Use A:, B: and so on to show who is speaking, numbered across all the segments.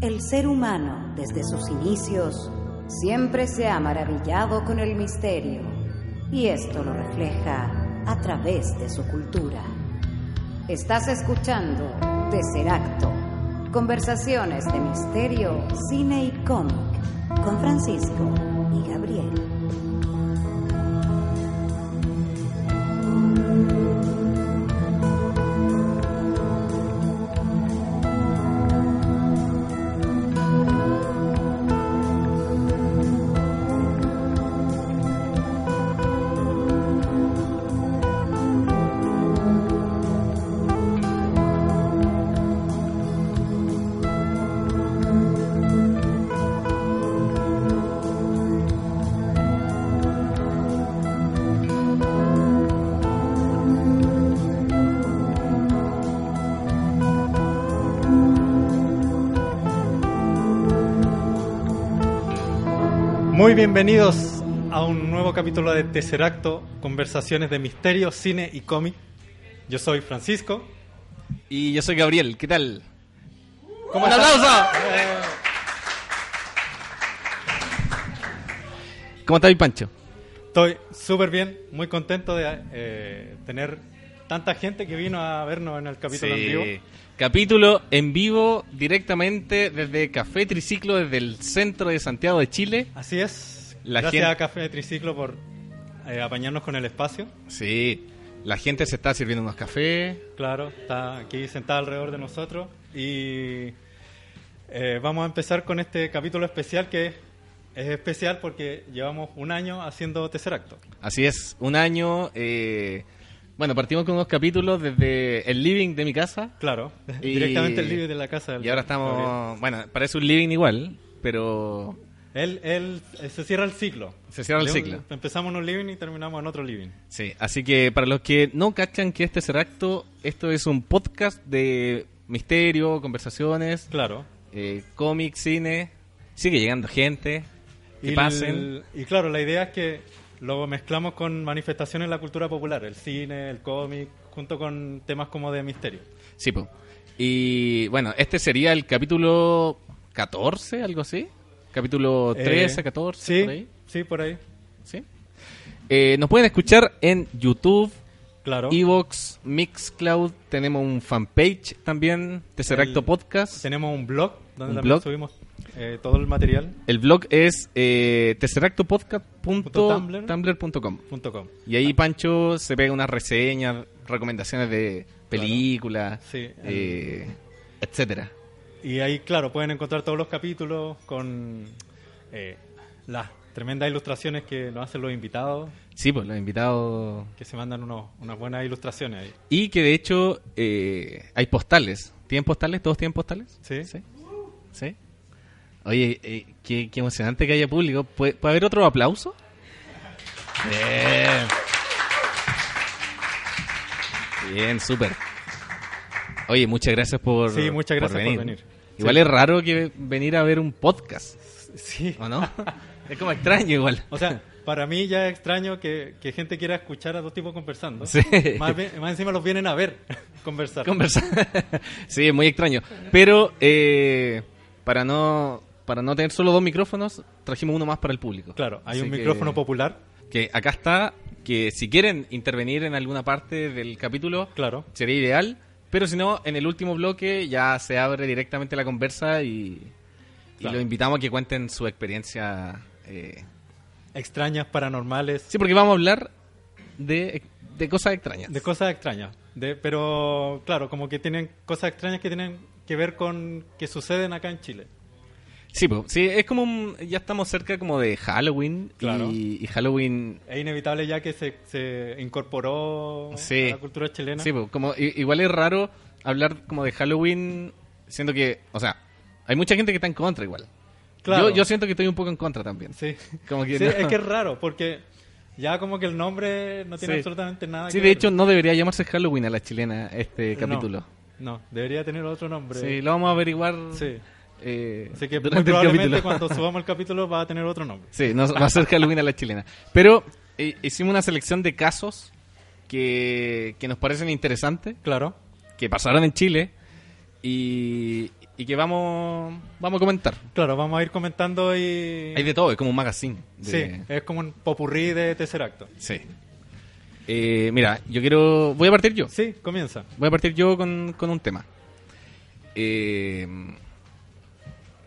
A: El ser humano, desde sus inicios, siempre se ha maravillado con el misterio, y esto lo refleja a través de su cultura. Estás escuchando Tesseracto, conversaciones de misterio, cine y cómic, con Francisco y Gabriel.
B: Muy bienvenidos a un nuevo capítulo de Tesseracto, conversaciones de misterio, cine y cómic. Yo soy Francisco.
C: Y yo soy Gabriel, ¿qué tal?
B: ¿Cómo
C: ¡Un
B: estás?
C: aplauso! ¿Cómo está mi Pancho?
B: Estoy súper bien, muy contento de eh, tener tanta gente que vino a vernos en el capítulo en vivo.
C: Capítulo en vivo directamente desde Café Triciclo, desde el centro de Santiago de Chile.
B: Así es.
C: La
B: Gracias
C: gente-
B: a Café Triciclo por eh, apañarnos con el espacio.
C: Sí, la gente se está sirviendo unos cafés.
B: Claro, está aquí sentada alrededor de nosotros. Y eh, vamos a empezar con este capítulo especial que es especial porque llevamos un año haciendo Tesseracto.
C: Así es, un año. eh, bueno, partimos con unos capítulos desde el living de mi casa.
B: Claro,
C: Y-
B: directamente el living de la casa. del-
C: Y ahora estamos. Bueno, parece un living igual, pero.
B: Él, él eh, se cierra el ciclo.
C: Se cierra el ciclo.
B: Empezamos en un living y terminamos en otro living.
C: Sí, así que para los que no cachan que este es acto, esto es un podcast de misterio, conversaciones,
B: Claro.
C: eh, cómic, cine. Sigue llegando gente. Que
B: Y
C: pasen.
B: el- y claro, la idea es que lo mezclamos con manifestaciones en la cultura popular, el cine, el cómic, junto con temas como de misterio.
C: Sí, po. Y bueno, este sería el capítulo 14, algo así. Capítulo 13,
B: Eh,
C: 14,
B: sí,
C: por ahí.
B: Sí, por ahí.
C: ¿Sí? Eh, nos pueden escuchar en YouTube,
B: Claro.
C: Evox, Mixcloud. Tenemos un fanpage también, Tesseracto Podcast.
B: Tenemos un blog donde
C: Un
B: también
C: blog.
B: subimos eh, todo el material.
C: El blog es eh, tesseractopodcast.tumblr.com y ahí Pancho se pega unas reseñas, recomendaciones de películas,
B: Sí,
C: eh, etcétera.
B: Y ahí, claro, pueden encontrar todos los capítulos con eh, las tremendas ilustraciones que nos hacen los invitados,
C: Sí, pues los invitados.
B: que se mandan unos, unas buenas ilustraciones ahí.
C: Y que de hecho eh, hay postales. ¿Tienen postales? ¿Todos tienen postales?
B: Sí.
C: ¿Sí? ¿Sí? Oye, eh, qué, qué emocionante que haya público. ¿Puede, puede haber otro aplauso? Bien. Bien, súper. Oye, muchas gracias por,
B: Sí, muchas gracias por venir.
C: Igual
B: Sí.
C: es raro que venir a ver un podcast,
B: Sí.
C: ¿o no? es como extraño igual.
B: O sea, para mí ya es extraño que, que gente quiera escuchar a dos tipos conversando.
C: Sí.
B: Más, más encima los vienen a ver conversar.
C: conversar. sí, es muy extraño. Pero eh, para no para no tener solo dos micrófonos, trajimos uno más para el público.
B: Claro, hay
C: Así
B: un
C: que-
B: micrófono popular.
C: Que acá está, que si quieren intervenir en alguna parte del capítulo,
B: Claro.
C: sería ideal. Pero si no, en el último bloque ya se abre directamente la conversa y, y
B: Claro.
C: los invitamos a que cuenten su experiencia. eh.
B: Extrañas, paranormales,
C: Sí, porque vamos a hablar de, de cosas extrañas.
B: de cosas extrañas. De, pero, claro, como que tienen cosas extrañas que tienen que ver con que suceden acá en Chile.
C: Sí, pues, sí, es como un- ya estamos cerca como de Halloween
B: Claro.
C: y, y Halloween
B: Es inevitable ya que se, se incorporó
C: Sí.
B: a la cultura chilena.
C: Sí, pues, como igual es raro hablar como de Halloween siendo que, o sea, hay mucha gente que está en contra igual.
B: Claro.
C: Yo, yo siento que estoy un poco en contra también.
B: Sí.
C: Como que
B: Sí,
C: no.
B: es que es raro, porque ya como que el nombre no tiene
C: Sí.
B: absolutamente nada
C: Sí,
B: que
C: de
B: ver.
C: hecho no debería llamarse Halloween a la chilena este
B: No,
C: capítulo.
B: No, debería tener otro nombre.
C: Sí, lo vamos a averiguar
B: Sí.
C: Eh,
B: Así que muy probablemente cuando subamos el capítulo va a tener otro nombre.
C: Sí, no, va a ser Halloween a la chilena. Pero eh, hicimos una selección de casos que, que nos parecen interesantes,
B: Claro.
C: que pasaron en Chile y, y que vamos, vamos a comentar.
B: Claro, vamos a ir comentando y...
C: Hay de todo, es como un magazine. de-
B: Sí, es como un popurrí de tercer acto.
C: Sí. Eh, mira, yo quiero... Voy a partir yo.
B: Sí, comienza.
C: Voy a partir yo con, con un tema. Eh,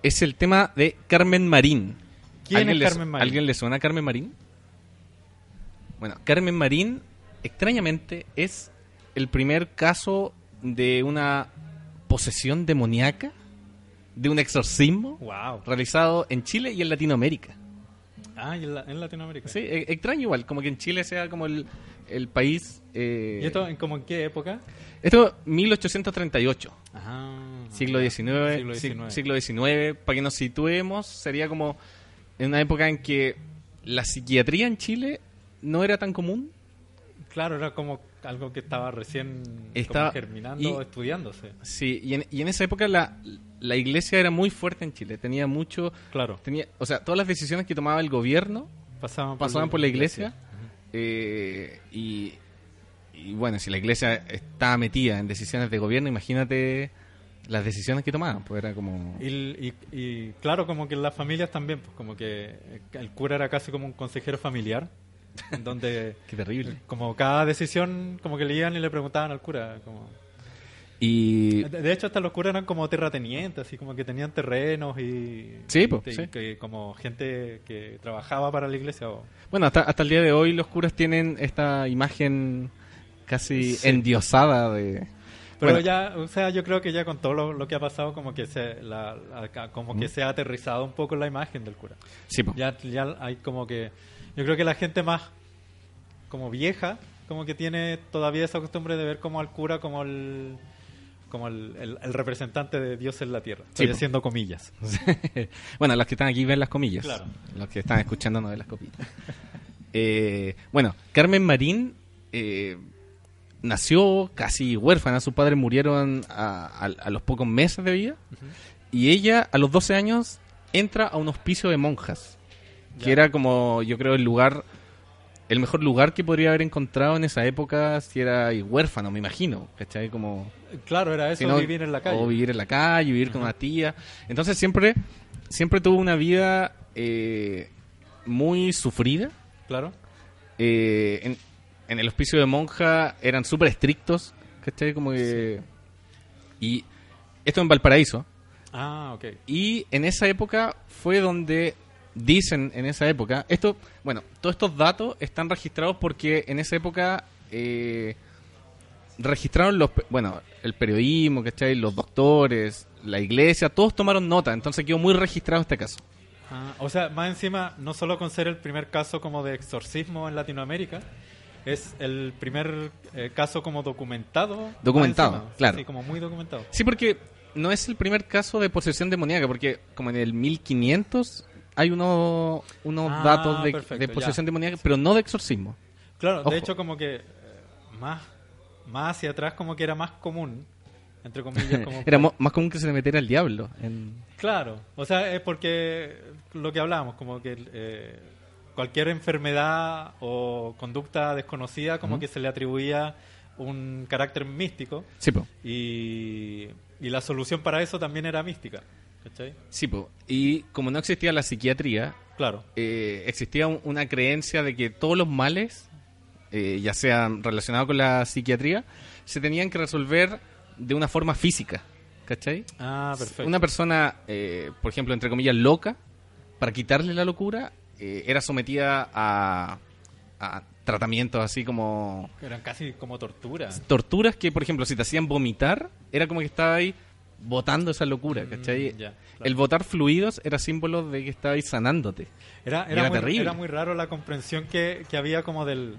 C: es el tema de Carmen Marín.
B: ¿Quién
C: ¿Alguien
B: es Carmen Marín?
C: ¿Alguien le suena a Carmen Marín? Bueno, Carmen Marín, extrañamente, es el primer caso de una posesión demoníaca, de un exorcismo
B: Wow.
C: realizado en Chile y en Latinoamérica.
B: Ah, y en, la- en Latinoamérica.
C: Sí, e- extraño igual, como que en Chile sea como el, el país... eh,
B: ¿Y esto en, como en qué época?
C: Esto 1838. Siglo XIX,
B: Siglo
C: si-
B: XIX.
C: siglo XIX, para que nos situemos, sería como en una época en que la psiquiatría en Chile no era tan común.
B: Claro, era como algo que estaba recién como
C: Estaba-
B: germinando,
C: y-
B: estudiándose.
C: Sí, y en, y en esa época la, la iglesia era muy fuerte en Chile, tenía mucho,
B: Claro.
C: tenía, o sea, todas las decisiones que tomaba el gobierno
B: Pasaban,
C: pasaban por la iglesia, eh, y, y bueno, si la iglesia estaba metida en decisiones de gobierno, imagínate las decisiones que tomaban, pues era como...
B: Y, y- y claro, como que en las familias también, pues como que el cura era casi como un consejero familiar, en donde
C: Qué terrible.
B: como cada decisión, como que le iban y le preguntaban al cura. Como...
C: Y
B: De de hecho, hasta los curas eran como terratenientes, así como que tenían terrenos y,
C: Sí,
B: y
C: sí.
B: que como gente que trabajaba para la iglesia. o-
C: Bueno, hasta, hasta el día de hoy los curas tienen esta imagen casi
B: Sí.
C: endiosada de...
B: Pero
C: Bueno,
B: ya, o sea, yo creo que ya con todo lo, lo que ha pasado, como que se, la, la- como que se ha aterrizado un poco la imagen del cura.
C: Sí, po.
B: Ya, ya hay como que, yo creo que la gente más como vieja, como que tiene todavía esa costumbre de ver como al cura como el como el, el- el representante de Dios en la tierra.
C: Sí,
B: Estoy
C: po.
B: haciendo comillas.
C: bueno, los que están aquí ven las comillas.
B: Claro.
C: Los que están escuchando no ven las comillas. Eh, bueno, Carmen Marín eh, nació casi huérfana. Sus padres murieron a, a- a los pocos meses de vida. Y ella, a los 12 años, entra a un hospicio de monjas. Que era como, yo creo, el lugar... El mejor lugar que podría haber encontrado en esa época si era huérfano, me imagino. ¿Cachai? Como...
B: Claro, era eso,
C: Si no,
B: vivir en la calle.
C: O vivir en la calle, vivir con una tía. Entonces siempre, siempre tuvo una vida eh, muy sufrida.
B: Claro.
C: Eh, en, en el hospicio de monja eran súper estrictos, ¿cachai? Como que... Y esto en Valparaíso.
B: Ah, ok.
C: Y en esa época fue donde dicen en esa época, esto, bueno, todos estos datos están registrados porque en esa época eh, registraron los, bueno, el periodismo, ¿cachai? Los doctores, la iglesia, todos tomaron nota, entonces quedó muy registrado este caso.
B: Ah, o sea, más encima, no solo con ser el primer caso como de exorcismo en Latinoamérica, es el primer eh, caso como documentado.
C: Documentado,
B: encima.
C: claro.
B: Sí, como muy documentado.
C: Sí, porque no es el primer caso de posesión demoníaca, porque como en el 1500 hay uno- unos
B: Ah,
C: datos de,
B: perfecto,
C: de posesión
B: ya.
C: demoníaca, pero no de exorcismo.
B: Claro,
C: Ojo.
B: de hecho como que eh, más, más hacia atrás como que era más común, entre comillas. Como
C: Era mo- más común que se le metiera el diablo. En...
B: Claro, o sea, es porque lo que hablábamos, como que eh, cualquier enfermedad o conducta desconocida como que se le atribuía un carácter místico
C: Sí, po.
B: y, y la solución para eso también era mística. ¿Cachai?
C: Sí, po. Y como no existía la psiquiatría,
B: Claro.
C: eh, existía un- una creencia de que todos los males, eh, ya sean relacionados con la psiquiatría, se tenían que resolver de una forma física. ¿Cachai?
B: Ah, perfecto.
C: Una persona, eh, por ejemplo, entre comillas, loca, para quitarle la locura, eh, era sometida a, a tratamientos así como
B: Eran casi como tortura.
C: torturas que, por ejemplo, si te hacían vomitar, era como que estaba ahí botando esa locura, ¿cachai?
B: Mm, claro.
C: El botar fluidos era símbolo de que estabais sanándote.
B: Era, era,
C: era
B: muy,
C: terrible.
B: era muy raro la comprensión que, que había como del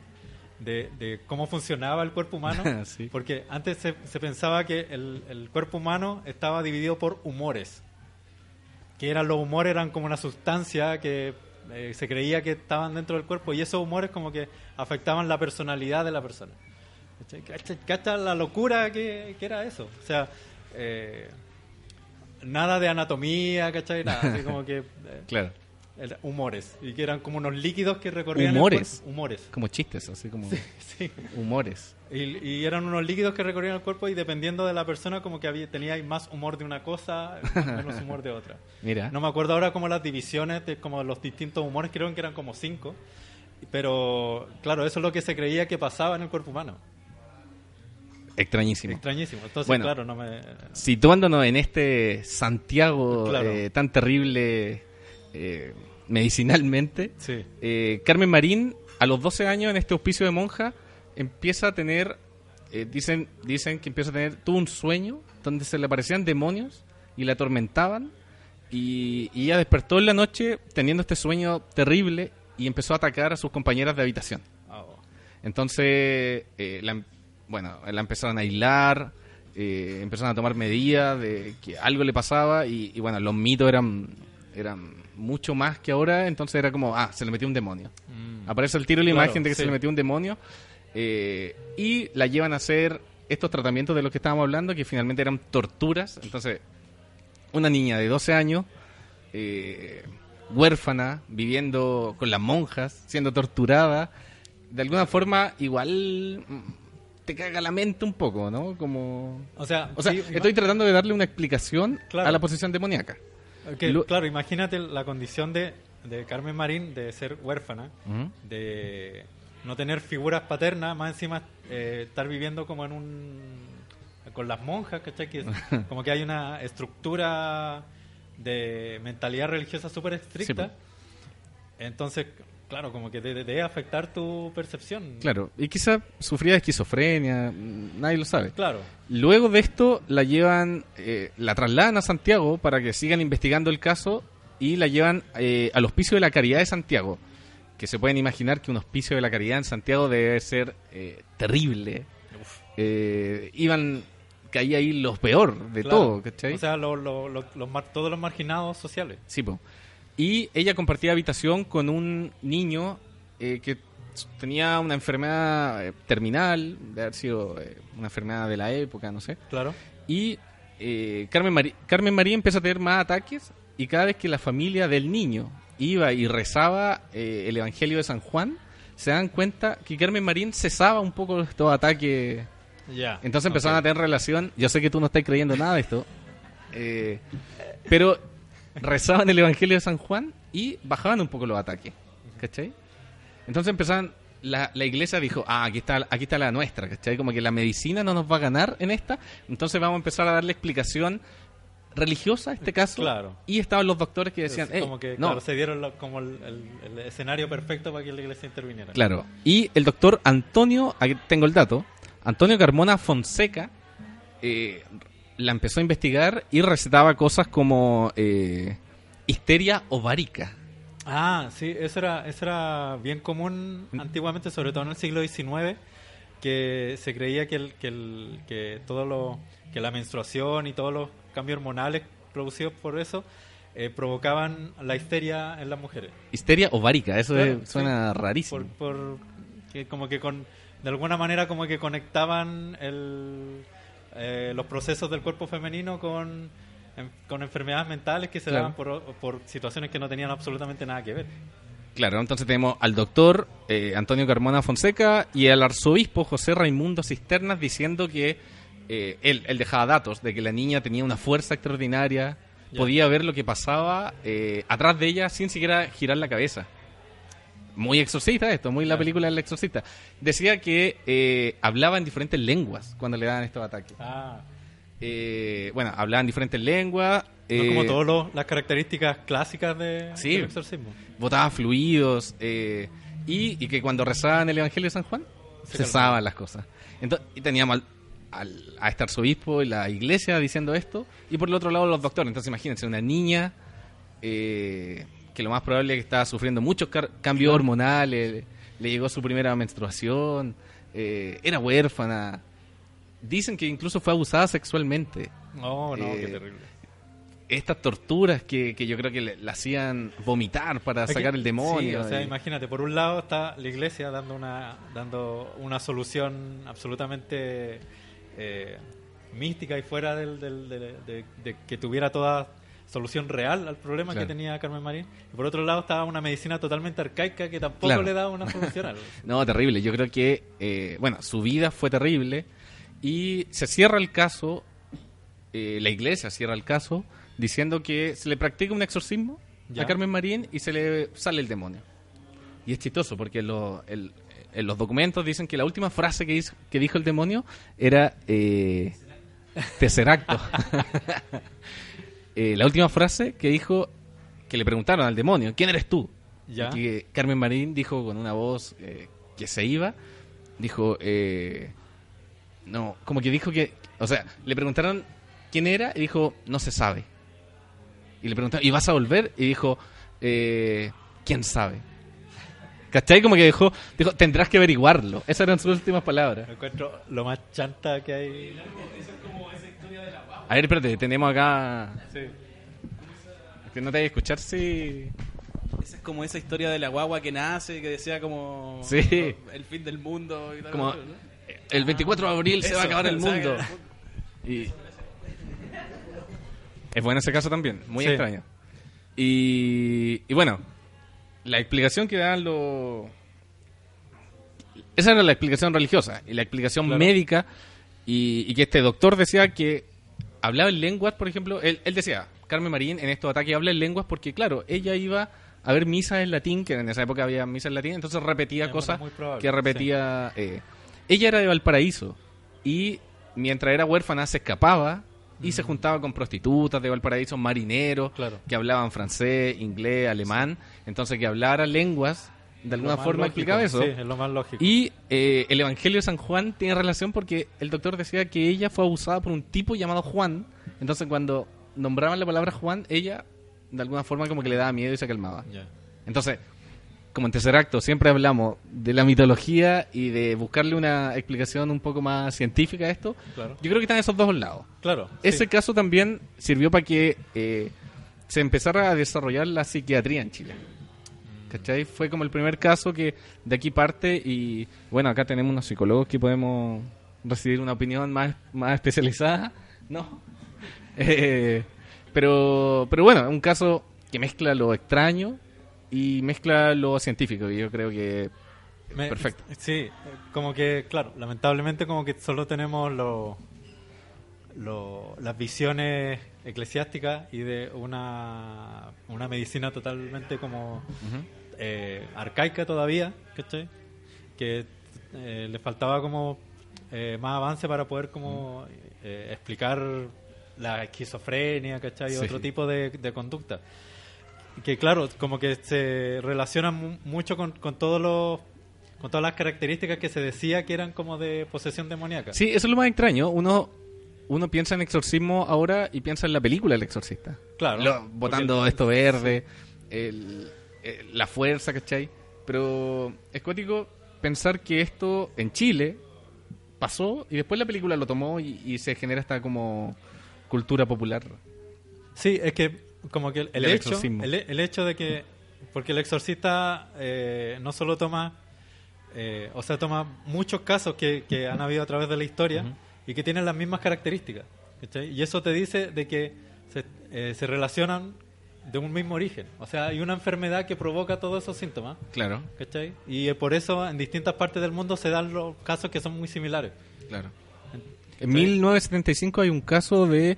B: de, de cómo funcionaba el cuerpo humano.
C: Sí.
B: Porque antes se, se pensaba que el, el cuerpo humano estaba dividido por humores. Que eran los humores eran como una sustancia que eh, se creía que estaban dentro del cuerpo y esos humores como que afectaban la personalidad de la persona. ¿Cachai? ¿Cacha, cacha la locura que, que era eso? O sea, eh, nada de anatomía, ¿cachai? Nada, así como que... eh,
C: Claro.
B: Era humores. Y que eran como unos líquidos que recorrían
C: ¿Humores?
B: el cuerpo. Humores.
C: Como chistes, así como
B: Sí.
C: humores.
B: Y, y eran unos líquidos que recorrían el cuerpo y dependiendo de la persona como que había, tenía más humor de una cosa, menos humor de otra.
C: Mira.
B: No me acuerdo ahora como las divisiones de como los distintos humores, creo que eran como cinco. Pero claro, eso es lo que se creía que pasaba en el cuerpo humano.
C: Extrañísimo.
B: Extrañísimo. Entonces,
C: Bueno.
B: claro, no me...
C: Situándonos en este Santiago
B: Claro.
C: eh, tan terrible eh, medicinalmente,
B: Sí.
C: eh, Carmen Marín, a los 12 años en este hospicio de monja, empieza a tener, eh, dicen, dicen que empieza a tener, tuvo un sueño donde se le aparecían demonios y la atormentaban y, y ella despertó en la noche teniendo este sueño terrible y empezó a atacar a sus compañeras de habitación.
B: Oh.
C: Entonces, eh, la, em- bueno, la empezaron a aislar, eh, empezaron a tomar medidas de que algo le pasaba y, y, bueno, los mitos eran, eran mucho más que ahora, entonces era como, ah, se le metió un demonio.
B: Mm.
C: Aparece el tiro y la
B: Claro,
C: imagen de que
B: sí.
C: se le metió un demonio eh, y la llevan a hacer estos tratamientos de los que estábamos hablando, que finalmente eran torturas. Entonces, una niña de 12 años, eh, huérfana, viviendo con las monjas, siendo torturada, de alguna forma igual mm, te caga la mente un poco, ¿no? Como...
B: O sea,
C: O sea,
B: sí,
C: estoy tratando de darle una explicación
B: Claro.
C: a la posición demoníaca. Lo-
B: claro, imagínate la condición de, de Carmen Marín de ser huérfana, de no tener figuras paternas, más encima eh, estar viviendo como en un... con las monjas, ¿cachai? Que es- como que hay una estructura de mentalidad religiosa súper estricta.
C: Sí,
B: Entonces, claro, como que debe, debe afectar tu percepción.
C: Claro, y quizá sufría de esquizofrenia, nadie lo sabe.
B: Claro.
C: Luego de esto la llevan, eh, la trasladan a Santiago para que sigan investigando el caso y la llevan eh, al Hospicio de la Caridad de Santiago. Que se pueden imaginar que un Hospicio de la Caridad en Santiago debe ser eh, terrible. Eh, iban, caía ahí lo peor de
B: Claro.
C: todo, ¿cachai?
B: O sea, lo- lo- lo- los mar- todos los marginados sociales.
C: Sí, po. Y ella compartía habitación con un niño eh, que tenía una enfermedad eh, terminal, de haber sido eh, una enfermedad de la época, no sé.
B: Claro.
C: Y eh, Carmen, Marí- Carmen María empieza a tener más ataques y cada vez que la familia del niño iba y rezaba el Evangelio de San Juan, se dan cuenta que Carmen Marín cesaba un poco estos ataques.
B: Ya.
C: Entonces empezaron a tener relación. Yo sé que tú no estás creyendo nada de esto, eh, pero rezaban el Evangelio de San Juan y bajaban un poco los ataques. ¿Cachai? Entonces empezaban. La, la iglesia dijo, ah, aquí está, aquí está la nuestra, ¿cachai? Como que la medicina no nos va a ganar en esta, entonces vamos a empezar a darle explicación religiosa a este caso.
B: Claro.
C: Y estaban los doctores que decían,
B: Es
C: "Ey,
B: como que
C: no,
B: claro, se dieron lo- como el, el- el escenario perfecto para que la iglesia interviniera.
C: Claro. Y el doctor Antonio, aquí tengo el dato, Antonio Carmona Fonseca eh, la empezó a investigar y recetaba cosas como eh, histeria ovárica.
B: Ah, sí, eso era, eso era bien común antiguamente, sobre todo en el siglo XIX, que se creía que, el, que, el, que todo lo, que la menstruación y todos los cambios hormonales producidos por eso eh, provocaban la histeria en las mujeres.
C: Histeria ovárica, eso
B: Claro,
C: es- suena
B: sí.
C: rarísimo.
B: Por, por que como que con de alguna manera como que conectaban el, eh, los procesos del cuerpo femenino con en- con enfermedades mentales que se
C: Claro.
B: daban por, por situaciones que no tenían absolutamente nada que ver.
C: Claro, entonces tenemos al doctor eh, Antonio Carmona Fonseca y al arzobispo José Raimundo Cisternas diciendo que eh, él, él dejaba datos de que la niña tenía una fuerza extraordinaria, podía ver lo que pasaba eh, atrás de ella sin siquiera girar la cabeza. Muy exorcista esto, muy la película del exorcista. Decía que eh, hablaba en diferentes lenguas cuando le daban estos ataques.
B: Ah,
C: Eh, bueno, hablaba en diferentes lenguas.
B: no
C: eh,
B: como todas las características clásicas de,
C: Sí.
B: del exorcismo.
C: botaba fluidos eh, y, y que cuando rezaban el Evangelio de San Juan
B: Se
C: cesaban las cosas. Entonces, y teníamos al, al- a este arzobispo y la iglesia diciendo esto y por el otro lado los doctores. Entonces imagínense, una niña eh, que lo más probable es que estaba sufriendo muchos cambios hormonales, le llegó su primera menstruación, eh, era huérfana. Dicen que incluso fue abusada sexualmente
B: No, no,
C: Eh,
B: qué terrible.
C: estas torturas que, que yo creo que le, la hacían vomitar para sacar el demonio.
B: Sí, o sea,
C: y-
B: imagínate, por un lado está la iglesia dando una, dando una solución absolutamente eh, mística y fuera del, del- de, de- de que tuviera todas solución real al problema
C: Claro.
B: que tenía Carmen Marín. Y por otro lado estaba una medicina totalmente arcaica que tampoco
C: Claro.
B: le daba una solución a algo.
C: No, terrible. Yo creo que, eh, bueno, su vida fue terrible y se cierra el caso, eh, la iglesia cierra el caso diciendo que se le practica un exorcismo
B: Ya.
C: a Carmen Marín y se le sale el demonio. Y es chistoso porque lo- el- en los documentos dicen que la última frase que, hizo- que dijo el demonio era eh, Tesseracto. Eh, la última frase que dijo, que le preguntaron al demonio, ¿quién eres tú?
B: Ya.
C: Y que Carmen Marín dijo con una voz eh, que se iba, dijo, eh, no, como que dijo que, o sea, le preguntaron quién era y dijo, no se sabe. Y le preguntaron, ¿y vas a volver? Y dijo, eh, ¿quién sabe? ¿Cachai? Como que dijo, dijo, tendrás que averiguarlo. Esas eran sus últimas palabras.
B: Me encuentro lo más chanta que hay.
C: A ver, espérate, tenemos acá...
B: Sí.
C: Que no te hay que escuchar, sí.
D: Esa es como esa historia de la guagua que nace, que decía como
C: Sí.
D: el fin del mundo y tal.
C: Como,
D: ¿no?
C: el 24 de abril se va a
D: Eso,
C: acabar el
D: se va a
C: mundo.
D: acabar el
C: Y es bueno ese caso también, muy
B: Sí.
C: extraño. Y, y bueno, la explicación que dan los... Esa era la explicación religiosa y la explicación
B: Claro.
C: médica y, y que este doctor decía que hablaba en lenguas, por ejemplo, él, él decía, Carmen Marín en estos ataques habla en lenguas porque claro, ella iba a ver misas en latín, que en esa época había misas en latín, entonces repetía cosas
B: probable,
C: que repetía... eh, ella era de Valparaíso y mientras era huérfana se escapaba y se juntaba con prostitutas de Valparaíso, marineros,
B: Claro.
C: que hablaban francés, inglés, alemán, entonces que hablara lenguas, de alguna forma
B: lógico,
C: explicaba eso.
B: Sí, es lo más lógico.
C: Y eh, el Evangelio de San Juan tiene relación porque el doctor decía que ella fue abusada por un tipo llamado Juan. Entonces cuando nombraban la palabra Juan, ella de alguna forma como que le daba miedo y se calmaba. Entonces, como en tercer acto siempre hablamos de la mitología y de buscarle una explicación un poco más científica a esto,
B: Claro.
C: yo creo que están esos dos lados.
B: Claro.
C: Ese
B: sí.
C: caso también sirvió para que eh, se empezara a desarrollar la psiquiatría en Chile. ¿Cachai? Fue como el primer caso que de aquí parte y bueno, acá tenemos unos psicólogos que podemos recibir una opinión más, más especializada, ¿no? Eh, pero, pero bueno, un caso que mezcla lo extraño y mezcla lo científico y yo creo que
B: Me-
C: Perfecto.
B: Sí, como que, claro, lamentablemente como que solo tenemos lo, lo- las visiones eclesiásticas y de una, una medicina totalmente como eh, arcaica todavía, ¿cachai? Que eh, le faltaba como eh, más avance para poder como eh, explicar la esquizofrenia, ¿cachai? Y
C: Sí.
B: otro tipo de, de conducta. Que claro, como que se relaciona mu- mucho con, con todos los con todas las características que se decía que eran como de posesión demoníaca.
C: Sí, eso es lo más extraño. Uno, uno piensa en exorcismo ahora y piensa en la película El Exorcista.
B: Claro.
C: Lo- botando
B: Porque-
C: esto verde, el- el- la fuerza, ¿cachai? Pero es cuático pensar que esto en Chile pasó y después la película lo tomó y, y se genera esta como cultura popular.
B: Sí, es que como que el, el
C: Del
B: hecho,
C: exorcismo.
B: el, el hecho de que, porque el exorcista eh, no solo toma, eh, o sea, toma muchos casos que, que han habido a través de la historia y que tienen las mismas características, ¿cachai? Y eso te dice de que se, eh, se relacionan de un mismo origen, o sea, hay una enfermedad que provoca todos esos síntomas,
C: Claro,
B: ¿cachai? Y eh, por eso en distintas partes del mundo se dan los casos que son muy similares.
C: claro. En 1975 hay un caso de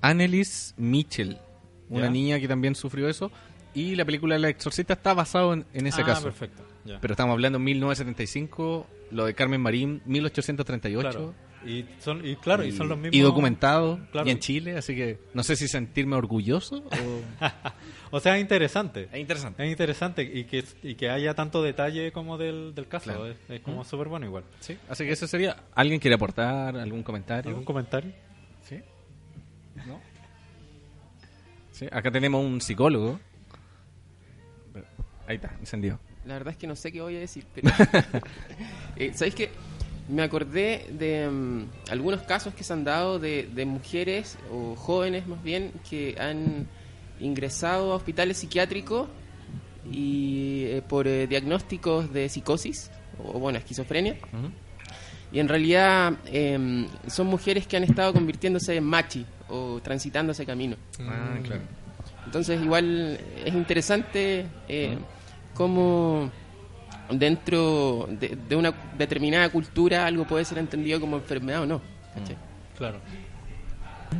C: Annelies Mitchell, una
B: Ya.
C: niña que también sufrió eso, y la película El Exorcista está basado en, en ese
B: ah,
C: caso.
B: perfecto. ya.
C: Pero estamos hablando en 1975, lo de Carmen Marín, 1838.
B: Claro. Y son y claro, y, son los mismos
C: y documentado
B: Claro.
C: y en Chile, así que no sé si sentirme orgulloso o...
B: o sea, es interesante.
C: es interesante.
B: Es interesante y que, y que haya tanto detalle como del, del caso.
C: Claro.
B: Es, es como súper bueno igual.
C: Sí, así que eso sería. ¿Alguien quiere aportar algún comentario?
B: ¿Algún comentario?
C: Sí. ¿No? Sí, acá tenemos un psicólogo. Ahí está, encendido.
E: La verdad es que no sé qué voy a decir, pero... eh, ¿Sabéis qué? Me acordé de mm, algunos casos que se han dado de, de mujeres, o jóvenes más bien, que han ingresado a hospitales psiquiátricos y eh, por eh, diagnósticos de psicosis, o bueno, esquizofrenia. Y en realidad em, son mujeres que han estado convirtiéndose en machi o transitando ese camino.
C: Ah, claro.
E: Entonces igual es interesante eh, cómo dentro de, de una determinada cultura algo puede ser entendido como enfermedad o no. ¿cachai?
B: Claro.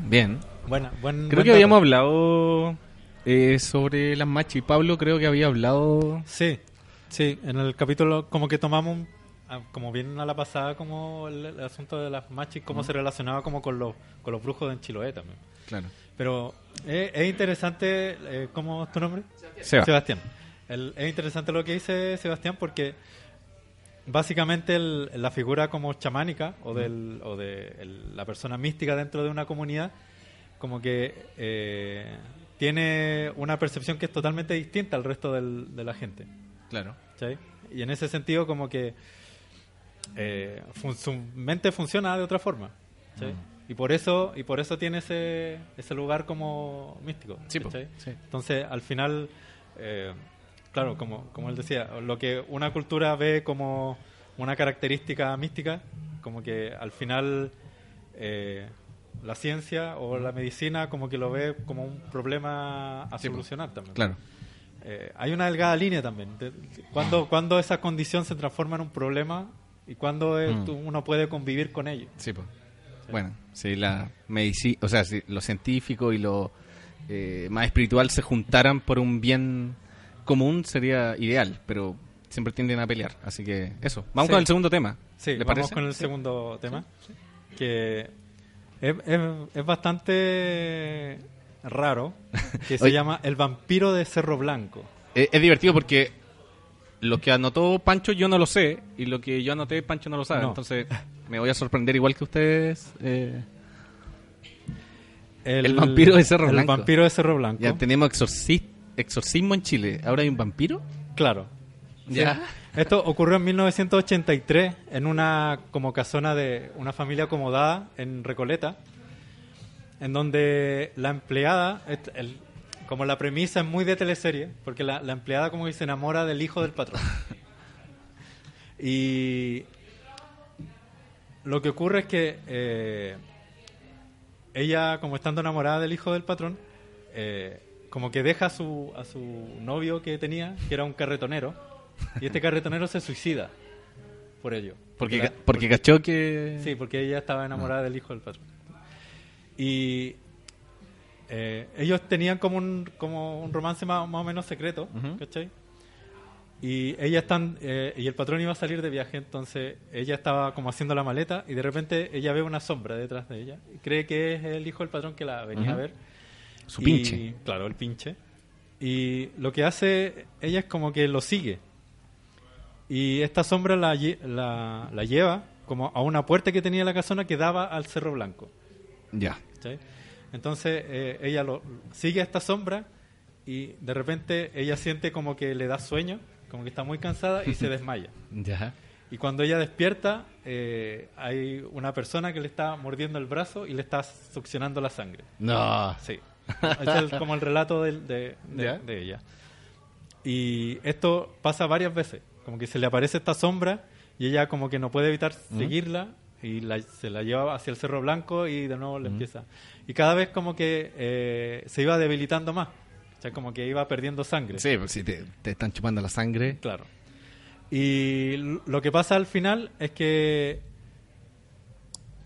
C: Bien.
B: Buena, buen,
C: Creo
B: buen
C: que habíamos hablado eh, sobre las machis. Pablo creo que había hablado...
B: Sí, sí, en el capítulo como que tomamos, un- ah, como bien a la pasada, como el, el asunto de las machis, cómo se relacionaba como con los, con los brujos de en Chiloé también.
C: Claro.
B: Pero es, es interesante, eh, ¿cómo es tu nombre?
C: Seba.
B: Sebastián. El- es interesante lo que dice Sebastián porque básicamente el- la figura como chamánica o, del, o de el- la persona mística dentro de una comunidad como que eh, tiene una percepción que es totalmente distinta al resto del- de la gente.
C: Claro.
B: Y en ese sentido como que eh, fun- su mente funciona de otra forma. ¿cachai? Y por eso y por eso tiene ese, ese lugar como místico. Entonces, al final, eh, claro, como, como él decía, lo que una cultura ve como una característica mística, como que al final eh, la ciencia o la medicina como que lo ve como un problema a
C: Sí, po.
B: solucionar también.
C: Claro.
B: Eh, hay una delgada línea también. de- cuando, cuando esa condición se transforma en un problema y cuando
C: Mm.
B: tú- uno puede convivir con ello.
C: Sí, pues. Bueno, si la medicina, o sea, si lo científico y lo eh, más espiritual se juntaran por un bien común sería ideal, pero siempre tienden a pelear. Así que eso. Vamos
B: Sí.
C: con el segundo tema.
B: Sí,
C: ¿Le
B: vamos
C: parece?
B: con el segundo tema, que es, es- es bastante raro, que se llama El vampiro de Cerro Blanco.
C: Eh, es divertido porque lo que anotó Pancho yo no lo sé y lo que yo anoté Pancho no lo sabe.
B: No.
C: Entonces me voy a sorprender igual que ustedes. eh. El vampiro de Cerro
B: el
C: Blanco.
B: vampiro de Cerro Blanco.
C: Ya tenemos exorci- exorcismo en Chile. ¿Ahora hay un vampiro?
B: Claro.
C: Ya.
B: Sí. Esto ocurrió en 1983 en una como casona de una familia acomodada en Recoleta, en donde la empleada, el- como la premisa es muy de teleserie, porque la, la empleada como que se enamora del hijo del patrón. Y lo que ocurre es que eh, ella, como estando enamorada del hijo del patrón, eh, como que deja a su, a su novio que tenía, que era un carretonero, y este carretonero se suicida por ello.
C: Porque, porque cachó que...
B: Sí, porque ella estaba enamorada del hijo del patrón. Y eh, ellos tenían como un, como un romance más, más o menos secreto,
C: Ujú.
B: ¿cachai? Y ella están, eh, y el patrón iba a salir de viaje, entonces ella estaba como haciendo la maleta y de repente ella ve una sombra detrás de ella. Cree que es el hijo del patrón que la venía a ver.
C: Su
B: Y-
C: pinche.
B: Claro, el pinche. Y lo que hace ella es como que lo sigue. Y esta sombra la, la, la lleva como a una puerta que tenía la casona que daba al Cerro Blanco.
C: Ya.
B: ¿cachai? Entonces eh, ella lo, sigue a esta sombra y de repente ella siente como que le da sueño, como que está muy cansada y se desmaya.
C: Ya.
B: Y cuando ella despierta, eh, hay una persona que le está mordiendo el brazo y le está succionando la sangre.
C: No.
B: Sí. Es el- como el relato del- de, de-
C: Ya.
B: de ella. Y esto pasa varias veces. Como que se le aparece esta sombra y ella como que no puede evitar seguirla y la- se la lleva hacia el Cerro Blanco y de nuevo le empieza. Y cada vez como que eh, se iba debilitando más. O sea, como que iba perdiendo sangre.
C: Sí, si te, te están chupando la sangre.
B: Claro. Y lo que pasa al final es que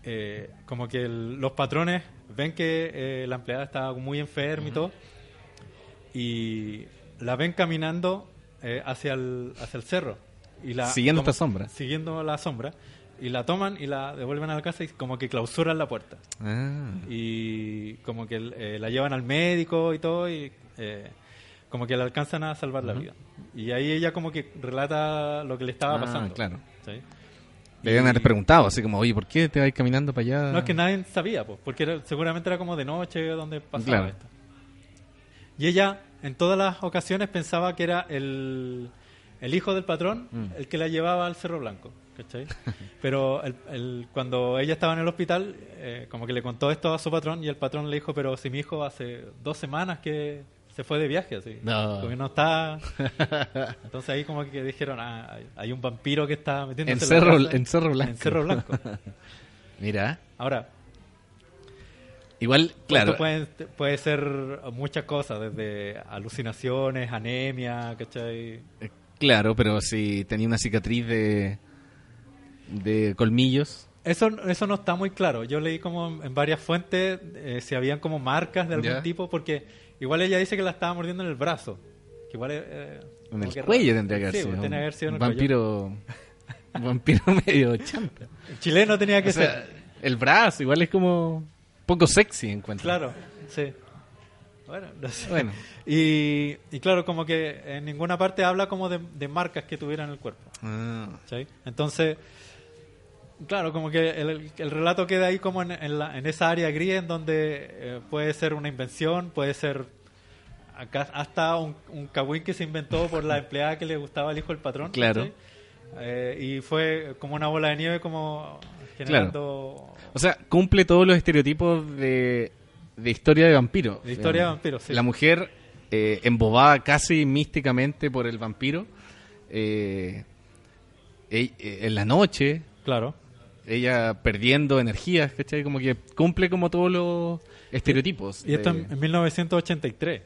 B: eh, como que el- los patrones ven que eh, la empleada está muy enferma y todo y la ven caminando eh, hacia, el, hacia el cerro. Y la,
C: Siguiendo esta sombra.
B: Siguiendo la sombra. Y la toman y la devuelven a la casa y como que clausuran la puerta
C: Ah.
B: y como que eh, la llevan al médico y todo y eh, como que le alcanzan a salvar la vida y ahí ella como que relata lo que le estaba
C: Ah,
B: pasando
C: claro.
B: ¿sí?
C: Le deben haber preguntado, así como, oye, ¿por qué te vas caminando para allá?
B: no es que nadie sabía pues, porque era- seguramente era como de noche donde pasaba
C: Claro.
B: esto y ella en todas las ocasiones pensaba que era el, el hijo del patrón
C: Mm.
B: el que la llevaba al Cerro Blanco ¿cachai? pero el- el- cuando ella estaba en el hospital eh, como que le contó esto a su patrón y el patrón le dijo pero si mi hijo hace dos semanas que se fue de viaje así
C: No.
B: Como que no está entonces ahí como que dijeron ah, hay, un vampiro que está metiéndose
C: En
B: la
C: Cerro-
B: casa
C: en Cerro Blanco.
B: en Cerro Blanco
C: Mira.
B: Ahora,
C: Igual, claro.
B: Esto puede, puede ser muchas cosas, desde alucinaciones, anemia, ¿cachai?
C: eh, Claro, pero si tenía una cicatriz de, de colmillos.
B: Eso, eso no está muy claro. Yo leí como en- en varias fuentes eh, si habían como marcas de algún
C: Ya.
B: tipo, porque igual ella dice que la estaba mordiendo en el brazo. Que igual eh,
C: En el
B: que
C: cuello tendría que haber
B: Sí,
C: sido.
B: que haber sido en el
C: vampiro. un vampiro medio chanta.
B: El chileno tenía que
C: O sea,
B: ser.
C: el brazo igual es como poco sexy encuentro.
B: Claro, sí. Bueno, no sé.
C: Bueno.
B: Y, y claro, como que en ninguna parte habla como de, de marcas que tuviera en el cuerpo.
C: Ah.
B: Entonces, claro, como que el, el relato queda ahí como en, en la- en esa área gris en donde eh, puede ser una invención, puede ser acá, hasta un, un cagüín que se inventó por la empleada que le gustaba al hijo del patrón.
C: Claro.
B: Eh, y fue como una bola de nieve como generando...
C: O sea, cumple todos los estereotipos de, de historia de vampiro.
B: De historia de vampiro, sí.
C: La mujer eh, embobada casi místicamente por el vampiro. eh, eh, en la noche,
B: Claro.
C: Ella perdiendo energías, ¿cachai? Como que cumple como todos los estereotipos.
B: Y esto
C: de-
B: en, en 1983,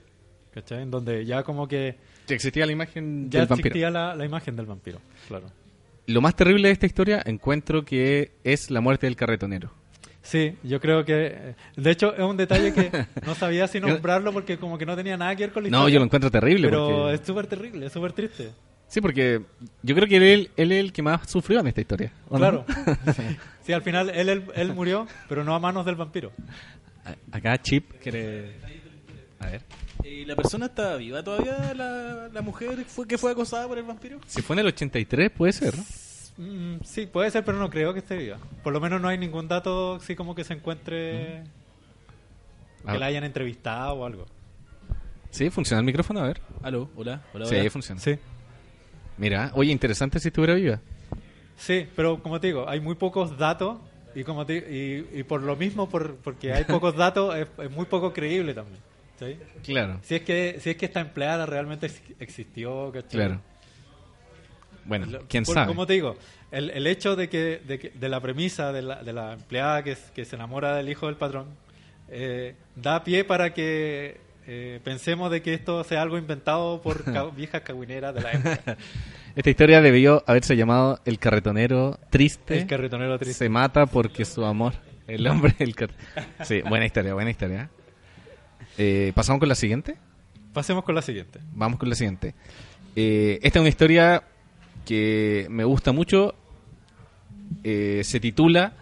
B: ¿cachai? En donde ya como que
C: que existía la imagen
B: ya
C: del vampiro.
B: existía la, la imagen del vampiro, claro.
C: Lo más terrible de esta historia encuentro que es la muerte del carretonero.
B: Sí, yo creo que... eh, De hecho, es un detalle que no sabía si nombrarlo porque como que no tenía nada que ver con la
C: No,
B: historia.
C: yo lo encuentro terrible.
B: Pero
C: porque-
B: es súper terrible, es súper triste.
C: Sí, porque yo creo que él, él es el que más sufrió en esta historia. ¿o no?
B: Claro. sí. Sí, al final él, él, él murió, pero no a manos del vampiro.
C: A- Acá Chip quiere... A ver.
D: ¿Y la persona está viva todavía? ¿La, la mujer fue que fue acosada por el vampiro?
C: Si fue en el 83, puede ser, ¿no?
B: Mm, sí, puede ser, pero no creo que esté viva. Por lo menos no hay ningún dato así como que se encuentre...
C: Ah.
B: Que la hayan entrevistado o algo.
C: Sí, funciona el micrófono, a ver.
D: Aló, hola, hola.
C: Sí,
D: hola.
C: funciona.
B: Sí.
C: Mira, oye, interesante si estuviera viva.
B: Sí, pero como te digo, hay muy pocos datos y como te- y, y por lo mismo, por, porque hay pocos datos, es, es muy poco creíble también. ¿sí?
C: Claro.
B: Si es que si es que esta empleada realmente ex- existió, ¿cachai?
C: Claro. Bueno, quién
B: por-
C: sabe.
B: Como te digo, el, el hecho de que, de que- de la premisa de la, de la empleada que, que se enamora del hijo del patrón eh, da pie para que eh, pensemos de que esto sea algo inventado por ca- viejas cagüineras de la época.
C: Esta historia debió haberse llamado El carretonero triste.
B: El carretonero triste.
C: Se mata porque su amor. El hombre del car- Sí, buena historia, buena historia. Eh, ¿Pasamos con la siguiente?
B: Pasemos con la siguiente.
C: Vamos con la siguiente. Eh, esta es una historia que me gusta mucho. Eh, se titula.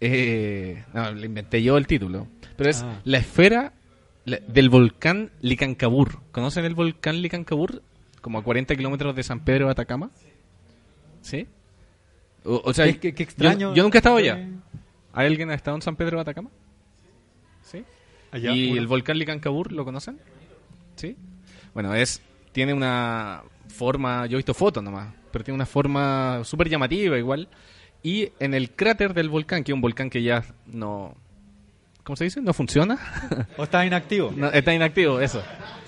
C: eh, no, le inventé yo el título. Pero es
B: Ah.
C: La esfera la- del volcán Licancabur. ¿Conocen el volcán Licancabur? Como a 40 kilómetros de San Pedro de Atacama. ¿Sí? O, o sea,
B: Qué- qué- qué
C: yo-
B: extraño.
C: Yo, nunca he estado allá. ¿Hay alguien ha estado en San Pedro de Atacama? ¿Sí?
B: Allá,
C: ¿Y
B: uno.
C: el volcán Licancabur lo conocen? ¿Sí? Bueno, es tiene una forma, yo he visto fotos nomás, pero tiene una forma súper llamativa igual. Y en el cráter del volcán, que es un volcán que ya no... ¿Cómo se dice? ¿No funciona?
B: O está inactivo.
C: No, está inactivo, eso.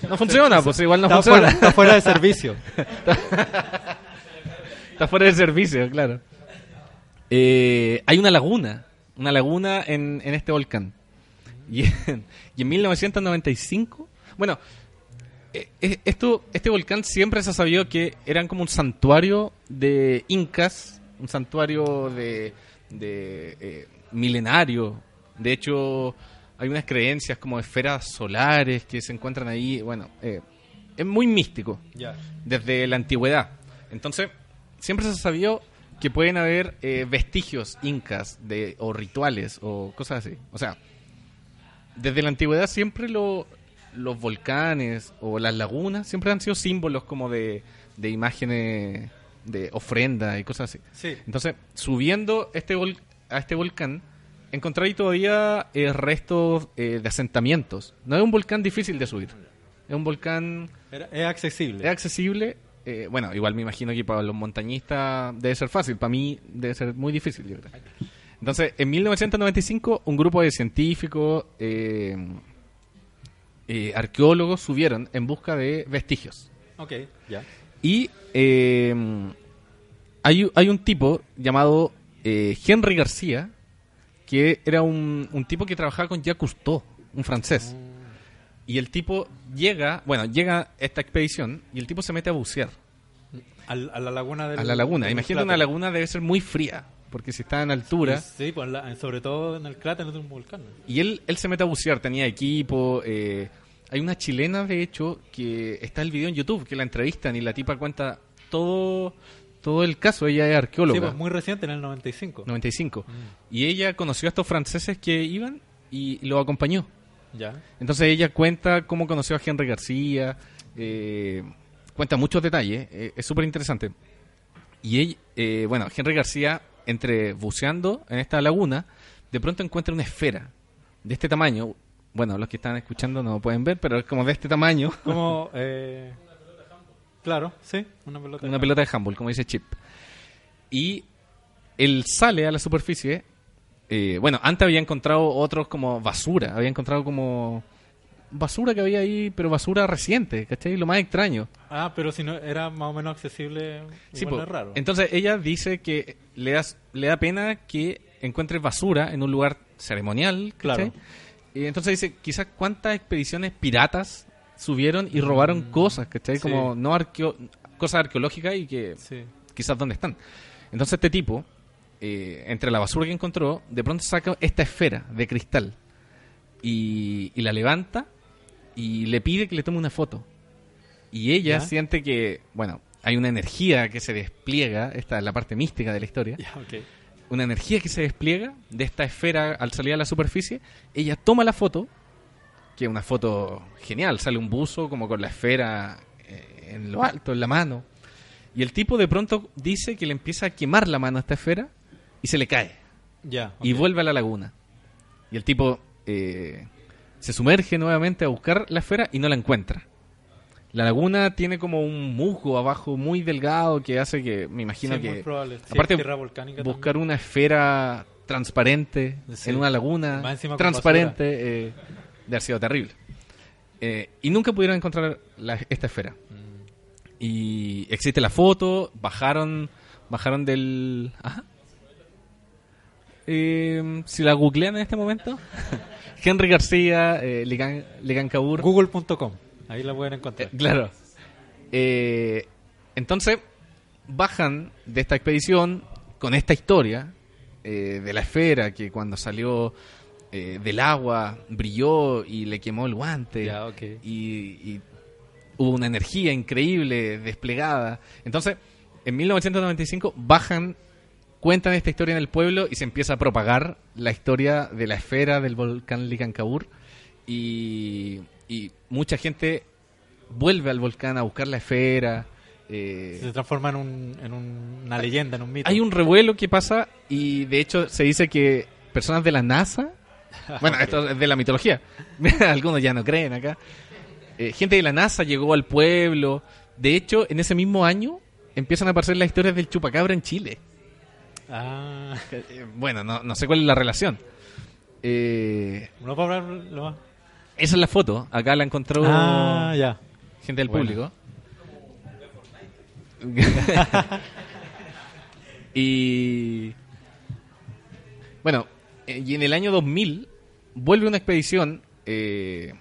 C: No funciona, pues igual no
B: está,
C: funciona.
B: fuera, está fuera de servicio.
C: Está fuera de servicio, claro. Eh, hay una laguna, una laguna en, en este volcán. Y en, y en 1995, bueno, eh, eh, esto, este volcán siempre se ha sabido que eran como un santuario de incas, un santuario de, de eh, milenario. De hecho, hay unas creencias como esferas solares que se encuentran ahí. Bueno, eh, es muy místico desde la antigüedad. Entonces, siempre se ha sabido que pueden haber eh, vestigios incas de, o rituales o cosas así. O sea, desde la antigüedad siempre lo- los volcanes o las lagunas siempre han sido símbolos como de, de imágenes de ofrenda y cosas así.
B: Sí.
C: Entonces, subiendo este vol- a este volcán, encontré ahí todavía eh, restos eh, de asentamientos. No es un volcán difícil de subir. Es un volcán
B: Era- es accesible.
C: es accesible. eh, bueno, igual me imagino que para los montañistas debe ser fácil. Para mí debe ser muy difícil, yo creo. Entonces, en 1995, un grupo de científicos, arqueólogos, subieron en busca de vestigios.
B: Ok, ya.
C: Y eh, hay, hay un tipo llamado Henry García, que era un, un tipo que trabajaba con Jacques Cousteau. un francés. Y el tipo llega, bueno, llega esta expedición y el tipo se mete a bucear
B: Al- a la laguna del
C: a la laguna. Imagínate una laguna debe ser muy fría, porque si está en altura.
B: Sí, pues la- sobre todo en el cráter de un volcán.
C: Y él, él se mete a bucear, tenía equipo. eh, hay una chilena, de hecho, que está el video en YouTube, que la entrevistan y la tipa cuenta todo, todo el caso. Ella es arqueóloga.
B: Sí, pues muy reciente, en el 95.
C: 95. Y ella conoció a estos franceses que iban y lo acompañó.
B: Ya.
C: Entonces ella cuenta cómo conoció a Henry García, eh, cuenta muchos detalles, eh, es súper interesante. Y ella, eh, bueno, Henry García, entre buceando en esta laguna, de pronto encuentra una esfera de este tamaño. Bueno, los que están escuchando no lo pueden ver, pero es como de este tamaño.
B: Como. Claro, sí, una pelota.
C: una pelota de handball, como dice Chip. Y él sale a la superficie. eh, bueno, antes había encontrado otros como basura. Había encontrado como basura que había ahí, pero basura reciente, ¿cachai? Lo más extraño.
B: Ah, pero si no era más o menos accesible,
C: Sí,
B: igual
C: po.
B: raro.
C: Entonces ella dice que le, das- le da pena que encuentres basura en un lugar ceremonial, ¿cachai?
B: Claro.
C: Y entonces dice, quizás cuántas expediciones piratas subieron y robaron cosas, ¿cachai?
B: sí.
C: Como no arqueo cosas arqueológicas y que
B: Sí.
C: quizás dónde están. Entonces este tipo, eh, entre la basura que encontró, de pronto saca esta esfera de cristal y, y la levanta y le pide que le tome una foto. Y ella
B: ¿Ya?
C: siente que, bueno, hay una energía que se despliega, esta es la parte mística de la historia, una energía que se despliega de esta esfera al salir a la superficie, ella toma la foto, que es una foto genial, sale un buzo como con la esfera eh, en lo alto, en la mano, y el tipo de pronto dice que le empieza a quemar la mano a esta esfera y se le cae
B: Ya.
C: y vuelve a la laguna. Y el tipo eh, se sumerge nuevamente a buscar la esfera y no la encuentra. La laguna tiene como un musgo abajo muy delgado que hace que, me imagino
B: Sí,
C: que...
B: muy probable.
C: Aparte,
B: volcánica
C: buscar
B: también.
C: una esfera transparente
B: Sí.
C: en una laguna transparente eh, de haber sido terrible. Eh, y nunca pudieron encontrar la- esta esfera.
B: Mm.
C: Y existe la foto, bajaron bajaron del... Ajá. Eh, si la googlean en este momento, Henry García, eh, Ligan, Ligan Cabur.
B: Google.com. Ahí la pueden encontrar.
C: Eh, claro. Eh, entonces, bajan de esta expedición con esta historia de la esfera que cuando salió eh, del agua brilló y le quemó el guante.
B: Ya, ok.
C: y, y hubo una energía increíble desplegada. Entonces, en 1995 bajan, cuentan esta historia en el pueblo y se empieza a propagar la historia de la esfera del volcán Licancabur y, y mucha gente vuelve al volcán a buscar la esfera. eh,
B: Se transforma en, un, en un- una leyenda, en un mito.
C: hay un revuelo que pasa y de hecho se dice que personas de la NASA, bueno, esto es de la mitología, algunos ya no creen acá, eh, gente de la NASA llegó al pueblo, de hecho en ese mismo año empiezan a aparecer las historias del chupacabra en Chile.
B: Ah,
C: Eh, bueno, no, no sé cuál es la relación. Eh,
B: no para hablar
C: esa es la foto, acá la encontró
B: Ah, ya.
C: gente del
B: Bueno.
C: público. y bueno, y en el año 2000 vuelve una expedición eh,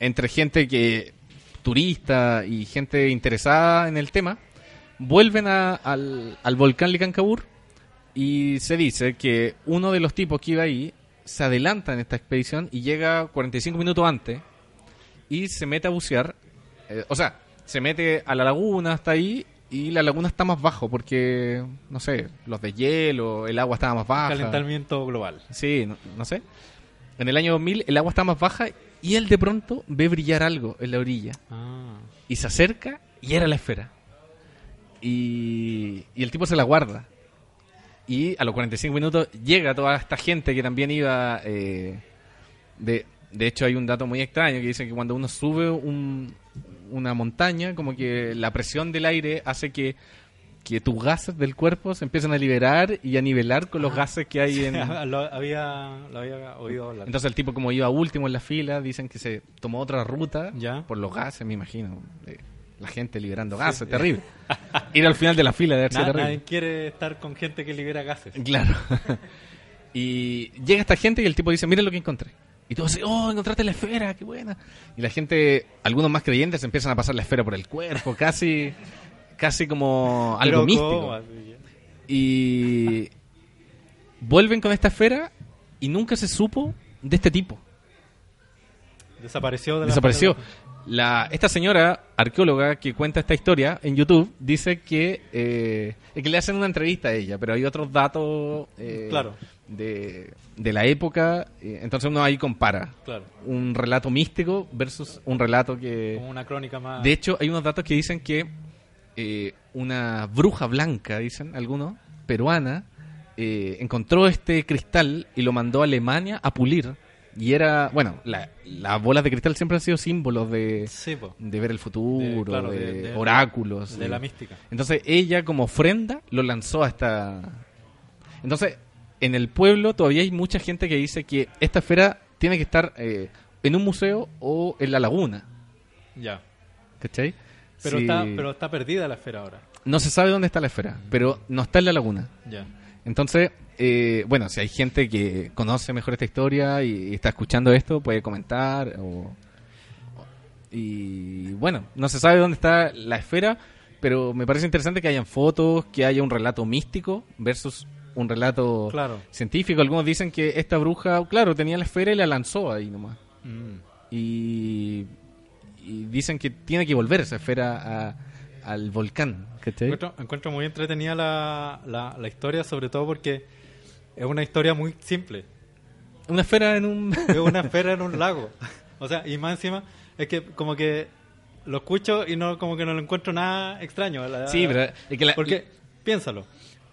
C: entre gente que turista y gente interesada en el tema, vuelven a- al, al volcán Licancabur y se dice que uno de los tipos que iba ahí se adelanta en esta expedición y llega 45 minutos antes y se mete a bucear. eh, o sea, se mete a la laguna hasta ahí y la laguna está más bajo porque, no sé, los de hielo, el agua estaba más baja.
B: Calentamiento global.
C: Sí, no, no sé. En el año 2000 el agua está más baja y él de pronto ve brillar algo en la orilla
B: Ah,
C: y se acerca y era la esfera. Y, y el tipo se la guarda. Y a los 45 minutos llega toda esta gente que también iba... eh, de, de hecho hay un dato muy extraño que dice que cuando uno sube un- una montaña, como que la presión del aire hace que, que tus gases del cuerpo se empiecen a liberar y a nivelar con los gases que hay en...
B: lo, había, lo había oído hablar.
C: Entonces el tipo como iba último en la fila, dicen que se tomó otra ruta
B: Ya.
C: por los gases, me imagino. de la gente liberando gases, terrible. Ir al final de la fila debe ser
B: Na-
C: terrible.
B: nadie quiere estar con gente que libera gases.
C: Claro. y llega esta gente y el tipo dice, miren lo que encontré. Y todos dicen, oh, encontraste la esfera, qué buena. Y la gente, algunos más creyentes, empiezan a pasar la esfera por el cuerpo, casi, casi como algo
B: Pero
C: místico.
B: Así,
C: Y vuelven con esta esfera y nunca se supo de este tipo.
B: Desapareció de la
C: Desapareció. La, esta señora arqueóloga que cuenta esta historia en YouTube dice que, eh, que le hacen una entrevista a ella, pero hay otros datos eh,
B: Claro.
C: de, de la época, eh, entonces uno ahí compara
B: Claro.
C: un relato místico versus un relato que...
B: Como una crónica más.
C: De hecho, hay unos datos que dicen que eh, una bruja blanca, dicen algunos, peruana, encontró este cristal y lo mandó a Alemania a pulir. Y era, bueno, la- las bolas de cristal siempre han sido símbolos de,
B: Sí,
C: de ver el futuro,
B: De-
C: de,
B: claro, de- de-
C: oráculos.
B: de
C: de-
B: la mística.
C: Entonces ella como ofrenda lo lanzó a esta... Entonces, en el pueblo todavía hay mucha gente que dice que esta esfera tiene que estar eh, en un museo o en la laguna.
B: Ya.
C: ¿Cachai?
B: Pero,
C: Sí.
B: está, pero está perdida la esfera ahora.
C: No se sabe dónde está la esfera, pero no está en la laguna.
B: Ya.
C: Entonces, eh, bueno, si hay gente que conoce mejor esta historia y, y está escuchando esto, puede comentar. O, y bueno, no se sabe dónde está la esfera, pero me parece interesante que hayan fotos, que haya un relato místico versus un relato
B: Claro.
C: científico. Algunos dicen que esta bruja, claro, tenía la esfera y la lanzó ahí nomás.
B: Mm.
C: Y, y dicen que tiene que volver esa esfera a- al volcán.
B: Encuentro, encuentro muy entretenida la, la, la historia, sobre todo porque es una historia muy simple.
C: Una esfera en un...
B: Es una esfera en un lago. O sea, y más encima, es que como que lo escucho y no como que no lo encuentro nada extraño. La-
C: Sí, pero es que la-
B: Porque, piénsalo,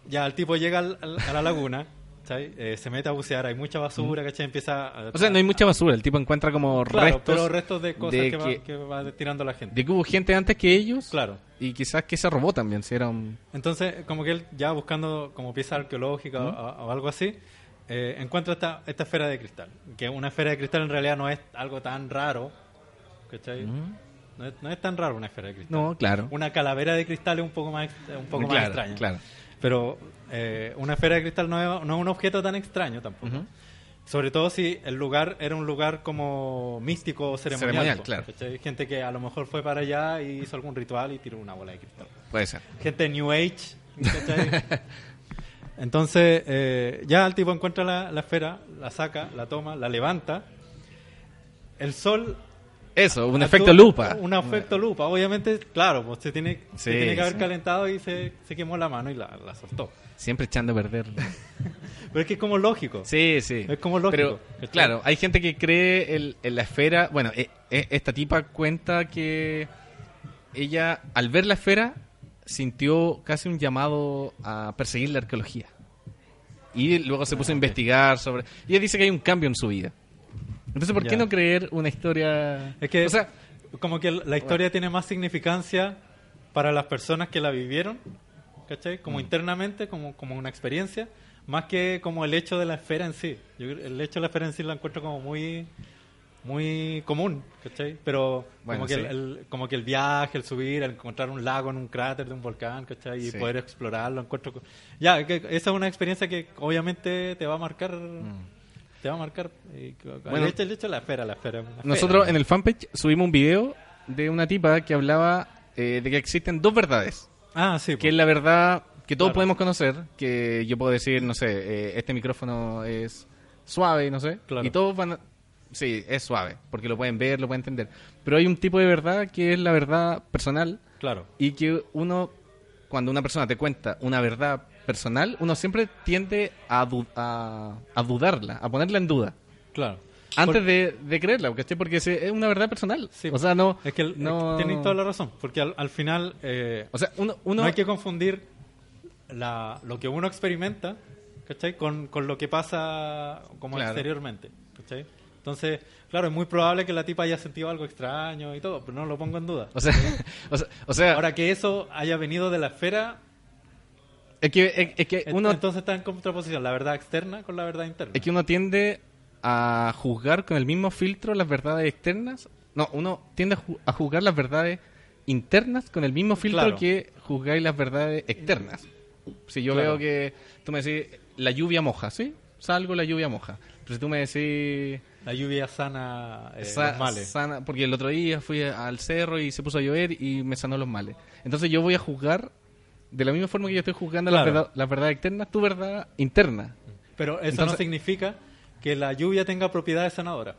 B: ya el tipo llega al- al- a la laguna. Eh, se mete a bucear, hay mucha basura, ¿cachai? Empieza a...
C: O sea, no hay mucha basura. El tipo encuentra como
B: Claro,
C: restos,
B: pero restos de cosas
C: de
B: que, va,
C: que-
B: que va tirando la gente.
C: de que hubo gente antes que ellos.
B: Claro.
C: Y quizás que se robó también. Si era un...
B: Entonces, como que él ya buscando como pieza arqueológica o, o algo así, eh, encuentra esta, esta esfera de cristal. Que una esfera de cristal en realidad no es algo tan raro. ¿Cachai? No, es, no es tan raro una esfera de cristal.
C: No, claro.
B: Una calavera de cristal es un poco más, un poco más
C: claro,
B: extraña.
C: claro.
B: Pero eh, una esfera de cristal no es, no es un objeto tan extraño tampoco. Sobre todo si el lugar era un lugar como místico o ceremonial.
C: Ceremonial,
B: po,
C: claro.
B: ¿cachai? Gente que a lo mejor fue para allá y hizo algún ritual y tiró una bola de cristal
C: Puede ser.
B: gente New Age. Entonces, eh, ya el tipo encuentra la, la esfera, la saca, la toma, la levanta. El sol.
C: Eso, un
B: actúa-
C: efecto lupa.
B: Un efecto lupa. Obviamente, claro, pues se tiene, se tiene que haber
C: sí.
B: calentado y se, se quemó la mano y la, la soltó.
C: Siempre echando a perder.
B: Pero es que es como lógico.
C: Sí, sí.
B: Es como lógico,
C: claro, hay gente que cree el- en la esfera. Bueno, eh, eh, esta tipa cuenta que ella, al ver la esfera, sintió casi un llamado a perseguir la arqueología. Y luego se puso a investigar sobre. Y ella dice que hay un cambio en su vida. Entonces, ¿por qué
B: Ya.
C: no creer una historia.?
B: Es que
C: O sea,
B: como que la historia tiene más significancia para las personas que la vivieron, ¿cachai? Como
C: Mm.
B: internamente, como, como una experiencia, más que como el hecho de la esfera en sí. Yo el hecho de la esfera en sí lo encuentro como muy muy común, ¿cachai? Pero
C: Bueno,
B: como, que
C: sí.
B: el, el- como que el viaje, el subir, el encontrar un lago en un cráter de un volcán, ¿cachai? Y
C: Sí.
B: poder explorarlo, encuentro... Ya, que esa es una experiencia que obviamente te va a marcar... Te va a marcar... eh.
C: Bueno.
B: hecho de la esfera, la esfera. es
C: nosotros en el fanpage subimos un video de una tipa que hablaba eh, de que existen dos verdades.
B: Ah, sí.
C: que es
B: pues.
C: la verdad que todos
B: Claro.
C: podemos conocer, que yo puedo decir, no sé, eh, este micrófono es suave, no sé,
B: Claro.
C: y todos van a... Sí, es suave, porque lo pueden ver, lo pueden entender. Pero hay un tipo de verdad que es la verdad personal
B: Claro.
C: y que uno, cuando una persona te cuenta una verdad personal, uno siempre tiende a, du- a, a dudarla, a ponerla en duda.
B: Claro.
C: Antes
B: Por-
C: de, de creerla, ¿cachai? porque es es una verdad personal.
B: Sí,
C: o sea, no...
B: Es que, el-
C: no...
B: toda la razón, porque al, al final eh,
C: O sea, uno... uno
B: no hay que confundir la, lo que uno experimenta ¿cachai? Con, con lo que pasa como
C: Claro.
B: exteriormente. ¿cachai? Entonces, claro, es muy probable que la tipa haya sentido algo extraño y todo, pero no lo pongo en duda.
C: O sea, o sea, o sea,
B: Ahora que eso haya venido de la esfera,
C: es que, es, es que uno
B: entonces está en contraposición la verdad externa con la verdad interna.
C: Es que uno tiende a juzgar con el mismo filtro las verdades externas. No, uno tiende a, ju- a juzgar las verdades internas con el mismo filtro
B: Claro.
C: que juzgáis las verdades externas. Si yo
B: Claro.
C: veo que tú me decís, la lluvia moja, ¿sí? Salgo, la lluvia moja. Pero si tú me decís,
B: la lluvia sana eh,
C: Sa-
B: los males.
C: sana- porque el otro día fui al cerro y se puso a llover y me sanó los males. Entonces yo voy a juzgar de la misma forma que yo estoy juzgando las
B: Claro.
C: verdad- las verdades externas, tu verdad interna.
B: Pero eso
C: Entonces-
B: no significa que la lluvia tenga propiedades sanadoras.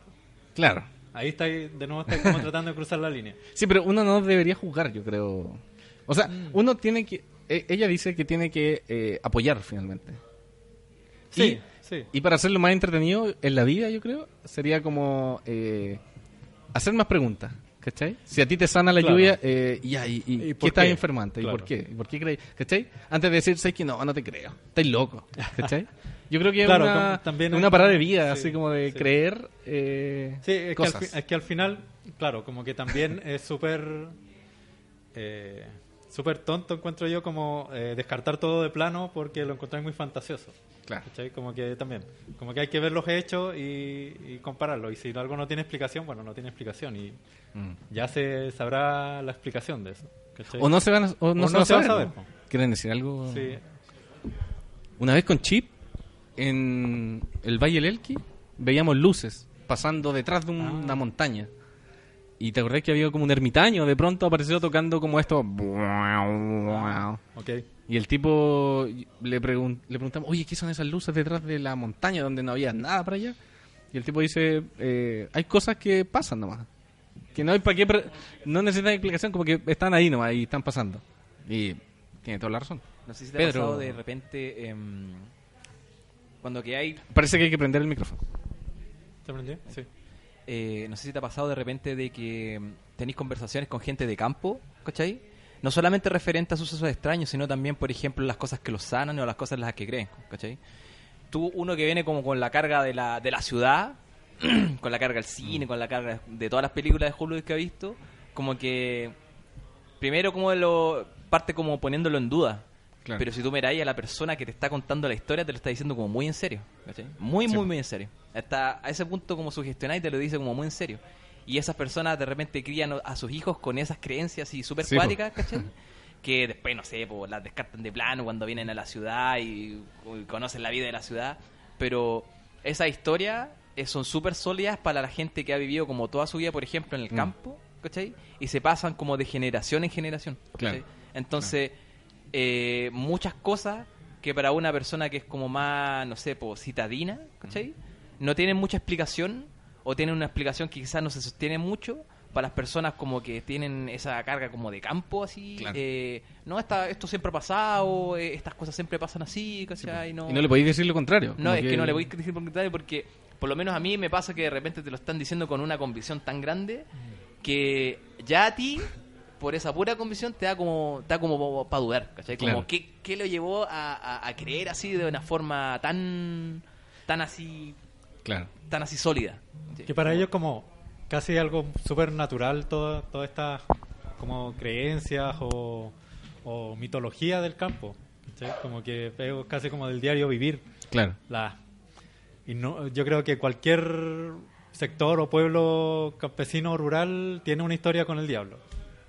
C: Claro.
B: Ahí está, de nuevo está como tratando de cruzar la línea.
C: Sí, pero uno no debería juzgar, yo creo. O sea,
B: Mm.
C: uno tiene que... e- ella dice que tiene que eh, apoyar finalmente.
B: Sí, sí.
C: Y para hacerlo más entretenido en la vida, yo creo, sería como eh, hacer más preguntas. ¿Cachai? Si a ti te sana la
B: Claro.
C: lluvia, eh, ya, ¿y, y
B: ¿Y
C: qué estás enfermante? ¿Y por qué? ¿Y por qué crees? ¿Cachai? Antes de decir, ¿sabes que no? No te creo. Estás loco. ¿Cachai? Yo creo que es
B: Claro,
C: una,
B: también
C: una
B: es-
C: parada de vida,
B: sí,
C: así como de
B: sí.
C: creer eh,
B: Sí, es que, al
C: cosas.
B: es que al final, claro, como que también es súper eh, súper tonto, encuentro yo, como eh, descartar todo de plano porque lo encontré muy fantasioso.
C: Claro.
B: ¿Cachai? Como que también, como que hay que ver los hechos y, y compararlos. Y si algo no tiene explicación, bueno, no tiene explicación y
C: Mm.
B: ya se sabrá la explicación de eso. ¿cachai?
C: O no se van a, o no
B: O
C: se
B: no
C: va a
B: se va a
C: saber. ¿Quieren decir algo?
B: Sí.
C: Una vez con Chip, en el Valle del Elqui, veíamos luces pasando detrás de un-
B: Ah.
C: una montaña. Y te acordás que había como un ermitaño, de pronto apareció tocando como esto.
B: Ok.
C: Y el tipo le, pregun- le preguntamos, oye, ¿qué son esas luces detrás de la montaña donde no había nada para allá? Y el tipo dice, eh, hay cosas que pasan nomás. Que no hay para qué, no necesitan explicación, como que están ahí nomás y están pasando. Y tiene toda la razón.
F: No sé si te
C: Pedro.
F: ha pasado de repente em, cuando que hay
C: Parece que hay que prender el micrófono.
B: ¿Te aprendí? Sí.
F: Eh, no sé si te ha pasado de repente de que tenéis conversaciones con gente de campo, ¿cachai? No solamente referente a sucesos extraños, sino también, por ejemplo, las cosas que los sanan o las cosas en las que creen, ¿cachai? Tú, uno que viene como con la carga de la, de la ciudad, con la carga del cine, con la carga de todas las películas de Hollywood que ha visto, como que primero como lo parte como poniéndolo en duda.
C: Claro.
F: Pero si tú miráis a la persona que te está contando la historia, te lo está diciendo como muy en serio. ¿cachai? Muy,
C: Sí.
F: muy, muy en serio. Hasta a ese punto como sugestionáis te lo dice como muy en serio. Y esas personas de repente crían a sus hijos con esas creencias y súper
C: Sí,
F: cuáticas, ¿cachai? Que después, no sé, po, las descartan de plano cuando vienen a la ciudad y, y conocen la vida de la ciudad. Pero esas historias eh, son súper sólidas para la gente que ha vivido como toda su vida, por ejemplo, en el
C: Mm.
F: campo, ¿cachai? Y se pasan como de generación en generación.
C: Claro.
F: Entonces, eh, muchas cosas que para una persona que es como más, no sé, po, citadina, ¿cachai? No tienen mucha explicación o tienen una explicación que quizás no se sostiene mucho para las personas como que tienen esa carga como de campo así
C: Claro.
F: eh, no esta, esto siempre ha pasado eh, estas cosas siempre pasan así ¿cachai? no,
C: Y no le podéis decir lo contrario.
F: no, es que no le voy a decir por contrario porque por lo menos a mí me pasa que de repente te lo están diciendo con una convicción tan grande que ya a ti por esa pura convicción te da como te da como para dudar, ¿cachai? Como
C: Claro.
F: ¿qué, qué lo llevó a, a- a creer así de una forma tan tan así
C: Claro.
F: tan así sólida. ¿cachai?
B: Que para ellos como casi algo súper natural toda toda esta como creencias o, o mitología del campo. ¿cachai? Como que es casi como del diario vivir.
C: Claro.
B: La, y no, yo creo que cualquier sector o pueblo campesino o rural tiene una historia con el diablo.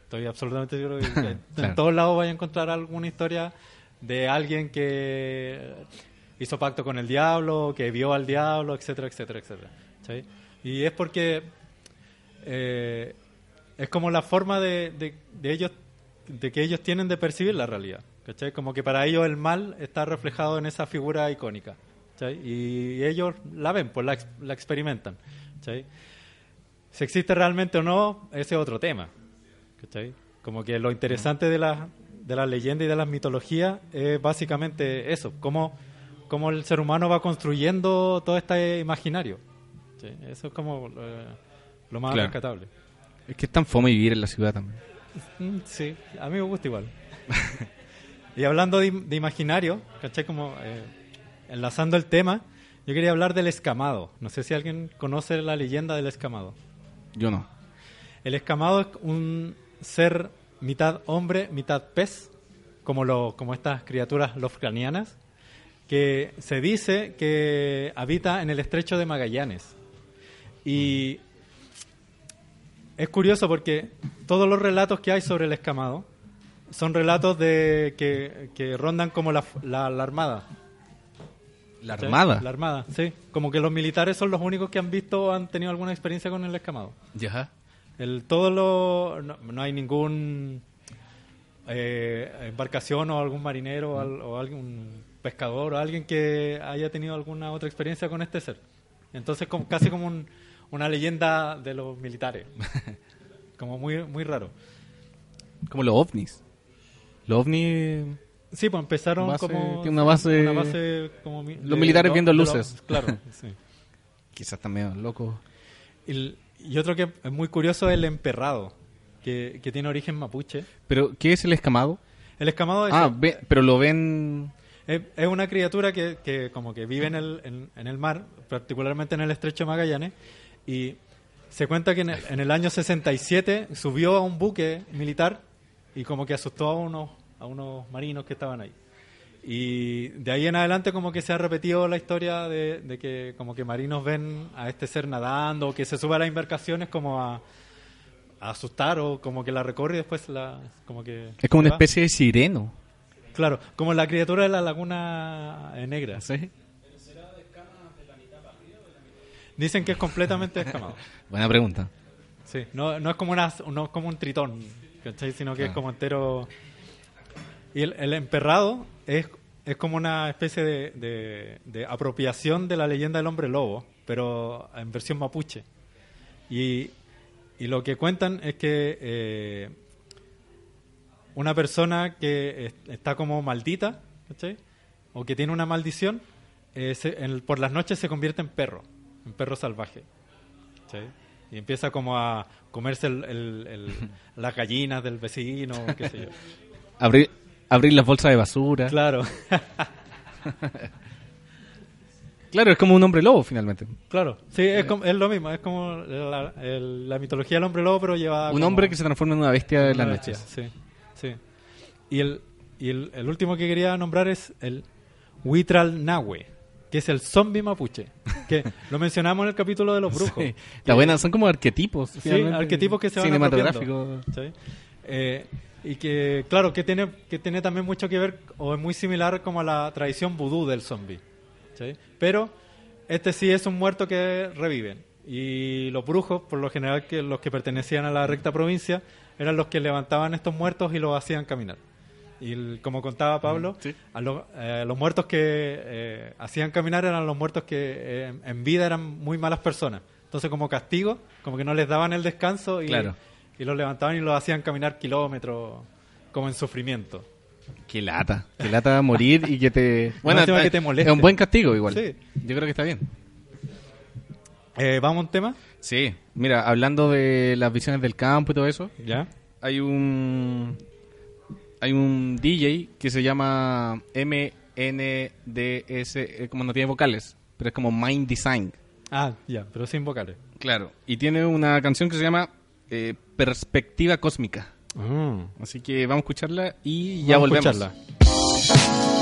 B: Estoy absolutamente seguro que
C: Claro.
B: en todos lados vaya a encontrar alguna historia de alguien que hizo pacto con el diablo, que vio al diablo, etcétera, etcétera, etcétera. Y es porque eh, es como la forma de, de- de ellos de que ellos tienen de percibir la realidad. ¿cachai? Como que para ellos el mal está reflejado en esa figura icónica. ¿cachai? Y ellos la ven, pues la, la experimentan. ¿cachai? Si existe realmente o no, ese es otro tema. ¿Cachai? Como que lo interesante de la, de la leyenda y de las mitologías es básicamente eso, cómo, cómo el ser humano va construyendo todo este imaginario. ¿sí? Eso es como eh, lo más
C: Claro.
B: rescatable.
C: Es que es tan fome vivir en la ciudad también.
B: Mm, Sí, a mí me gusta igual. y hablando de, de imaginario, ¿cachai? Como eh, enlazando el tema, yo quería hablar del escamado. No sé si alguien conoce la leyenda del escamado.
C: Yo no.
B: El escamado es un ser mitad hombre, mitad pez, como, lo, como estas criaturas lovecranianas, que se dice que habita en el estrecho de Magallanes. Y es curioso porque todos los relatos que hay sobre el escamado son relatos de que, que rondan como la, la- la armada.
C: La armada.
B: La armada, sí. Como que los militares son los únicos que han visto o han tenido alguna experiencia con el escamado.
C: Ya.
B: El, todo lo, no, no hay ningún eh, embarcación o algún marinero o, al- o algún pescador o alguien que haya tenido alguna otra experiencia con este ser. Entonces como, casi como un- una leyenda de los militares. como muy, muy raro.
C: Como los ovnis. Los ovnis...
B: Sí, pues empezaron
C: Base-
B: como...
C: tiene una base-
B: una base como mi-
C: Los militares viendo
B: de
C: luces.
B: claro, sí.
C: Quizás también locos.
B: Y, el- y otro que es muy curioso es el emperrado, que, que tiene origen mapuche.
C: ¿Pero qué es el escamado?
B: El escamado es,
C: Ah, ve- pero lo ven...
B: es, es una criatura que, que como que vive en el, en, en el mar, particularmente en el estrecho de Magallanes, y se cuenta que en el, en el año 67 subió a un buque militar y como que asustó a unos, a unos marinos que estaban ahí. Y de ahí en adelante como que se ha repetido la historia de, de que como que marinos ven a este ser nadando o que se sube a las embarcaciones como a, a asustar o como que la recorre y después la como que
C: Es como una
B: va.
C: especie de sireno.
B: Claro, como la criatura de la laguna negra.
C: ¿Sí?
B: Dicen que es completamente descamado.
C: Buena pregunta.
B: Sí, no, no es como una, no es como un tritón, ¿cachai? Sino que es
C: Claro.
B: como entero. Y el, el emperrado es, es como una especie de, de- de apropiación de la leyenda del hombre lobo, pero en versión mapuche. Y, y lo que cuentan es que eh, una persona que es- está como maldita, ¿cachai? O que tiene una maldición, eh, se- en- por las noches se convierte en perro, en perro salvaje. ¿cachai? Y empieza como a comerse el- el- el- las gallinas del vecino, qué sé yo.
C: Abrir, abrir las bolsas de basura.
B: Claro,
C: Claro, es como un hombre lobo finalmente.
B: claro. Sí, es, como- es lo mismo, es como la, el- la mitología del hombre lobo, pero llevada
C: Un
B: como-
C: hombre que se transforma en una bestia de noches.
B: bestia, Sí, sí. Y, el, y el, el último que quería nombrar es el Huitral Nahue, que es el zombie mapuche. Que lo mencionamos en el capítulo de los brujos.
C: Sí. La buena, son como arquetipos.
B: Sí, arquetipos que se van
C: Cinematográficos.
B: ¿sí? Eh, y que, claro, que tiene, que tiene también mucho que ver, o es muy similar como a la tradición vudú del zombie. ¿sí? Pero este sí es un muerto que reviven. Y los brujos, por lo general, que los que pertenecían a la recta provincia, eran los que levantaban estos muertos y los hacían caminar. Y el- como contaba Pablo,
C: Sí.
B: a lo- eh, los muertos que eh, hacían caminar eran los muertos que eh, en vida eran muy malas personas. Entonces, como castigo, como que no les daban el descanso y,
C: Claro.
B: Y los levantaban y los hacían caminar kilómetros, como en sufrimiento.
C: Qué lata. Qué lata morir y que te... Bueno, eh,
B: que te moleste.
C: es un buen castigo igual.
B: Sí.
C: Yo creo que está bien.
B: Eh, ¿Vamos a un tema?
C: Sí. Mira, hablando de las visiones del campo y todo eso,
B: Ya.
C: hay un... Hay un DJ que se llama MNDS, eh, como no tiene vocales, pero es como Mind Design.
B: Ah, ya, pero sin vocales.
C: Claro. Y tiene una canción que se llama eh, Perspectiva Cósmica.
B: Ah.
C: Así que vamos a escucharla y ya
B: Vamos a
C: volvemos.
B: escucharla.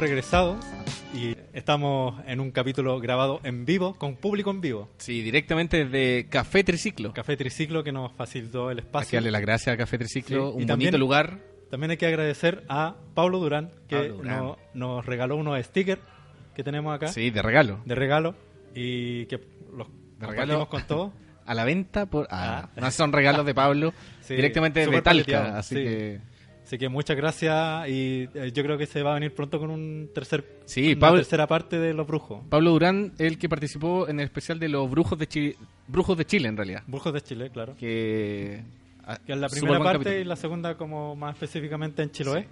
B: Regresado y estamos en un capítulo grabado en vivo, con público en vivo.
C: Sí, directamente desde Café Triciclo.
B: Café Triciclo que nos facilitó el
C: Hay que
B: espacio.
C: darle las gracias a Café Triciclo,
B: Sí,
C: un
B: y también-
C: bonito lugar.
B: También hay que agradecer a Pablo Durán, que
C: Pablo Durán.
B: no- nos regaló unos stickers que tenemos acá
C: Sí, de regalo.
B: de regalo y que los
C: De
B: compartimos
C: regalo.
B: con todos.
C: A la venta por... Ah,
B: Ah.
C: no son regalos de Pablo,
B: Sí,
C: directamente de Talca, así
B: sí.
C: que...
B: Así que muchas gracias y eh, yo creo que se va a venir pronto con un tercer,
C: Sí,
B: una
C: Pablo-
B: tercera parte de Los Brujos.
C: Pablo Durán, el que participó en el especial de los brujos de Chile, brujos de Chile en realidad.
B: Brujos de Chile, claro.
C: Que,
B: Que es la primera parte
C: capítulo.
B: y la segunda como más específicamente en Chiloé.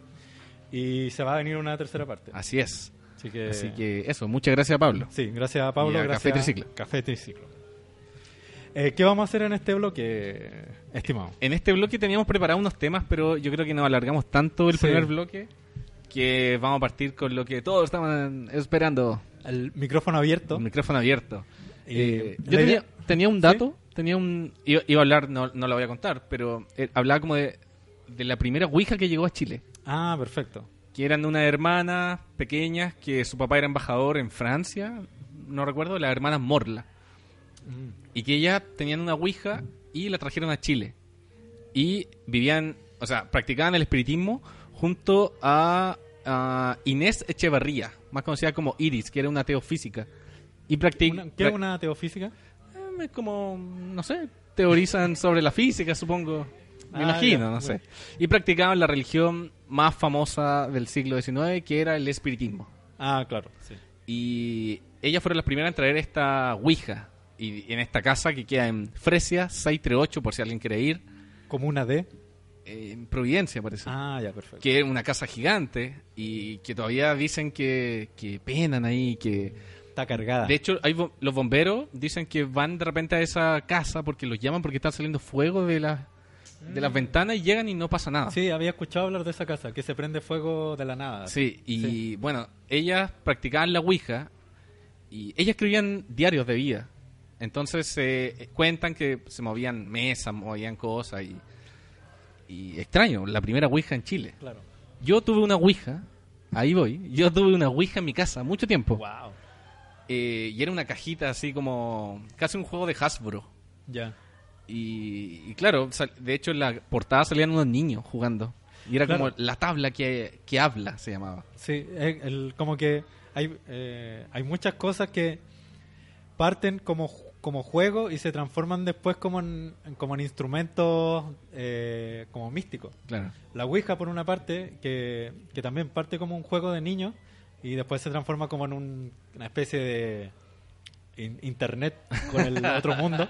B: Y se va a venir una tercera parte.
C: Así es.
B: Así que,
C: Así que eso, muchas gracias a Pablo.
B: sí, gracias a Pablo.
C: Y a
B: gracias
C: Café Triciclo.
B: Café Triciclo. Eh, ¿Qué vamos a hacer en este bloque, estimado?
C: En este bloque teníamos preparados unos temas, pero yo creo que nos alargamos tanto el
B: Sí.
C: primer bloque que vamos a partir con lo que todos estaban esperando.
B: El micrófono abierto.
C: El micrófono abierto. Eh,
B: la
C: yo tenía, un dato, tenía un iba, iba a hablar, no, no lo voy a contar, pero eh, hablaba como de, de la primera Ouija que llegó a Chile.
B: Ah, perfecto.
C: que eran unas hermanas pequeñas que su papá era embajador en Francia, no recuerdo, las hermanas Morla,
B: Mm.
C: y que ellas tenían una ouija y la trajeron a Chile. Y vivían, o sea, practicaban el espiritismo junto a, a Inés Echevarría, más conocida como Iris, que era una teofísica. Y.
B: ¿Qué es una teofísica?
C: Es como, no sé, teorizan sobre la física, supongo. Me
B: Ah,
C: imagino,
B: ya,
C: no
B: bueno.
C: sé. Y practicaban la religión más famosa del siglo XIX, que era el espiritismo.
B: Ah, claro. Sí.
C: Y ellas fueron las primeras en traer esta Ouija. Y en esta casa que queda en Fresia 638, por si alguien quiere ir,
B: Como una D.
C: eh, en Providencia parece.
B: Ah, ya, perfecto.
C: Que es una casa gigante y que todavía dicen que, que penan ahí, que...
B: Está cargada.
C: De hecho, hay bo- los bomberos dicen que van de repente a esa casa porque los llaman porque están saliendo fuego de, las de las ventanas y llegan y no pasa nada.
B: Sí, había escuchado hablar de esa casa, que se prende fuego de la nada.
C: Sí, y
B: Sí.
C: bueno, ellas practicaban la Ouija y ellas escribían diarios de vida. Entonces eh, cuentan que se movían mesas, movían cosas y, y extraño, la primera Ouija en Chile.
B: Claro.
C: Yo tuve una Ouija, ahí voy, yo tuve una Ouija en mi casa mucho tiempo.
B: Wow.
C: Eh, y era una cajita así como casi un juego de Hasbro.
B: Ya.
C: Y, y claro, sal- de hecho en la portada salían unos niños jugando. Y era
B: Claro.
C: como la tabla que, que habla, se llamaba.
B: Sí, el- como que hay, eh, hay muchas cosas que parten como, como juego y se transforman después como en, como en instrumentos eh, como místicos.
C: Claro.
B: La Ouija, por una parte, que, que también parte como un juego de niños y después se transforma como en un- una especie de in- internet con el otro mundo.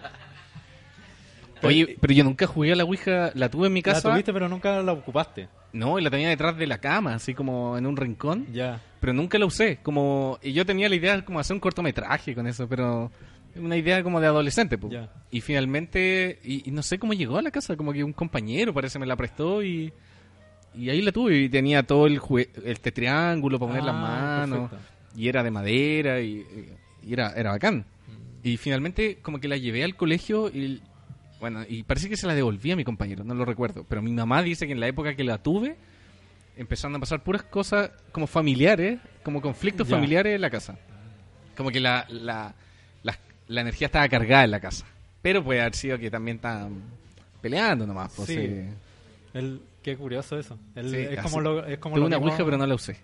C: Oye, pero yo nunca jugué a la Ouija, la tuve en mi
B: la
C: casa.
B: tuviste, pero nunca la ocupaste.
C: No, y la tenía detrás de la cama, así como en un rincón.
B: Ya.
C: Pero nunca la usé. Como, y yo tenía la idea como de hacer un cortometraje con eso, pero una idea como de adolescente. pues. Y finalmente, y, y no sé cómo llegó a la casa, como que un compañero parece me la prestó y, y ahí la tuve. Y tenía todo el jue- este triángulo para poner las
B: Ah,
C: manos.
B: perfecto.
C: Y era de madera y, y era, era bacán. Y finalmente como que la llevé al colegio y bueno, y parece que se la devolví a mi compañero, no lo recuerdo. Pero mi mamá dice que en la época que la tuve empezaron a pasar puras cosas como familiares, como conflictos familiares en la casa. Como que la, la, la, energía estaba cargada en la casa. Pero puede haber sido que también estaban peleando nomás. pues,
B: Sí.
C: eh.
B: El, qué curioso eso. El-
C: Sí,
B: es, como lo, es como
C: Tuve
B: lo
C: una
B: mismo-
C: ouija pero no la usé.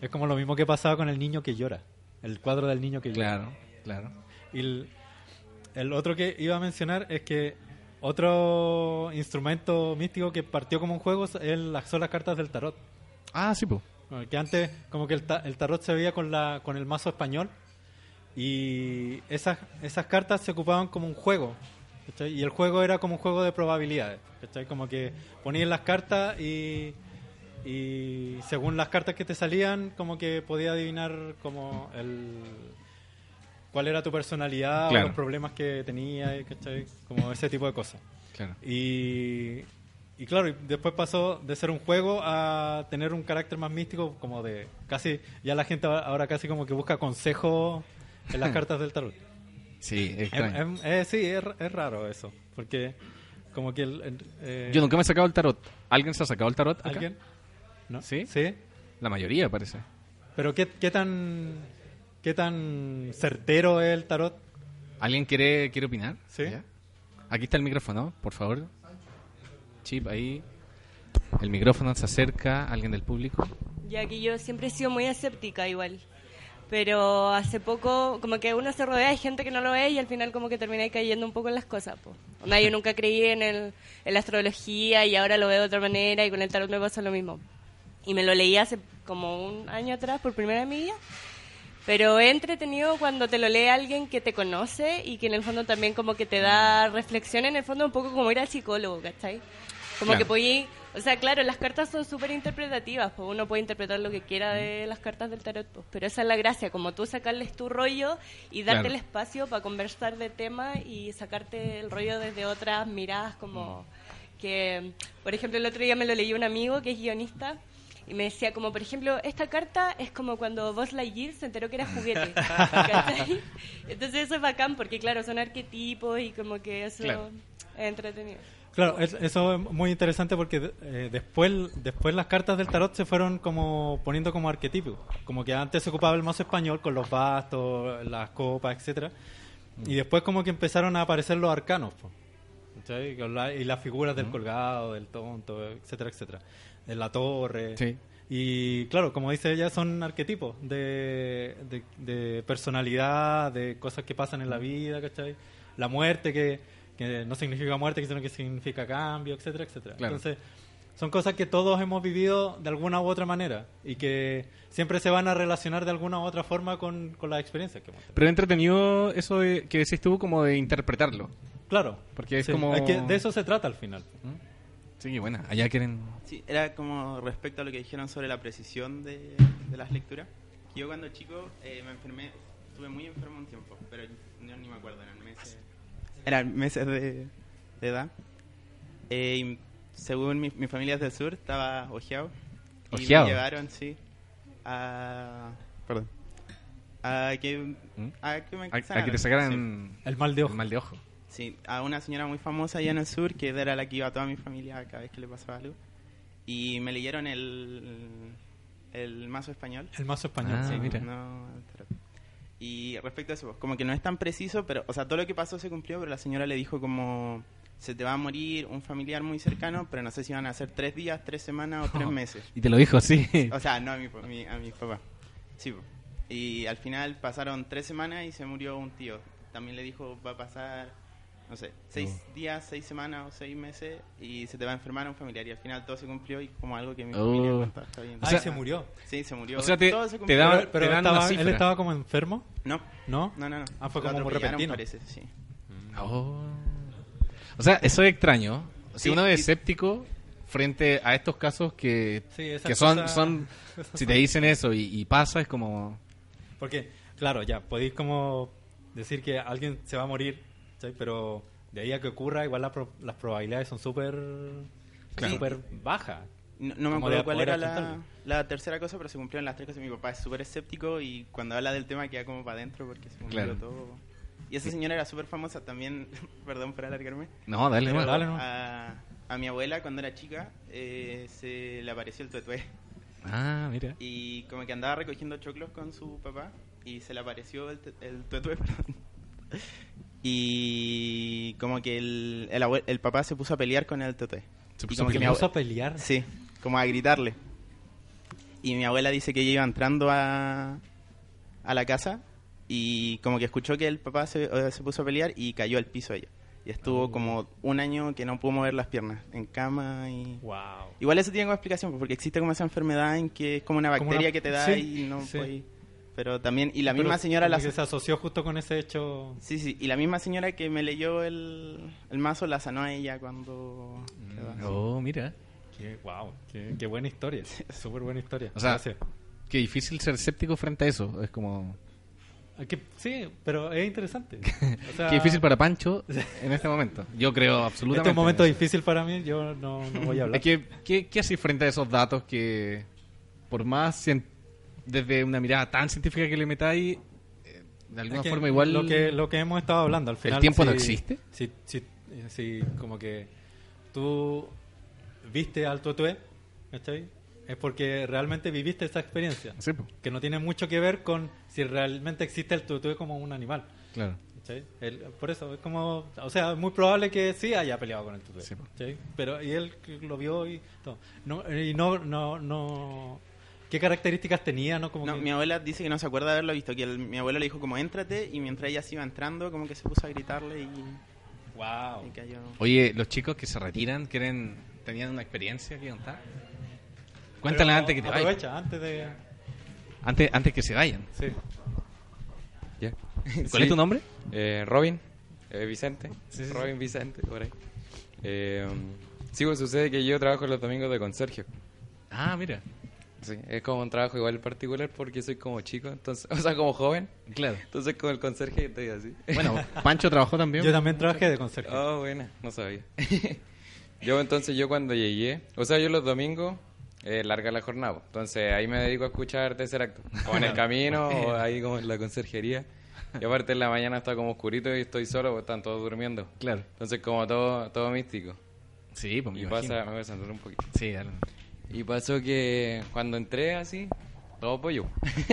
B: Es como lo mismo que pasaba con el niño que llora. El cuadro del niño que llora.
C: Claro, claro.
B: Y el, el otro que iba a mencionar es que otro instrumento místico que partió como un juego es las- son las cartas del tarot.
C: Ah, sí, pues.
B: Que antes como que el, ta- el tarot se veía con, la, con el mazo español y esas, esas cartas se ocupaban como un juego. ¿cachai? Y el juego era como un juego de probabilidades. ¿cachai? Como que ponías las cartas y, y según las cartas que te salían, como que podía adivinar como el cuál era tu personalidad
C: Claro.
B: o los problemas que tenías, ¿cachai? Como ese tipo de cosas.
C: Claro.
B: Y, y claro, y después pasó de ser un juego a tener un carácter más místico, como de casi, ya la gente ahora casi como que busca consejo en las cartas del tarot.
C: Sí, es
B: Em-
C: extraño.
B: em- eh, sí, es, es raro eso, porque como que... el- eh,
C: Yo nunca me he sacado el tarot. ¿Alguien se ha sacado el tarot? acá?
B: ¿Alguien? ¿No?
C: ¿Sí?
B: ¿Sí?
C: La mayoría, parece.
B: Pero ¿qué, qué tan qué tan certero es el tarot?
C: ¿Alguien quiere, quiere opinar?
B: Sí.
C: ¿Ya? Aquí está el micrófono, por favor. Chip, ahí. El micrófono se acerca. ¿Alguien del público?
G: Ya que yo siempre he sido muy escéptica igual. Pero hace poco, como que uno se rodea de gente que no lo ve y al final como que termina cayendo un poco en las cosas. Po. Onda, yo nunca creí en, el, en la astrología y ahora lo veo de otra manera y con el tarot me pasa lo mismo. Y me lo leí hace como un año atrás por primera vez en mi vida. Pero es entretenido cuando te lo lee alguien que te conoce y que en el fondo también como que te da reflexión, en el fondo un poco como ir al psicólogo, ¿cachai? Como
C: Claro.
G: que podí, o sea, claro, las cartas son súper interpretativas, pues uno puede interpretar lo que quiera de las cartas del tarot, pues, pero esa es la gracia, como tú sacarles tu rollo y darte
C: Claro.
G: el espacio para conversar de tema y sacarte el rollo desde otras miradas, como que, por ejemplo, el otro día me lo leyó un amigo que es guionista y me decía como, por ejemplo, esta carta es como cuando Buzz Lightyear se enteró que era juguete. Entonces eso es bacán porque, claro, son arquetipos y como que eso
C: Claro.
G: es entretenido.
B: Claro, es- eso es muy interesante porque eh, después, después las cartas del tarot se fueron como poniendo como arquetipos. Como que antes se ocupaba el mazo español con los bastos, las copas, etcétera Y después como que empezaron a aparecer los arcanos. po. Y las figuras del colgado, del tonto, etcétera, etcétera. De la torre.
C: Sí.
B: Y claro, como dice ella, son arquetipos de, de, de personalidad, de cosas que pasan en la vida, ¿cachai? La muerte, que, que no significa muerte, sino que significa cambio, etcétera, etcétera.
C: Claro.
B: Entonces, son cosas que todos hemos vivido de alguna u otra manera y que siempre se van a relacionar de alguna u otra forma con, con las experiencias que hemos tenido.
C: Pero entretenido eso de- que decís tú como de interpretarlo.
B: Claro.
C: Porque es
B: Sí,
C: como-
B: que de eso se trata al final.
C: Sí, buena. Allá quieren...
H: Sí, era como respecto a lo que dijeron sobre la precisión de, de las lecturas. Yo cuando chico eh, me enfermé, estuve muy enfermo un tiempo, pero yo ni me acuerdo, eran meses, eran meses de, de edad. Eh, y según mi, mi familia es del sur, estaba ojeado. Y
C: ¿Ojeado?
H: me llevaron, sí, a... Perdón. A que,
C: ¿Mm?
H: a que me
C: A, a que te
H: sí.
C: sacaran
B: El mal de ojo.
C: el mal de ojo.
H: Sí, a una señora muy famosa allá en el sur, que era la que iba a toda mi familia cada vez que le pasaba algo. Y me leyeron el, el mazo español.
B: El mazo español.
C: Ah,
H: Sí,
C: mira.
H: no. Y respecto a eso, pues, como que no es tan preciso, pero, o sea, todo lo que pasó se cumplió, pero la señora le dijo como, se te va a morir un familiar muy cercano, pero no sé si van a ser tres días, tres semanas o tres meses.
C: Y te lo dijo así.
H: O sea, no a mi, pa- mi- a mi papá. Sí, y al final pasaron tres semanas y se murió un tío. También le dijo, va a pasar, no sé, seis días, seis semanas o seis meses y se te va a enfermar un familiar. Y al final todo se cumplió y como algo que mi
C: Oh.
H: familia contaba, está bien.
B: Ah,
C: O sea,
B: se murió.
H: Sí, se murió.
C: O sea, te-
H: Todo se
C: te
B: Pero, pero
C: te dan
B: estaba- él estaba como enfermo,
H: No,
B: ¿no?
H: no, no. no.
B: Ah, fue
H: Lo
B: como repentino.
H: parece, sí.
C: Oh. O sea, eso es extraño. Si
H: Sí,
C: uno es
H: y-
C: escéptico frente a estos casos que,
B: Sí,
C: que son,
B: cosas-
C: son si te dicen eso y, y pasa, es como...
B: Porque, claro, ya, podéis como decir que alguien se va a morir, ¿sí? pero de ahí a que ocurra, igual la pro- las probabilidades son súper
H: Claro.
B: súper bajas.
H: No, no me acuerdo cuál era la, la tercera cosa, pero se cumplieron las tres cosas. Mi papá es súper escéptico y cuando habla del tema queda como para adentro porque se cumplió
C: Claro.
H: todo. Y esa señora era súper famosa también, perdón por alargarme.
C: No, dale,
H: pero
B: dale nomás.
H: a, a mi abuela cuando era chica eh, se le apareció el tuetué
C: Ah, mira.
H: y como que andaba recogiendo choclos con su papá y se le apareció el, el tuetué, perdón. Y como que el, el, abue- el papá se puso a pelear con el tuetué.
C: Se puso
H: como
C: a
H: que abue-
B: puso a pelear.
H: Sí, como a gritarle. Y mi abuela dice que ella iba entrando a, a la casa y como que escuchó que el papá se, eh, se puso a pelear y cayó al piso ella. Y estuvo como un año que no pudo mover las piernas, en cama y...
B: Wow.
H: Igual eso tiene como explicación, porque existe como esa enfermedad en que es como una
B: Como
H: bacteria
B: una-
H: que te da
B: sí,
H: y no
B: sí.
H: puedes- Pero también, y la
B: Pero
H: misma señora... La,
B: que se asoció justo con ese hecho.
H: Sí, sí, y la misma señora que me leyó el, el mazo la sanó a ella cuando... así.
C: Oh, mira.
B: Qué, wow, qué, qué buena historia. Súper buena historia.
C: O sea,
B: Gracias.
C: Qué difícil ser escéptico frente a eso. Es como...
B: Ah, que- sí, pero es interesante. O sea,
C: Qué difícil para Pancho en este momento. Yo creo absolutamente.
B: Este es un momento difícil para mí, yo no, no voy a hablar.
C: Que, ¿qué, qué haces frente a esos datos que, por más desde una mirada tan científica que le metáis, eh, de alguna
B: Es que
C: forma igual...
B: Lo que, lo que hemos estado hablando al final.
C: tiempo no existe?
B: Si, si, si como que tú viste al tuetué, ¿cachai? es porque realmente viviste esa experiencia.
C: Sí.
B: Que no tiene mucho que ver con si realmente existe el tutú como un animal.
C: Claro.
B: por eso, es como. O sea, es muy probable que sí haya peleado con el.
C: Sí.
B: ¿cachai? Pero, y él lo vio y todo. No, y no, no, no. ¿Qué características tenía? ¿no? Como
H: No,
B: que-
H: mi abuela dice que no se acuerda de haberlo visto, que el- mi abuelo le dijo como éntrate y mientras ella se iba entrando como que se puso a gritarle y,
B: Wow.
H: y cayó.
C: Oye, los chicos que se retiran, quieren tenían una experiencia que contar. Cuéntala
B: Pero
C: antes que te vayan.
B: Aprovecha, antes de.
C: Antes, antes que se vayan.
B: Sí.
C: ¿Cuál es tu nombre?
I: Eh, Robin, eh, Vicente.
C: Sí, sí, sí.
I: Robin Vicente, por ahí. Eh, sí, pues sucede que yo trabajo los domingos de conserje.
C: Ah, mira.
I: Sí, es como un trabajo igual particular porque soy como chico, entonces, o sea, como joven.
C: Claro.
I: Entonces con el conserje estoy así.
C: Bueno, Pancho trabajó también.
B: Yo también trabajé de conserje.
I: Oh, buena, no sabía. yo entonces, yo cuando llegué, o sea, yo los domingos eh, larga la jornada, entonces ahí me dedico a escuchar tercer acto, o en el camino, o ahí como en la conserjería. Y aparte en la mañana está como oscurito y estoy solo, porque están todos durmiendo.
C: Claro.
I: Entonces como todo, todo místico.
C: Sí, pues me
I: Y
C: imagino.
I: pasa, me voy a sentar un poquito.
C: Sí, dale.
I: Y pasó que cuando entré así, todo pollo.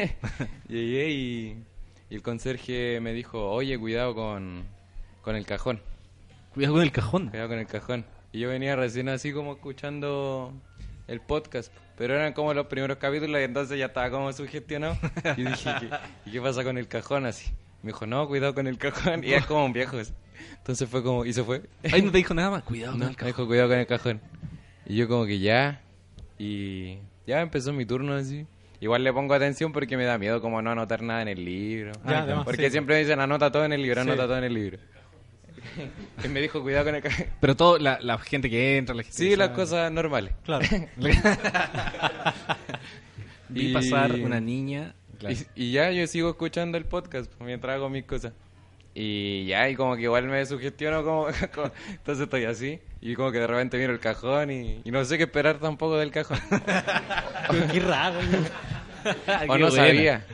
I: Llegué y, y el conserje me dijo, oye, cuidado con, con el cajón.
C: Cuidado con el cajón.
I: Cuidado con el cajón. Y yo venía recién así como escuchando el podcast, pero eran como los primeros capítulos y entonces ya estaba como sugestionado. Y dije, ¿qué, ¿y qué pasa con el cajón así? Me dijo, no, cuidado con el cajón. Y es como un viejo. así. Entonces fue como, y se fue.
C: Ahí no te dijo nada más. Cuidado
I: No,
C: con el
I: me
C: cajón.
I: dijo, cuidado con el cajón. Y yo como que ya, y ya empezó mi turno así. Igual le pongo atención porque me da miedo como no anotar nada en el libro.
B: Ya, además,
I: porque
B: sí.
I: siempre me dicen anota todo en el libro,
B: Sí.
I: anota todo en el libro. y me dijo cuidado con el cajón.
C: Pero todo, la, la gente que entra, la gente
I: Sí,
C: que
I: las cosas normales.
B: Claro.
C: Vi
I: Y-
C: pasar una niña. Claro.
I: Y, y ya yo sigo escuchando el podcast mientras hago mis cosas. Y ya, y como que igual me sugestiono como, como- entonces estoy así y como que de repente miro el cajón y, y no sé qué esperar tampoco del cajón.
B: Qué raro.
I: o no
C: buena.
I: sabía.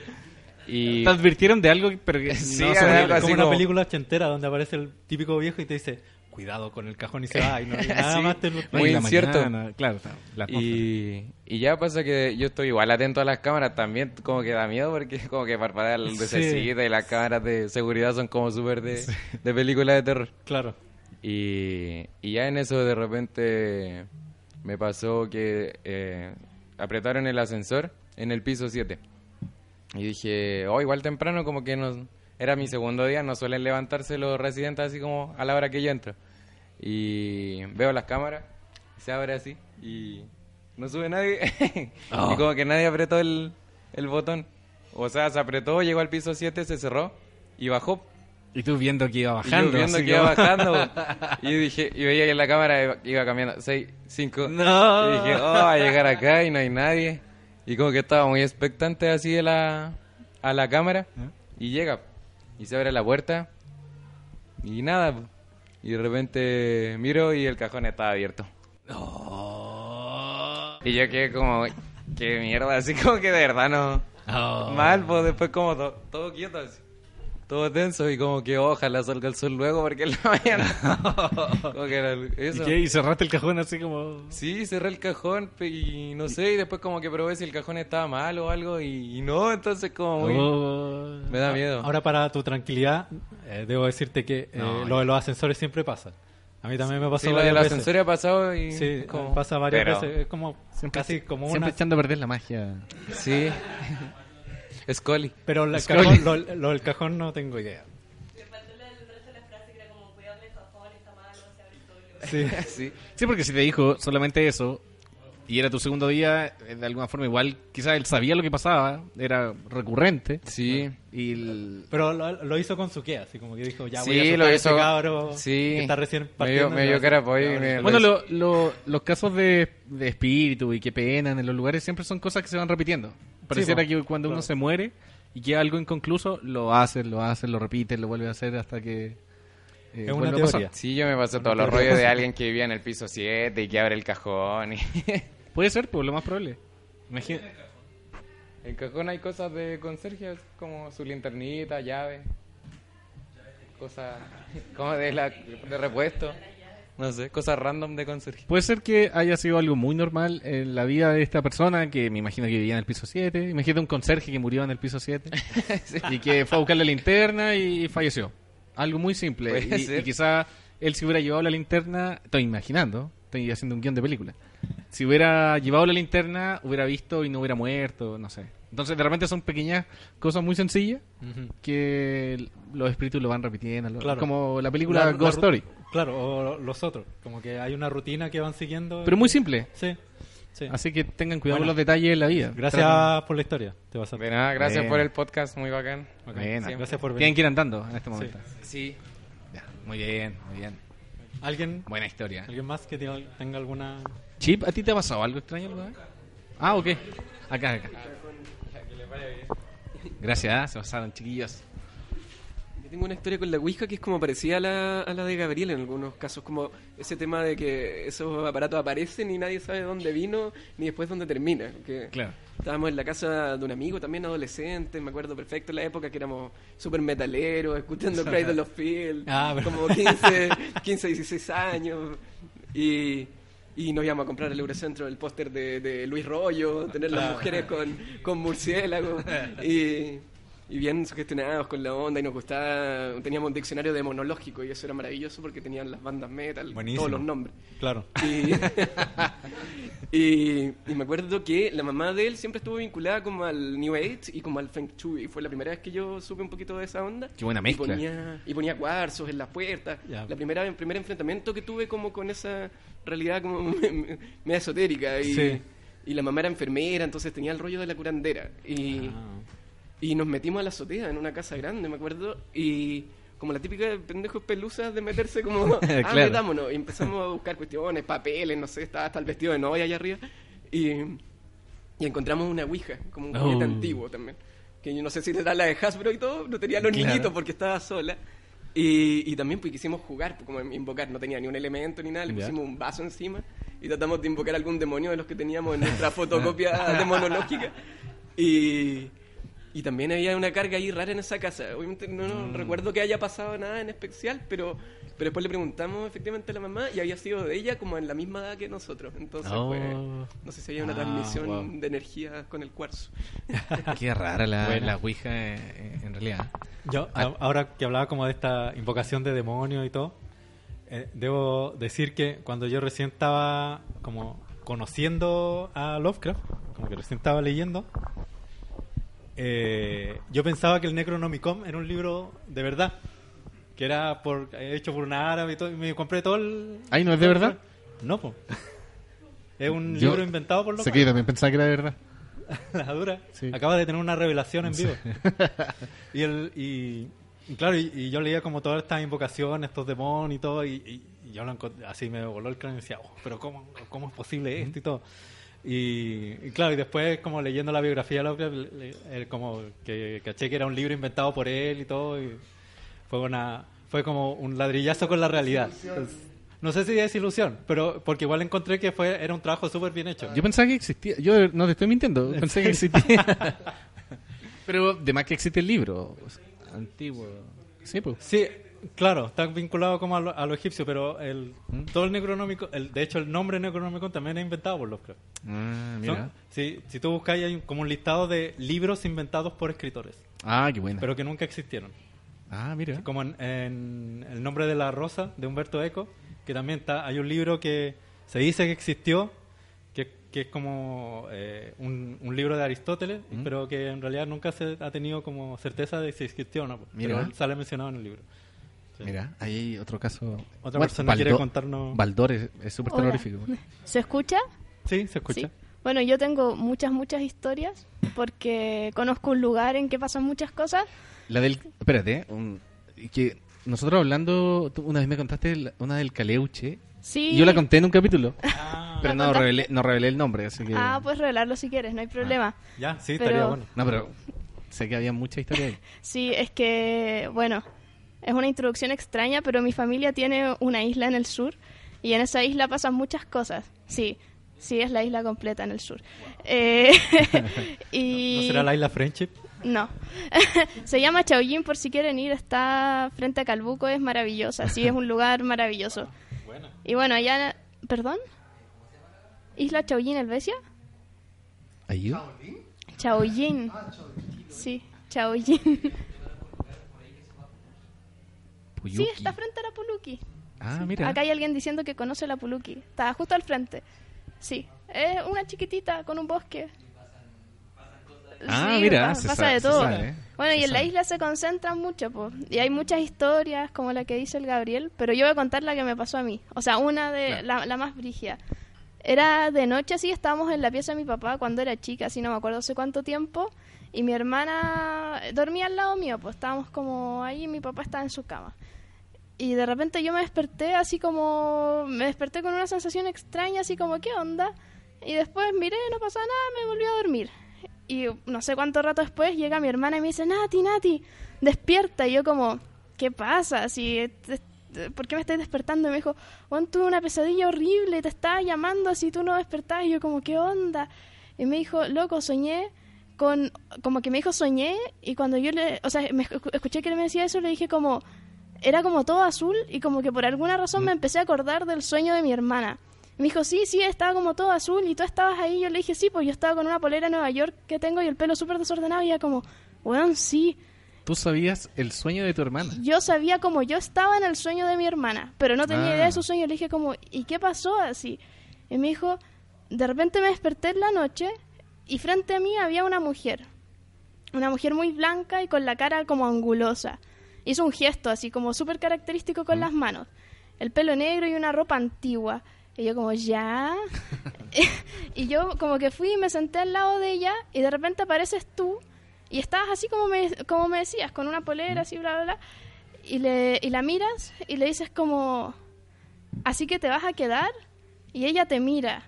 I: Y
C: Te advirtieron de algo, pero que
I: Sí,
C: no
I: algo así
B: como una
I: como-
B: película ochentera donde aparece el típico viejo y te dice, cuidado con el cajón y se va. Y, no, y nada
I: Sí.
B: más te lo-
I: Muy
C: la
I: incierto.
C: mañana, claro, la.
I: Y, y ya pasa que yo estoy igual atento a las cámaras también, como que da miedo porque como que parpadea el
B: Sí.
I: lucecita y las cámaras de seguridad son como súper de, de película de terror.
B: Claro.
I: Y, y ya en eso de repente me pasó que eh, apretaron el ascensor en el piso 7. Y dije, oh, igual temprano, como que no, era mi segundo día, no suelen levantarse los residentes así como a la hora que yo entro. Y veo las cámaras, se abre así y no sube nadie.
C: Oh.
I: y como que nadie apretó el, el botón. O sea, se apretó, llegó al piso 7, se cerró y bajó.
C: Y tú viendo que iba
I: Y
C: bajando.
I: yo viendo que iba bajando. y yo dije, y veía que en la cámara iba, cambiando 6, 5.
C: No.
I: Y dije, oh, va a llegar acá y no hay nadie. Y como que estaba muy expectante así de la, a la cámara. Y llega. Y se abre la puerta. Y nada. Y de repente miro y el cajón estaba abierto. Y yo quedé como, qué mierda. Así como que de verdad no.
C: Oh.
I: Mal, pues después como to- todo quieto así. Todo tenso y como que ojalá salga el sol luego porque en la mañana. como que era
C: ¿Y,
I: eso.
C: qué? ¿Y cerraste el cajón así como...?
I: Sí, cerré el cajón y no sé, y después como que probé si el cajón estaba mal o algo y, y no, entonces como muy...
C: Oh.
I: Me da miedo.
B: Ahora para tu tranquilidad, eh, debo decirte que eh,
C: No,
B: lo de los ascensores siempre pasa. A mí también me pasó
I: sí,
B: varias veces.
I: ascensor ha pasado y...
B: Sí,
I: como-
B: pasa varias
I: pero-
B: veces. Es como
C: Siempre,
B: casi como
C: siempre
B: una...
C: echando a perder la magia.
I: Sí. Scully.
B: Pero el
C: Scully.
B: cajón, lo, lo del cajón no tengo idea.
G: Le faltó el resto de la frase que era como cuidado el cajón, está malo, se abre solo.
B: Sí.
I: Sí.
C: Sí, porque si te dijo solamente eso y era tu segundo día, eh, de alguna forma igual, quizás él sabía lo que pasaba, era recurrente.
I: Sí.
C: Y el-
B: Pero lo, lo hizo con su qué, así como que dijo, ya voy a
I: Sí, lo
B: a ese
I: hizo...
B: cabro
I: sí.
B: que está recién
I: Me dio,
B: partiendo.
I: me dio cara por ahí. me-
C: Bueno,
I: lo
C: lo- lo- los casos de, de espíritu y que penan en los lugares siempre son cosas que se van repitiendo. Pareciera
B: po,
C: que cuando uno se muere y queda algo inconcluso, lo hacen, lo hacen, lo repiten, lo vuelven a hacer hasta que... eh,
B: Es una teoría.
I: Sí, yo me pasé todos los rollos de alguien que vivía en el piso 7 y que abre el cajón. Y...
C: Puede ser, pues lo más probable. Imagina-
I: En el cajón hay cosas de conserje, como su linternita, llave, cosas como de, la, de repuesto.
F: No sé, cosas random de conserje.
C: Puede ser que haya sido algo muy normal en la vida de esta persona que me imagino que vivía en el piso 7. Imagínate un conserje que murió en el piso 7 y que fue a buscar la linterna y falleció. Algo muy simple. Y, y quizá él si hubiera llevado la linterna, estoy imaginando, estoy haciendo un guion de película. Si hubiera llevado la linterna, hubiera visto y no hubiera muerto, no sé. Entonces de repente son pequeñas cosas muy sencillas
B: Ujú.
C: que los espíritus lo van repitiendo. lo-
B: Claro.
C: Como la película
B: La- la
C: Ghost
B: ru-
C: Story.
B: Claro, o los otros. Como que hay una rutina que van siguiendo.
C: Pero
B: y-
C: muy simple.
B: Sí. sí.
C: Así que tengan cuidado
B: Bueno.
C: con los detalles de la vida.
B: Gracias
C: Traten-
B: por la historia. Te vas a...
F: De nada, gracias
C: Bien.
F: por el podcast, muy bacán.
B: Ok,
C: Buena.
B: sí, Gracias por
C: Tienen
B: venir.
C: que ir andando en este momento.
F: Sí.
C: Ya, Muy bien, muy bien.
B: ¿Alguien,
C: Buena historia.
B: ¿Alguien más que tenga, tenga alguna...
C: Chip, ¿a ti te ha pasado algo extraño alguna vez? Ah, ok. Acá, acá. Gracias, ¿ah? se pasaron, chiquillos.
J: Yo tengo una historia con la Ouija que es como parecida a la, a la de Gabriel en algunos casos, como ese tema de que esos aparatos aparecen y nadie sabe dónde vino ni después dónde termina. Que
C: Claro.
J: Estábamos en la casa de un amigo también adolescente, me acuerdo perfecto en la época que éramos súper metaleros, escuchando Cradle of Field,
B: Ah,
J: como 15, 15, 16 años. Y, y nos íbamos a comprar al Eurocentro el póster de, de Luis Rollo, tener las mujeres con, con murciélagos. Y, y bien sugestionados con la onda y nos gustaba, teníamos un diccionario demonológico y eso era maravilloso porque tenían las bandas metal,
B: Buenísimo.
J: todos los nombres.
B: Claro.
J: Y, y, y me acuerdo que la mamá de él siempre estuvo vinculada como al New Age y como al Feng Shui. Fue la primera vez que yo supe un poquito de esa onda.
C: Qué buena
J: Y
C: mezcla.
J: ponía, y ponía cuarzos en las puertas.
B: Ya.
J: La primera, el primer enfrentamiento que tuve como con esa realidad como me- me- media esotérica. Y,
B: Sí.
J: y la mamá era enfermera, entonces tenía el rollo de la curandera. Y,
B: Ah.
J: y nos metimos a la azotea en una casa grande, me acuerdo, y como la típica de pendejos pelusas de meterse como, ah,
C: Claro.
J: metámonos, y empezamos a buscar cuestiones, papeles, no sé, estaba hasta el vestido de novia allá arriba, y, y encontramos una ouija, como un juguete
C: Oh.
J: antiguo también, que yo no sé si era la de Hasbro y todo, no tenía los
C: Claro.
J: niñitos porque estaba sola, y, y también pues quisimos jugar, pues, como invocar, no tenía ni un elemento ni nada, le pusimos un vaso encima, y tratamos de invocar algún demonio de los que teníamos en nuestra fotocopia demonológica, y... Y también había una carga ahí rara en esa casa. Obviamente no, no
C: Mm.
J: recuerdo que haya pasado nada en especial, pero, pero después le preguntamos efectivamente a la mamá y había sido de ella como en la misma edad que nosotros. Entonces,
C: Oh.
J: pues, no sé si había una
B: Ah,
J: transmisión
B: wow.
J: de energía con el cuarzo.
C: Qué rara la,
B: Buena.
C: la Ouija eh, en realidad.
B: Yo, a- ahora que hablaba como de esta invocación de demonios y todo, eh, debo decir que cuando yo recién estaba como conociendo a Lovecraft, como que recién estaba leyendo, eh, yo pensaba que el Necronomicon era un libro de verdad, que era por hecho por una árabe y todo, y me compré todo el...
C: Ay, ¿no es de verdad?
B: No, pues. Es un
C: Yo
B: libro inventado por
C: Sé
B: Lovecraft.
C: que yo también pensaba que era de verdad.
B: la dura.
C: Sí.
B: Acaba de tener una revelación en vivo. y, el, y, y claro, y, yo leía como todas estas invocaciones, estos demonios y todo, y, yo lo así me voló el cráneo y decía, "Oh, pero cómo, ¿cómo es posible esto y todo? Y, y claro, y después como leyendo la biografía de Lovecraft, le- le- eh, como que caché que era un libro inventado por él y todo, y fue una fue como un ladrillazo con la realidad. Entonces, no sé si es ilusión, pero porque igual encontré que fue era un trabajo súper bien hecho.
C: Yo pensaba que existía. Yo no te estoy mintiendo. Pensé que existía. Pero de más que existe el libro. Antiguo. Sí, pues.
B: Sí, claro, está vinculado como a lo, a lo egipcio, pero el,
C: ¿Mm?
B: todo el necronómico, el, de hecho el nombre necronómico también es inventado por Lovecraft.
C: Ah, mira.
B: si tú buscas hay como un listado de libros inventados por escritores,
C: Ah, qué buena.
B: pero que nunca existieron.
C: Ah, mira.
B: Como en, en El nombre de la rosa de Humberto Eco, que también está, hay un libro que se dice que existió, que, que es como eh, un, un libro de Aristóteles,
C: ¿Mm?
B: pero que en realidad nunca se ha tenido como certeza de si existió o no.
C: Mira.
B: Pero sale mencionado en el libro. Sí.
C: Mira, ahí hay otro caso.
B: Otra persona quiere contarnos-
C: Baldor es súper terrorífico.
K: ¿Se escucha?
B: Sí, se escucha.
K: Sí. Bueno, yo tengo muchas, muchas historias porque conozco un lugar en que pasan muchas cosas.
C: La del. Espérate, un- que nosotros hablando. tú una vez me contaste la- una del Caleuche.
K: Sí.
C: Y yo la conté en un capítulo.
B: Ah,
C: pero
K: ¿La
C: no revelé, no revelé el nombre, así que.
K: Ah, puedes revelarlo si quieres, no hay problema.
B: ya, sí,
K: Pero-
B: estaría bueno.
C: No, pero sé que había mucha historia ahí.
K: Sí, es que, bueno, es una introducción extraña, pero mi familia tiene una isla en el sur y en esa isla pasan muchas cosas. Sí, sí, es la isla completa en el sur. Eh, y...
B: ¿No será la isla Friendship?
K: No. Se llama Chaoyin por si quieren ir. Está frente a Calbuco, es maravillosa. Sí, es un lugar maravilloso.
B: Buena.
K: Y bueno, allá... ¿Perdón? ¿Isla Chaoyin Helvecia?
C: ¿Ayú?
K: Chaoyin. Sí, Chaoyin. Sí, está frente a la Puluki.
C: Ah,
K: Sí,
C: mira.
K: Acá hay alguien diciendo que conoce la Puluki. Está justo al frente. Sí, es una chiquitita con un bosque.
C: Ah,
K: Sí,
C: mira, se
K: pasa
C: sabe-
K: de todo.
C: sabe,
K: Bueno, y en la isla se concentran mucho, pues. Y hay muchas historias, como la que dice el Gabriel, pero yo voy a contar la que me pasó a mí. O sea, una de la, la más brígida. Era de noche, así, estábamos en la pieza de mi papá cuando era chica, así no me acuerdo hace cuánto tiempo, y mi hermana dormía al lado mío, pues estábamos como ahí y mi papá estaba en su cama. Y de repente yo me desperté así como, me desperté con una sensación extraña, así como, ¿qué onda? Y después miré, no pasa nada, me volví a dormir. Y no sé cuánto rato después llega mi hermana y me dice, Nati, Nati, despierta. Y yo como, ¿qué pasa? Si, ¿Por qué me estás despertando? Y me dijo, Juan, tuve una pesadilla horrible, te estaba llamando así tú no despertás. Y yo como, ¿qué onda? Y me dijo, loco, soñé con, como que me dijo soñé y cuando yo le, o sea, me escu- escuché que él me decía eso, le dije como, era como todo azul y como que por alguna razón me empecé a acordar del sueño de mi hermana. Me dijo, sí, sí, estaba como todo azul y tú estabas ahí. Yo le dije, sí, pues yo estaba con una polera de Nueva York que tengo y el pelo súper desordenado y ella como, weón, sí.
C: Tú sabías el sueño de tu hermana.
K: Yo sabía como yo estaba en el sueño de mi hermana, pero no tenía
C: Ah.
K: idea de su sueño. Le dije como, ¿y qué pasó así? Y me dijo, de repente me desperté en la noche y frente a mí había una mujer. Una mujer muy blanca y con la cara como angulosa. Hizo un gesto así como súper característico con las manos. El pelo negro y una ropa antigua. Y yo como, ¿ya? y yo como que fui y me senté al lado de ella y de repente apareces tú y estabas así como me, como me decías, con una polera así, bla, bla, bla. Y, le, y la miras y le dices como, ¿así que te vas a quedar? Y ella te mira.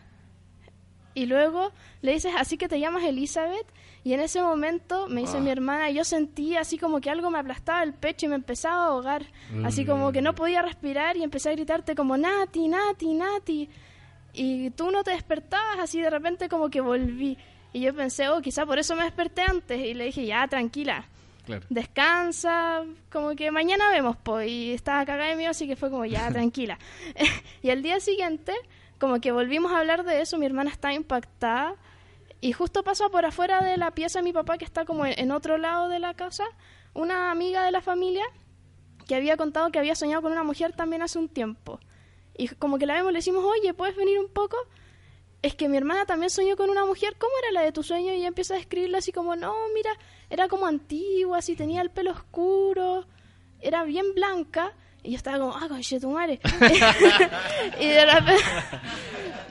K: Y luego le dices, ¿así que te llamas Elizabeth? Y en ese momento me dice mi hermana, yo sentí así como que algo me aplastaba el pecho y me empezaba a ahogar. Así como que no podía respirar y empecé a gritarte como, Nati, Nati, Nati. Y tú no te despertabas, así de repente como que volví. Y yo pensé, oh, quizá por eso me desperté antes. Y le dije, ya, tranquila,
C: Claro.
K: descansa, como que mañana vemos, pues. Y estaba cagada de miedo, así que fue como, ya, tranquila. y al día siguiente, como que volvimos a hablar de eso, mi hermana estaba impactada. Y justo pasó por afuera de la pieza de mi papá, que está como en otro lado de la casa, una amiga de la familia que había contado que había soñado con una mujer también hace un tiempo. Y como que la vemos, le decimos, oye, ¿puedes venir un poco? Es que mi hermana también soñó con una mujer, ¿cómo era la de tu sueño? Y ella empieza a describirla así como, no, mira, era como antigua, así tenía el pelo oscuro, era bien blanca. Y yo estaba como, ah, conche tu madre. y de repente,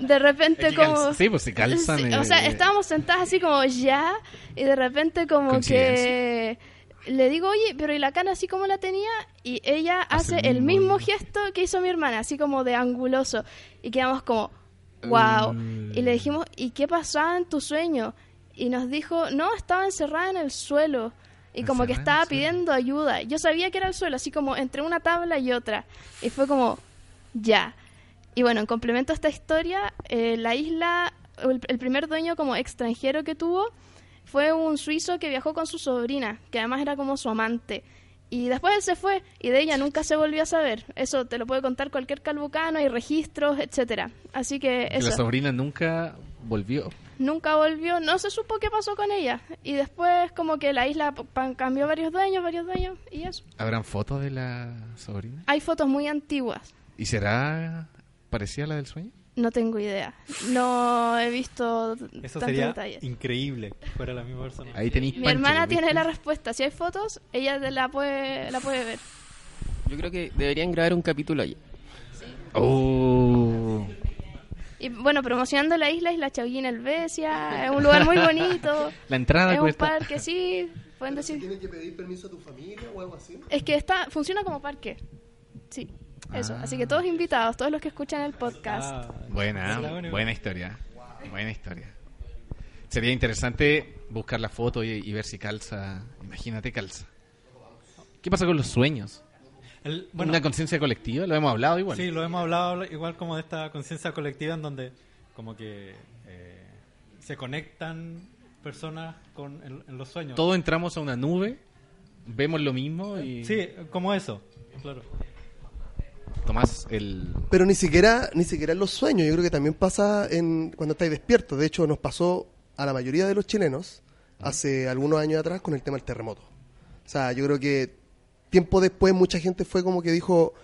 K: de repente como...
C: sí, pues se calzan,
K: Sí,
C: eh,
K: o sea, estábamos sentadas así como ya, y de repente como que le digo, oye, pero ¿y la cara así como la tenía? Y ella hace, el mismo gesto que hizo mi hermana, así como de anguloso. Y quedamos como, wow. Y le dijimos, ¿y qué pasaba en tu sueño? Y nos dijo, no, estaba encerrada en el suelo. Y como que estaba pidiendo ayuda. Yo sabía que era el suelo, así como entre una tabla y otra. Y fue como, ya. Y bueno, en complemento a esta historia, eh, la isla, el, el primer dueño como extranjero que tuvo fue un suizo que viajó con su sobrina, que además era como su amante. Y después él se fue y de ella nunca se volvió a saber. Eso te lo puede contar cualquier calbucano, hay registros, etcétera. Así que
C: Que la
K: eso,
C: sobrina nunca volvió.
K: Nunca volvió, no se supo qué pasó con ella. Y después como que la isla cambió varios dueños, varios dueños y eso.
C: ¿Habrán fotos de la sobrina?
K: Hay fotos muy antiguas.
C: ¿Y será parecida a la del sueño?
K: No tengo idea. No he visto
B: Eso sería
K: detalles.
B: increíble fuera la misma persona.
C: Ahí tenéis
K: Mi
C: Pancho,
K: hermana tiene la respuesta. Si hay fotos, ella te la puede, la puede ver.
E: Yo creo que deberían grabar un capítulo allí.
C: Oh.
K: Y bueno, promocionando la isla, Isla Chauguín Helvecia. Es un lugar muy bonito.
C: La entrada
K: es un
C: cuesta.
K: parque, sí. Pueden decir.
L: ¿Tienes que pedir permiso a tu familia o algo así?
K: Es que está, funciona como parque. Sí, eso. Así que todos invitados, todos los que escuchan el podcast.
B: Ah,
C: Buena,
B: Sí.
C: buena historia. Buena historia. Sería interesante buscar la foto y, y ver si calza. Imagínate, calza. ¿Qué pasa con los sueños?
B: El- bueno,
C: ¿Una conciencia colectiva? Lo hemos hablado igual.
B: Sí, lo hemos hablado igual como de esta conciencia colectiva en donde como que eh, se conectan personas con en, en los sueños.
C: Todos entramos a una nube, vemos lo mismo y...
B: Sí, como eso, claro.
C: tomás el...
L: Pero ni siquiera, ni siquiera en los sueños, yo creo que también pasa en cuando estáis despiertos. De hecho, nos pasó a la mayoría de los chilenos hace algunos años atrás con el tema del terremoto. O sea, yo creo que tiempo después mucha gente fue como que dijo,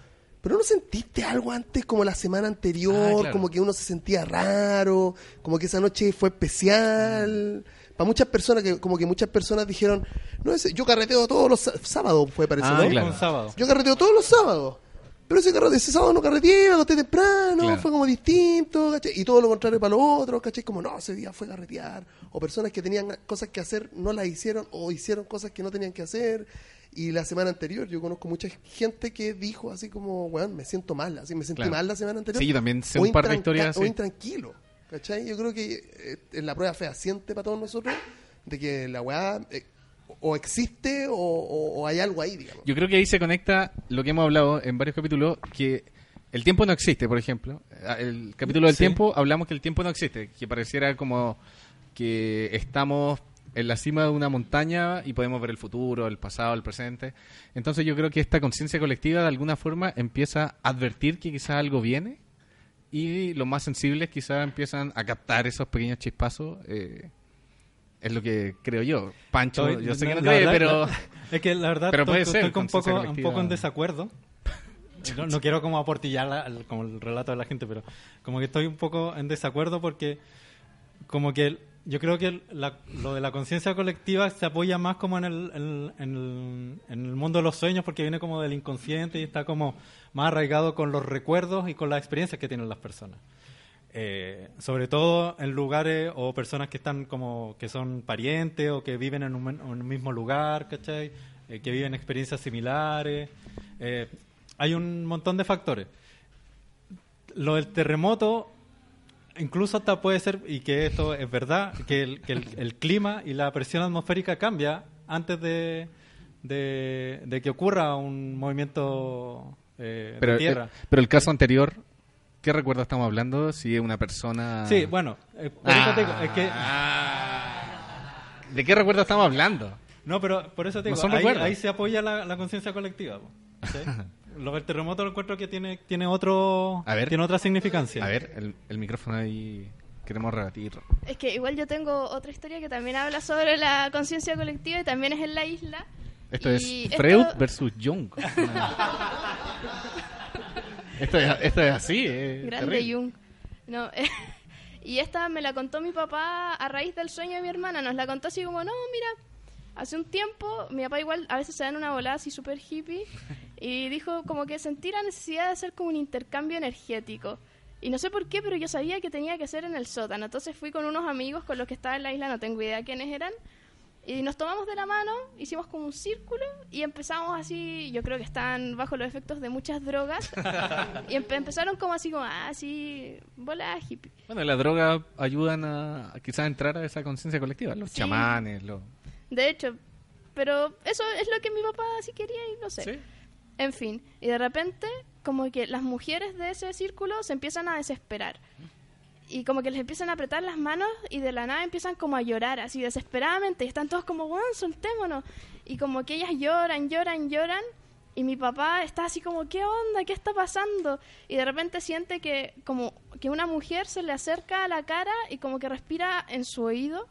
L: pero no sentiste algo antes como la semana anterior,
C: Ah, claro.
L: como que uno se sentía raro, como que esa noche fue especial. Para muchas personas, que como que muchas personas dijeron, no, ese- yo carreteo todos los sá- sábados, fue parece,
C: Ah,
L: ¿no?
C: claro.
B: Sábado.
L: Yo carreteo todos los sábados. Pero ese, carrete, ese sábado no carreteé, acosté temprano,
C: Claro.
L: fue como distinto, ¿cachai? Y todo lo contrario para los otros, ¿cachai? Como, no, ese día fue carretear. O personas que tenían cosas que hacer, no las hicieron, o hicieron cosas que no tenían que hacer. Y la semana anterior, yo conozco mucha gente que dijo así como, weón, me siento mal, así me sentí
C: Claro.
L: mal la semana anterior.
C: Sí, yo también sé
L: O
C: un par de historias
L: O intranquilo, ¿cachai? Yo creo que eh, es la prueba fehaciente para todos nosotros de que la weá eh, o existe o, o- o hay algo ahí, digamos.
C: Yo creo que ahí se conecta lo que hemos hablado en varios capítulos, que el tiempo no existe, por ejemplo. Ah, El capítulo del
B: Sí.
C: tiempo hablamos que el tiempo no existe, que pareciera como que estamos en la cima de una montaña y podemos ver el futuro, el pasado, el presente. Entonces yo creo que esta conciencia colectiva de alguna forma empieza a advertir que quizás algo viene y los más sensibles quizás empiezan a captar esos pequeños chispazos. eh, es lo que creo yo. Pancho,
B: Estoy-
C: yo sé que no cree,
B: verdad-
C: pero...
B: es que la verdad
C: pero
B: estoy,
C: puede ser,
B: estoy con un poco, un poco en desacuerdo. No, no quiero como aportillar la- el- como el relato de la gente, pero como que estoy un poco en desacuerdo porque como que yo creo que la- lo de la conciencia colectiva se apoya más como en el, en, el, mundo de los sueños porque viene como del inconsciente y está como más arraigado con los recuerdos y con las experiencias que tienen las personas. Eh, sobre todo en lugares o personas que están como que son parientes o que viven en un, un mismo lugar, ¿cachai? Eh, que viven experiencias similares. Eh, hay un montón de factores. Lo del terremoto, incluso hasta puede ser, y que esto es verdad, que el, que el- el clima y la presión atmosférica cambia antes de, de, de que ocurra un movimiento eh,
C: Pero,
B: de tierra.
C: eh, pero el caso anterior, ¿qué recuerdo estamos hablando? Si es una persona...
B: Sí, bueno, eh, por eso te digo, es que...
C: ¿De qué recuerdo estamos hablando?
B: No, pero por eso te digo, ahí, ahí se apoya la, la conciencia colectiva. ¿cachai? Lo del terremoto lo encuentro que tiene, tiene otro
C: A ver.
B: tiene otra significancia.
C: A ver, el, el micrófono ahí queremos rebatir.
K: Es que igual yo tengo otra historia que también habla sobre la conciencia colectiva y también es en la isla.
C: Esto
K: Y
C: es
K: esto-
C: Freud versus Jung. esto, es, esto es así. es
K: Grande
C: terrible.
K: Jung. No, y esta me la contó mi papá a raíz del sueño de mi hermana. Nos la contó así como, no, mira, hace un tiempo mi papá igual a veces se da en una volada así súper hippie y dijo como que sentí la necesidad de hacer como un intercambio energético. Y no sé por qué, pero yo sabía que tenía que ser en el sótano. Entonces fui con unos amigos con los que estaba en la isla, no tengo idea quiénes eran. Y nos tomamos de la mano, hicimos como un círculo y empezamos así, yo creo que estaban bajo los efectos de muchas drogas. y empe- empezaron como así, como, ah, así, bola hippie.
C: Bueno, las drogas ayudan a, a quizás entrar a esa conciencia colectiva. Los
K: Sí.
C: chamanes, los...
K: De hecho, pero eso es lo que mi papá sí quería y no sé. En fin, y de repente como que las mujeres de ese círculo se empiezan a desesperar. Y como que les empiezan a apretar las manos y de la nada empiezan como a llorar así desesperadamente. Y están todos como, bueno, soltémonos. Y como que ellas lloran, lloran, lloran. Y mi papá está así como, ¿qué onda? ¿Qué está pasando? Y de repente siente que como que una mujer se le acerca a la cara y como que respira en su oído.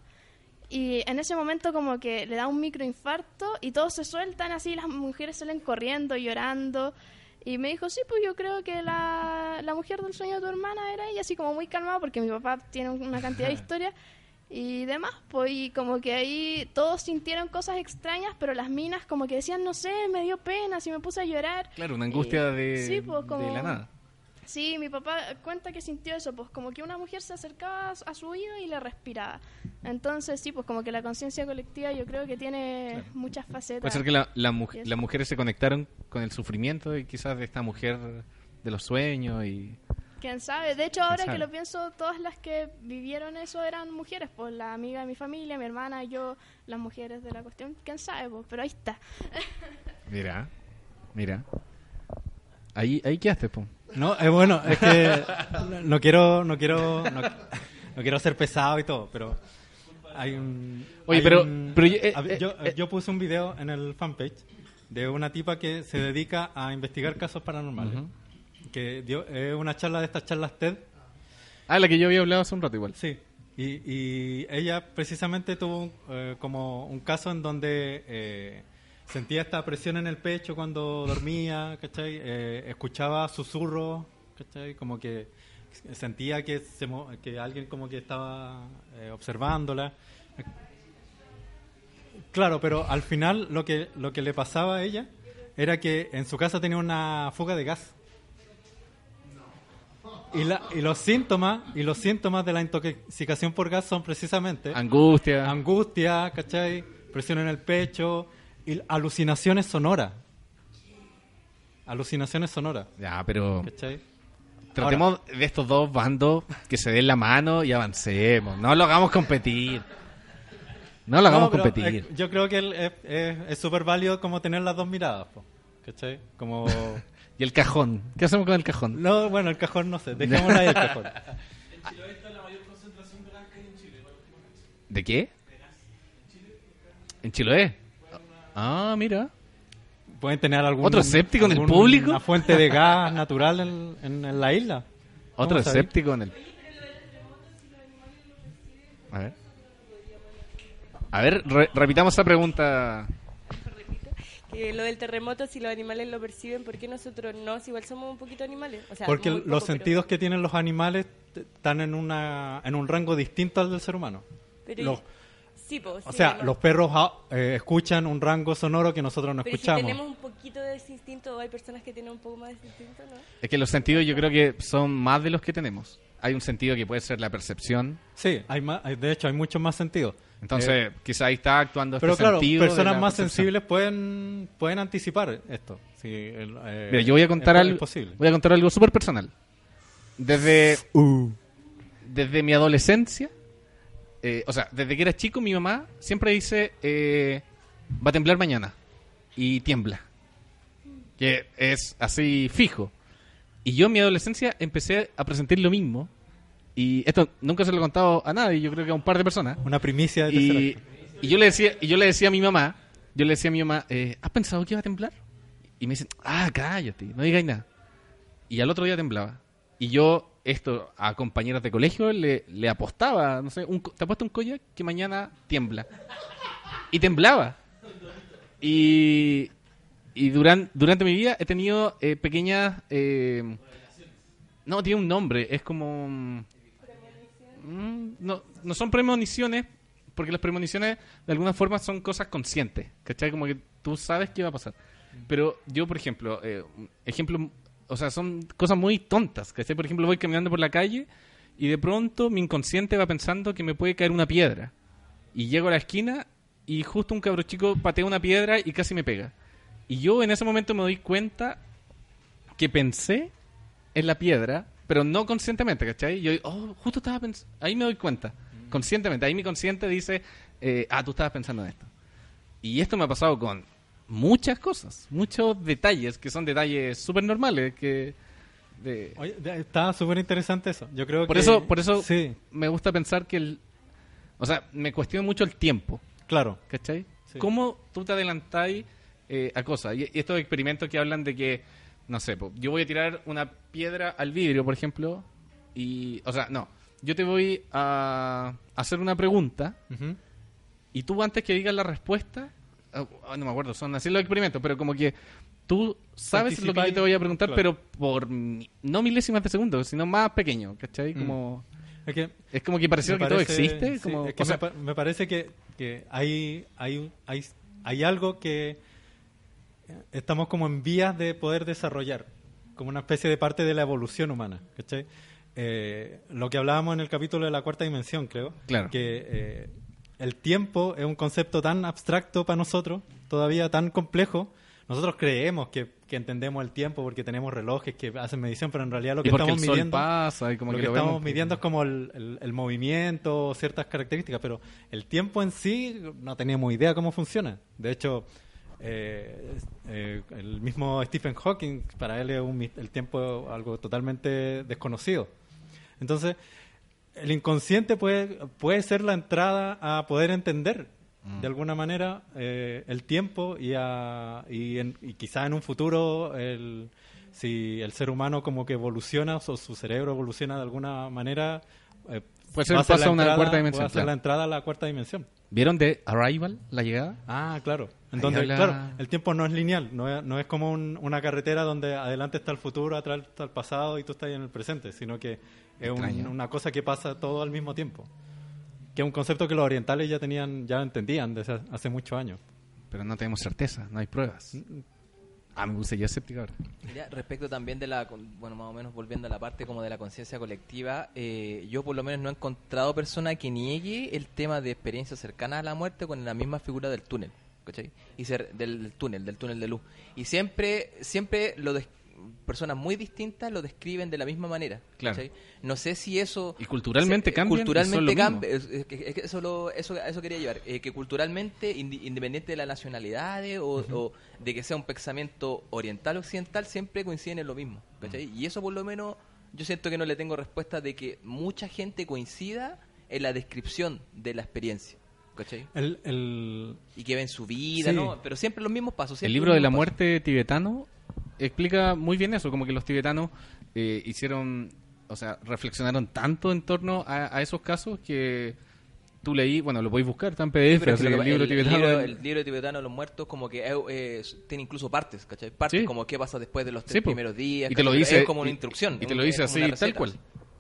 K: Y en ese momento como que le da un microinfarto y todos se sueltan así, las mujeres salen corriendo, llorando. Y me dijo, sí, pues yo creo que la, la mujer del sueño de tu hermana era ella, así como muy calmada, porque mi papá tiene una cantidad de historias y demás. Pues y como que ahí todos sintieron cosas extrañas, pero las minas como que decían, no sé, me dio pena, si me puse a llorar.
C: Claro, una angustia
K: Y-
C: de,
K: sí, pues, como-
C: de la nada.
K: Sí, mi papá cuenta que sintió eso, pues como que una mujer se acercaba a su- oído y le respiraba. Entonces, sí, pues como que la conciencia colectiva yo creo que tiene muchas facetas.
C: Puede ser que la, la mu- las mujeres se conectaron con el sufrimiento y quizás de esta mujer de los sueños y...
K: ¿Quién sabe? De hecho, ahora
C: sabe?
K: que lo pienso, todas las que vivieron eso eran mujeres, pues la amiga de mi familia, mi hermana, yo, las mujeres de la cuestión, ¿quién sabe? Pues, pero ahí está.
C: Mira, mira. Ahí, ahí quedaste, po.
B: No, es bueno, es que no quiero, no quiero, no, no quiero ser pesado y todo, pero hay un.
C: Oye,
B: hay
C: pero-
B: un-
C: pero yo- eh, eh,
B: yo,
C: eh.
B: yo puse un video en el fanpage de una tipa que se dedica a investigar casos paranormales. Que dio eh, una charla de estas charlas TED.
C: Ah, la que yo había hablado hace un rato igual.
B: Sí. Y, y ella precisamente tuvo eh, como un caso en donde eh, sentía esta presión en el pecho cuando dormía, ¿cachai? Eh, escuchaba susurros, ¿cachai? Como que sentía que, se mo- que alguien como que estaba eh, observándola. Claro, pero al final lo que, lo que le pasaba a ella era que en su casa tenía una fuga de gas. Y, la, y los síntomas y los síntomas de la intoxicación por gas son precisamente
C: Angustia.
B: angustia, ¿cachai? Presión en el pecho y alucinaciones sonoras. Alucinaciones sonoras,
C: Ya, pero
B: ¿cachai?
C: tratemos de estos dos bandos que se den la mano y avancemos. No lo hagamos competir. No lo hagamos
B: No,
C: competir.
B: eh, yo creo que el- es- súper válido como tener las dos miradas, po, ¿cachai? Como...
C: Y el cajón. ¿Qué hacemos con el cajón?
B: No, bueno, el cajón no sé, dejémoslo ahí el cajón.
C: ¿De qué? ¿En Chiloé? Ah, mira.
B: ¿Pueden tener algún...
C: ¿Otro escéptico en el público?
B: Una fuente de gas natural en, en- en la isla.
C: Otro escéptico en el... A ver. A ver, re- repitamos esa pregunta.
G: Que lo del terremoto, si los animales lo perciben, ¿por qué nosotros no? Si igual somos un poquito animales. O sea,
B: Porque los
G: pero-
B: sentidos que tienen los animales están en, una, en un rango distinto al del ser humano.
G: pero-
B: Los-
G: sí, pues,
B: o
G: sí,
B: sea,
G: no.
B: los perros ah, eh, escuchan un rango sonoro que nosotros no
G: Pero
B: escuchamos.
G: si tenemos un poquito de ese instinto, o hay personas que tienen un poco más de ese instinto, ¿no?
C: Es que los sentidos yo creo que son más de los que tenemos. Hay un sentido que puede ser la percepción.
B: Sí, hay más, de hecho hay muchos más sentidos.
C: Entonces,
B: Eh,
C: quizá ahí está actuando
B: pero
C: este
B: claro,
C: sentido.
B: personas más
C: percepción.
B: sensibles pueden pueden anticipar esto. Sí, el, eh,
C: Mira, yo voy a contar algo.
B: posible.
C: Voy a contar algo súper personal. Desde,
B: Uh.
C: desde mi adolescencia, eh, o sea, desde que era chico, mi mamá siempre dice: eh, Va a temblar mañana. Y tiembla. Que es así fijo. Y yo en mi adolescencia empecé a presentar lo mismo. Y esto nunca se lo he contado a nadie, yo creo que a un par de personas.
B: Una primicia de
C: Y, y yo le decía, y yo le decía a mi mamá, yo le decía a mi mamá, eh, ¿has pensado que iba a temblar? Y me dicen, ah, cállate, no digáis nada. Y al otro día temblaba. Y yo, esto, a compañeros de colegio le, le apostaba, no sé, un, te apuesto un collar que mañana tiembla. Y temblaba. Y, y duran- durante mi vida he tenido eh, pequeñas... eh, no, tiene un nombre, es como... mm, no, no son premoniciones, porque las premoniciones de alguna forma son cosas conscientes, ¿cachai? Como que tú sabes qué va a pasar. Pero yo, por ejemplo, eh, ejemplo, o sea, son cosas muy tontas, ¿cachai? Por ejemplo, voy caminando por la calle y de pronto mi inconsciente va pensando que me puede caer una piedra. Y llego a la esquina y justo un cabro chico patea una piedra y casi me pega. Y yo en ese momento me doy cuenta que pensé en la piedra, pero no conscientemente, ¿cachai? Yo, oh, justo estaba pensando, ahí me doy cuenta, conscientemente, ahí mi consciente dice, eh, ah, tú estabas pensando en esto. Y esto me ha pasado con muchas cosas, muchos detalles, que son detalles súper normales, que... de-
B: Oye, de- está súper interesante eso. Yo creo
C: por
B: que
C: eso, por eso
B: sí,
C: me gusta pensar que el... O sea, me cuestiono mucho el tiempo,
B: claro.
C: ¿cachai?
B: Sí.
C: ¿Cómo tú te adelantáis eh, a cosas? Y, y estos experimentos que hablan de que, no sé, po, yo voy a tirar una piedra al vidrio, por ejemplo, y, o sea, no, yo te voy a hacer una pregunta y tú antes que digas la respuesta, ah, ah, no me acuerdo, son así los experimentos, pero como que tú sabes lo que yo te voy a preguntar,
B: claro.
C: pero por no milésimas de segundo, sino más pequeño,
B: Mm.
C: ¿cachai? Como,
B: Es que
C: es como que pareciera que todo existe.
B: sí,
C: como,
B: es que
C: o sea,
B: me, pa- me parece que, que hay, hay, hay, hay algo que estamos como en vías de poder desarrollar, como una especie de parte de la evolución humana. ¿cachai? Eh, lo que hablábamos en el capítulo de la cuarta dimensión, creo,
C: Claro.
B: que eh, el tiempo es un concepto tan abstracto para nosotros, todavía tan complejo. Nosotros creemos que, que entendemos el tiempo porque tenemos relojes que hacen medición, pero en realidad lo que estamos
C: el sol
B: midiendo
C: pasa y como
B: lo
C: que,
B: que,
C: lo
B: estamos
C: vemos,
B: midiendo es como el, el- el movimiento, ciertas características, pero el tiempo en sí no teníamos idea cómo funciona. De hecho, eh, eh, el mismo Stephen Hawking, para él es un el tiempo algo totalmente desconocido. Entonces, el inconsciente puede, puede ser la entrada a poder entender de alguna manera eh, el tiempo y, a, y, en- y quizá en un futuro el si el ser humano como que evoluciona o su cerebro evoluciona de alguna manera, eh,
C: Puede ser
B: va
C: el paso a una
B: entrada-
C: cuarta dimensión,
B: puede ser
C: claro.
B: la entrada a la cuarta dimensión.
C: ¿Vieron de Arrival, la llegada?
B: Ah, claro. En
C: Ahí
B: donde,
C: habla-
B: claro, el tiempo no es lineal, no es, no es como un- una carretera donde adelante está el futuro, atrás está el pasado y tú estás en el presente, sino que es un- una cosa que pasa todo al mismo tiempo. Que es un concepto que los orientales ya tenían, ya entendían desde hace muchos años.
C: Pero no tenemos certeza, no hay pruebas. Ah, me puse ya escéptico ahora.
F: Respecto también de la, bueno, más o menos volviendo a la parte como de la conciencia colectiva, eh, yo por lo menos no he encontrado persona que niegue el tema de experiencias cercanas a la muerte con la misma figura del túnel, ¿cachai? Y ser del, del túnel, del túnel de luz. Y siempre, siempre lo des- personas muy distintas lo describen de la misma manera,
C: Claro.
F: ¿cachai? No sé si eso...
C: Y culturalmente son
F: Culturalmente cambia, eso, lo- eso, eso quería llevar. eh, que culturalmente, independiente de las nacionalidades o, o de que sea un pensamiento oriental o occidental, siempre coinciden en lo mismo. ¿cachai? Y eso por lo menos yo siento que no le tengo respuesta de que mucha gente coincida en la descripción de la experiencia. ¿cachai?
B: El, el-
F: Y que ven su vida,
B: Sí.
F: ¿no? Pero siempre los mismos pasos.
C: El libro de la
F: pasos.
C: muerte tibetano explica muy bien eso, como que los tibetanos eh, hicieron, o sea, reflexionaron tanto en torno a, a esos casos que tú leí, bueno, lo podéis buscar, está en PDF, así
F: que
C: el libro
F: el- el
C: tibetano...
F: libro- el libro tibetano de los muertos como que eh, tiene incluso partes, ¿cachai? Partes
C: Sí.
F: como qué pasa después de los tres
C: Sí,
F: primeros días.
C: Y te lo dice-
F: Es como una
C: y-
F: instrucción.
C: y te lo dice así, tal cual.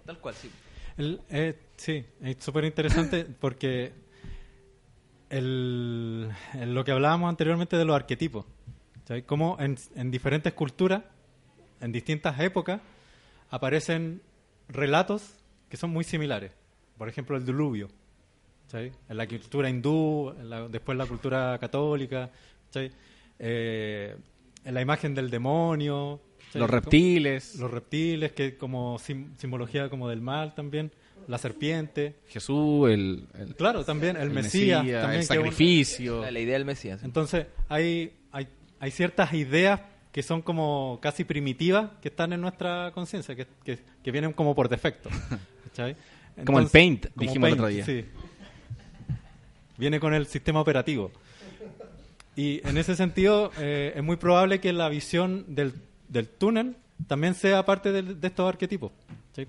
F: Tal cual, sí.
B: el- eh, sí, es súper interesante porque el, el- lo que hablábamos anteriormente de los arquetipos, ¿sabes? Cómo en, en diferentes culturas, en distintas épocas, aparecen relatos que son muy similares. Por ejemplo, el diluvio. En la cultura hindú, en la- después la cultura católica. Eh, en la imagen del demonio.
C: Los reptiles.
B: Los reptiles, que como sim- simbología como del mal también. La serpiente.
C: Jesús, el, el-
B: Claro, también el,
C: el
B: Mesías.
C: Mesías,
B: también,
C: el
B: un-
C: sacrificio.
F: La, idea del Mesías. sí.
B: Entonces, hay, hay, hay ciertas ideas que son como casi primitivas que están en nuestra conciencia, que, que, que vienen como por defecto.
C: Como el Paint,
B: como
C: dijimos el
B: Paint,
C: otro día.
B: sí. Viene con el sistema operativo. Y en ese sentido, eh, es muy probable que la visión del, del túnel también sea parte de estos arquetipos. ¿sí?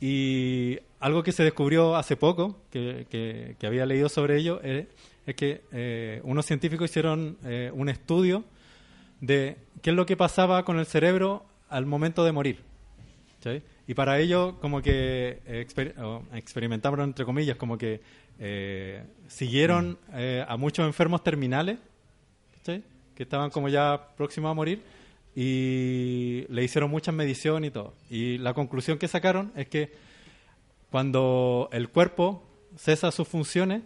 B: Y algo que se descubrió hace poco, que, que- había leído sobre ello, eh, es que eh, unos científicos hicieron un estudio de qué es lo que pasaba con el cerebro al momento de morir. ¿sí? Y para ello, como que eh, exper- experimentaron, entre comillas, como que eh, siguieron eh, a muchos enfermos terminales, ¿sí? que estaban como ya próximos a morir, y le hicieron muchas mediciones y todo. Y la conclusión que sacaron es que cuando el cuerpo cesa sus funciones,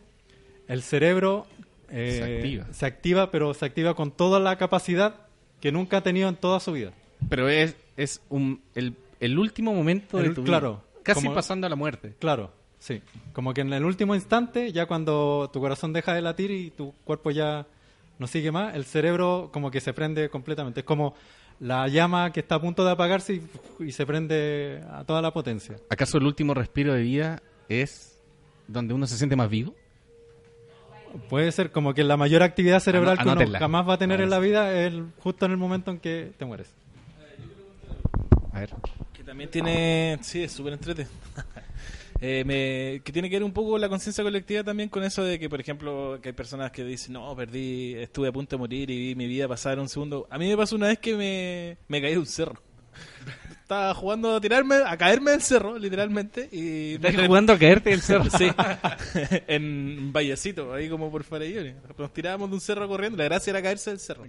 B: el cerebro eh,
C: Se activa.
B: se activa, pero se activa con toda la capacidad que nunca ha tenido en toda su vida.
C: Pero es, es un, el, el último momento de
B: El-
C: tu
B: claro,
C: vida. Casi
B: como-
C: pasando a la muerte.
B: Claro, sí. Como que en el último instante, ya cuando tu corazón deja de latir y tu cuerpo ya no sigue más, el cerebro como que se prende completamente. Es como la llama que está a punto de apagarse y, y se prende a toda la potencia.
C: ¿Acaso el último respiro de vida es donde uno se siente más vivo?
B: Puede ser como que la mayor actividad cerebral que uno jamás va a tener en la vida es justo en el momento en que te mueres.
C: A ver.
D: También tiene. Sí, es súper entrete. Eh, me- que tiene que ver un poco la conciencia colectiva también con eso de que, por ejemplo, que hay personas que dicen, no, perdí, estuve a punto de morir y vi mi vida pasar un segundo. A mí me pasó una vez que me, me caí de un cerro. Estaba jugando a tirarme, a caerme del cerro, literalmente. Y
C: ¿Estás jugando a caerte del cerro?
D: Sí, en Vallecito, ahí como por Farellones. Nos tirábamos de un cerro corriendo, la gracia era caerse del cerro.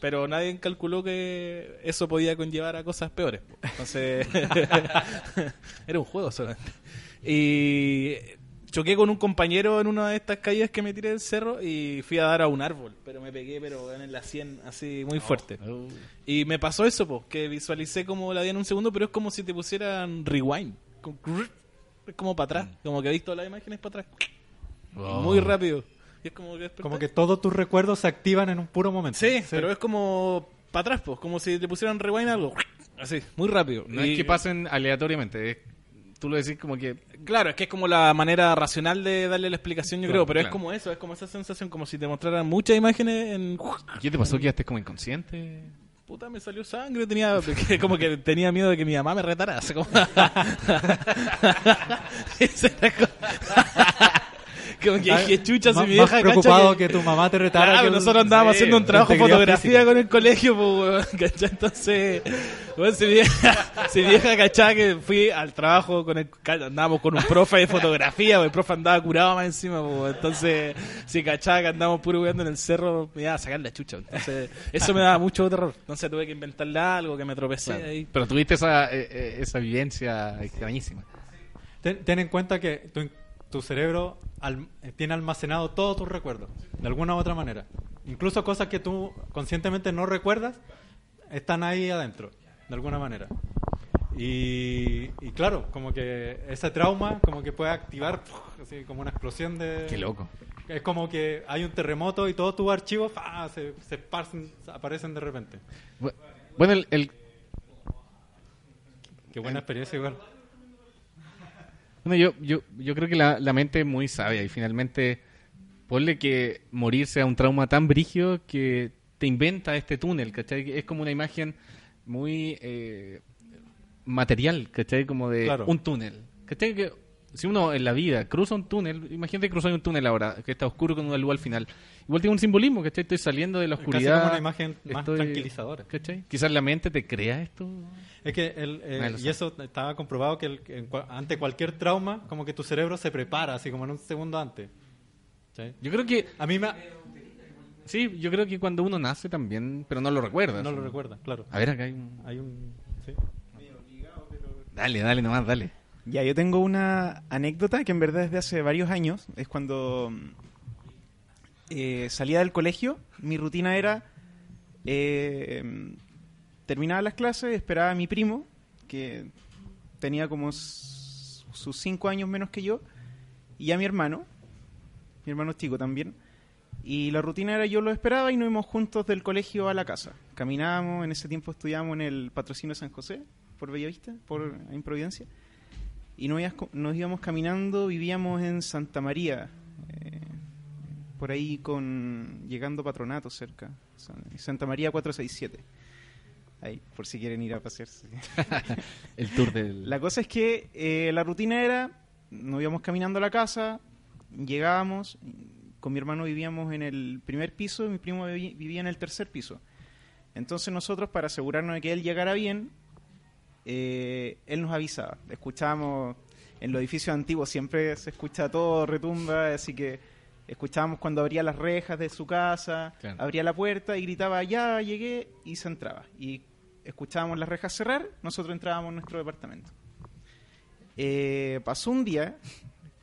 D: Pero nadie calculó que eso podía conllevar a cosas peores. Entonces, era un juego solamente. Y choqué con un compañero en una de estas caídas que me tiré del cerro y fui a dar a un árbol, pero me pegué pero en la 100 así muy fuerte. Y me pasó eso, po, que visualicé como la di en un segundo, pero es como si te pusieran rewind. Como- Es como para atrás, como que he visto las imágenes para atrás.
C: Wow.
D: Muy rápido. Y es como que desperté.
B: Como que todos tus recuerdos se activan en un puro momento.
D: Sí, pero es como para atrás, pues, como si te pusieran rewind algo. Así, muy rápido.
C: No
D: Y-
C: es que pasen aleatoriamente, es- tú lo decís como que...
D: Claro, es que es como la manera racional de darle la explicación, yo creo, pero es como eso, es como esa sensación, como si te mostraran muchas imágenes en...
C: ¿Qué te pasó? ¿Que ya estés como inconsciente?
D: puta, me salió sangre, tenía como que tenía miedo de que mi mamá me retara. como- como que dije, chucha, si
B: Más-
D: mi
B: más
D: vieja
B: preocupado
D: cacha
B: que tu mamá te retara
D: Claro,
B: que
D: nosotros andábamos
B: Sí,
D: haciendo un trabajo de fotografía
B: física.
D: con el colegio, pues, weón, ¿cachai? Entonces, bueno, si mi vieja, si vieja cachaba que fui al trabajo con el, andábamos con un profe de fotografía, pues, el profe andaba curado más encima, pues, entonces, si cachaba que andábamos puro weando en el cerro, me iba a sacar la chucha. Entonces, eso me daba mucho terror. Entonces tuve que inventarle algo, que me tropecé
C: Claro.
D: ahí.
C: Pero tuviste esa, eh, eh, esa vivencia extrañísima.
B: Ten, ten en cuenta que tu, tu cerebro al- eh, tiene almacenado todos tus recuerdos, de alguna u otra manera. Incluso cosas que tú conscientemente no recuerdas, están ahí adentro, de alguna manera. Y, y claro, como que ese trauma como que puede activar ¡puf! así como una explosión de...
C: Qué loco.
B: Es como que hay un terremoto y todos tus archivos ¡fa! se, se aparecen de repente.
C: Bu- Bueno, el, el-
B: Qué buena experiencia igual.
C: Bueno, yo, yo, yo creo que la, la mente es muy sabia y finalmente ponle que morir sea un trauma tan brígido que te inventa este túnel, ¿cachai? Es como una imagen muy eh, material, ¿cachai? Como de
B: Claro.
C: un túnel. ¿Cachai? Que si uno en la vida cruza un túnel, imagínate cruzar un túnel ahora, que está oscuro con una luz al final. Igual tiene un simbolismo, ¿cachai? Estoy saliendo de la
B: casi
C: oscuridad.
B: como una imagen más
C: estoy-
B: tranquilizadora.
C: ¿cachai? Quizás la mente te crea esto.
B: Es que el, eh, y eso estaba comprobado que el- que en ante cualquier trauma, como que tu cerebro se prepara, así como en un segundo antes. ¿Sí?
C: Yo creo que
B: A mí me...
C: Sí, yo creo que cuando uno nace también, pero no lo recuerda.
B: No lo recuerda, claro.
C: A ver, acá hay un...
B: Hay un... sí.
C: Dale, dale nomás, dale.
M: Ya, yo tengo una anécdota que en verdad es de hace varios años. Es cuando eh, salía del colegio. Mi rutina era... eh, terminaba las clases, esperaba a mi primo, que tenía como sus cinco años menos que yo, y a mi hermano, mi hermano chico también. Y la rutina era yo lo esperaba y nos íbamos juntos del colegio a la casa. Caminábamos, en ese tiempo estudiábamos en el patrocinio de San José, por Bellavista, por en Providencia. Y nos íbamos, nos íbamos caminando, vivíamos en Santa María, eh, por ahí con llegando Patronato cerca, San- Santa María 467. Ahí, por si quieren ir a pasearse.
C: El tour del...
M: La cosa es que eh, la rutina era, nos íbamos caminando a la casa, llegábamos, con mi hermano vivíamos en el primer piso y mi primo vivía en el tercer piso. Entonces nosotros, para asegurarnos de que él llegara bien, eh, él nos avisaba. Escuchábamos, en los edificios antiguos siempre se escucha todo, retumba, así que escuchábamos cuando abría las rejas de su casa,
C: Claro.
M: abría la puerta y gritaba, ya llegué, y se entraba. Y escuchábamos las rejas cerrar, nosotros entrábamos en nuestro departamento. Eh, pasó un día,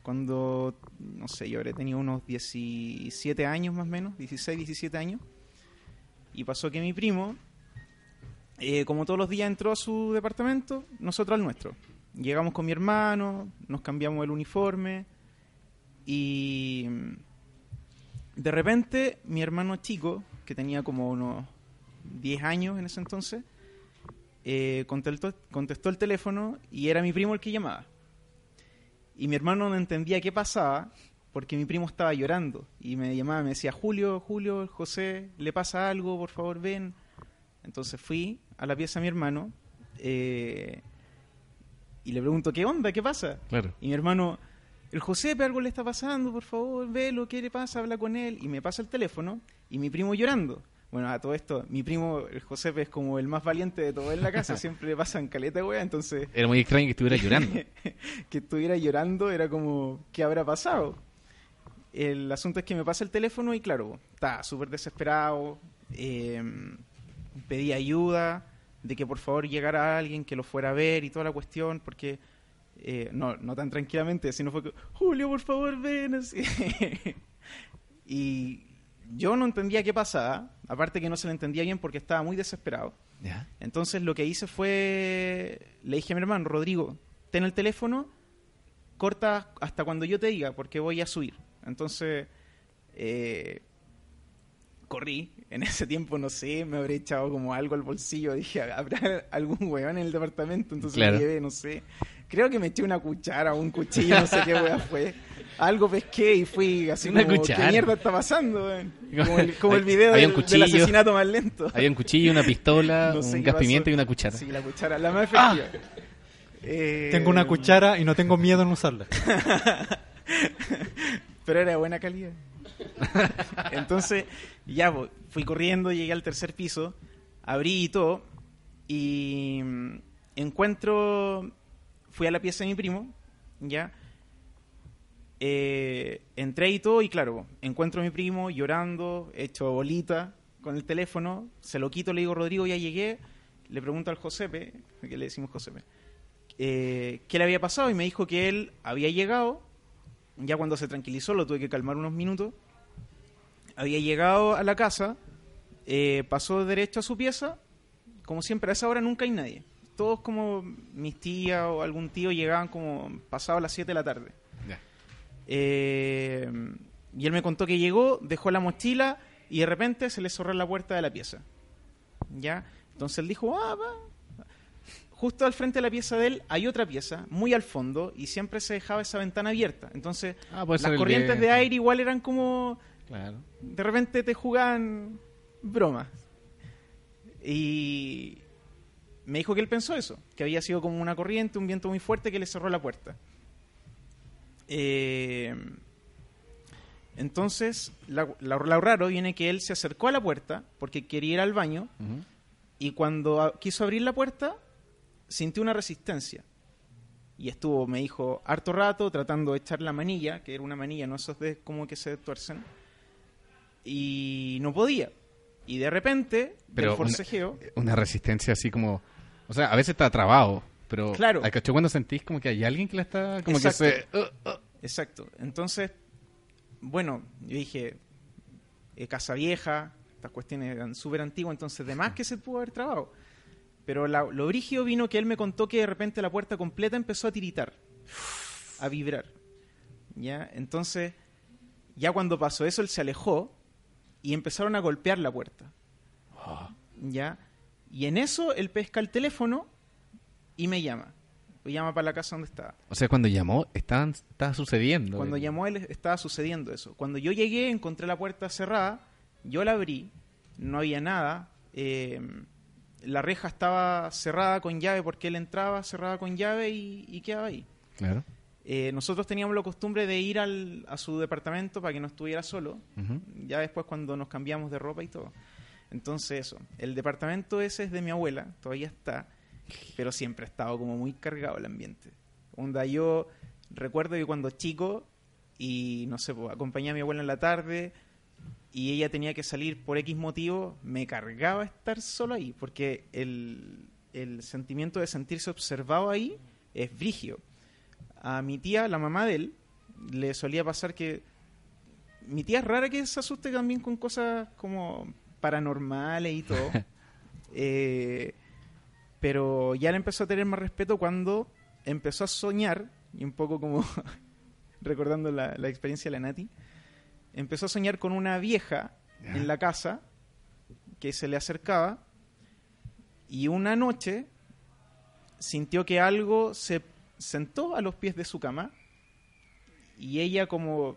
M: cuando, no sé, yo habré tenido unos 17 años más o menos, 16, 17 años, y pasó que mi primo, eh, como todos los días entró a su departamento, nosotros al nuestro. Llegamos con mi hermano, nos cambiamos el uniforme y mm, de repente mi hermano chico, que tenía como unos 10 años en ese entonces, eh, contestó, contestó el teléfono y era mi primo el que llamaba. Y mi hermano no entendía qué pasaba porque mi primo estaba llorando y me llamaba, me decía, Julio, Julio, José, ¿le pasa algo? Por favor, ven. Entonces fui a la pieza de mi hermano eh, y le pregunto, ¿qué onda? ¿Qué pasa?
C: Claro.
M: Y mi hermano, el Josepe algo le está pasando, por favor, velo, ¿qué le pasa? Habla con él. Y me pasa el teléfono y mi primo llorando. Bueno, a todo esto, mi primo, el Josepe, es como el más valiente de todo en la casa, siempre le pasan caleta, wea, entonces...
C: Era muy extraño que estuviera llorando.
M: que estuviera llorando era como, ¿qué habrá pasado? El asunto es que me pasa el teléfono y claro, estaba súper desesperado, eh, pedí ayuda, de que por favor llegara alguien que lo fuera a ver y toda la cuestión, porque eh, no, no tan tranquilamente, sino fue que, Julio, por favor, ven. así. y yo no entendía qué pasaba, aparte que no se le entendía bien porque estaba muy desesperado.
C: ¿Ya?
M: Entonces lo que hice fue, le dije a mi hermano, Rodrigo, ten el teléfono, corta hasta cuando yo te diga, porque voy a subir. Entonces, eh, corrí. En ese tiempo, no sé, me habré echado como algo al bolsillo. Dije, ¿habrá algún weón en el departamento? Entonces
C: Claro.
M: me llevé, no sé. Creo que me eché una cuchara o un cuchillo, no sé qué weá fue. algo pesqué y fui así
C: Una
M: como,
C: cuchara.
M: ¿qué mierda está pasando? weón? Como el, como el
C: Hay-
M: video
C: había
M: del,
C: un
M: del
C: cuchillo.
M: asesinato más lento.
C: Había un cuchillo, una pistola,
M: No sé
C: un gas pimienta y una cuchara.
M: Sí, la cuchara, la más efectiva. Eh,
B: Tengo una cuchara y no tengo miedo en usarla.
M: Pero era de buena calidad. Entonces, ya po, fui corriendo, llegué al tercer piso, abrí y todo, y mm, encuentro, fui a la pieza de mi primo, ya, Eh, entré y todo, y claro, encuentro a mi primo llorando, hecho bolita, con el teléfono, se lo quito, le digo, Rodrigo, ya llegué, le pregunto al Josepe, que le decimos Josepe, eh, qué le había pasado, y me dijo que él había llegado, ya cuando se tranquilizó, lo tuve que calmar unos minutos. Había llegado a la casa, eh, pasó derecho a su pieza, como siempre, a esa hora nunca hay nadie. Todos como mis tías o algún tío llegaban como pasado las 7 de la tarde. Eh, y él me contó que llegó, dejó la mochila y de repente se le cerró la puerta de la pieza. ¿Ya? Entonces él dijo, ah, va. Justo al frente de la pieza de él hay otra pieza, muy al fondo, y siempre se dejaba esa ventana abierta. Entonces,
C: Ah,
M: las corrientes
C: de-
M: de aire igual eran como
C: Claro.
M: de repente te jugaban bromas. Y me dijo que él pensó eso, que había sido como una corriente, un viento muy fuerte que le cerró la puerta. Eh, entonces, la- la- lo raro viene que él se acercó a la puerta porque quería ir al baño y cuando a- quiso abrir la puerta, sintió una resistencia. Y estuvo, me dijo, harto rato tratando de echar la manilla, que era una manilla, no esos de como que se tuercen. Y no podía. Y de repente,
C: Pero
M: del forcejeo,
C: Una resistencia así como... O sea, a veces está trabado, pero...
M: Claro.
C: ¿Al cacho cuando sentís como que hay alguien que la está... Como
M: Exacto.
C: que se... uh, uh.
M: Exacto. Entonces, bueno, yo dije, eh, casa vieja, estas cuestiones eran súper antiguas, entonces de más que se pudo haber trabado. Pero la- lo brígido vino que él me contó que de repente la puerta completa empezó a tiritar, a vibrar. ¿Ya? Entonces, ya cuando pasó eso, él se alejó y empezaron a golpear la puerta. ¿Ya? Y en eso él pesca el teléfono y me llama. Me llama para la casa donde estaba.
C: O sea, cuando llamó, estaban, estaba sucediendo.
M: Cuando llamó él estaba sucediendo eso. Cuando yo llegué encontré la puerta cerrada, yo la abrí, no había nada, eh, la reja estaba cerrada con llave porque él entraba cerrada con llave y, y quedaba ahí.
C: Claro.
M: Eh, nosotros teníamos la costumbre de ir al, a su departamento para que no estuviera solo,
C: Ujú.
M: ya después cuando nos cambiamos de ropa y todo. Entonces eso, el departamento ese es de mi abuela, todavía está, pero siempre ha estado como muy cargado el ambiente. Onda, yo recuerdo que cuando chico y no sé, pues, acompañé a mi abuela en la tarde y ella tenía que salir por X motivo, me cargaba estar solo ahí, porque el, el sentimiento de sentirse observado ahí es brigio. A mi tía, la mamá de él, le solía pasar que mi tía es rara que se asuste también con cosas como paranormales y todo. Eh, pero ya le empezó a tener más respeto cuando empezó a soñar, y un poco como recordando la, la experiencia de la Nati, empezó a soñar con una vieja
C: Ya.
M: en la casa que se le acercaba y una noche sintió que algo se sentó a los pies de su cama y ella como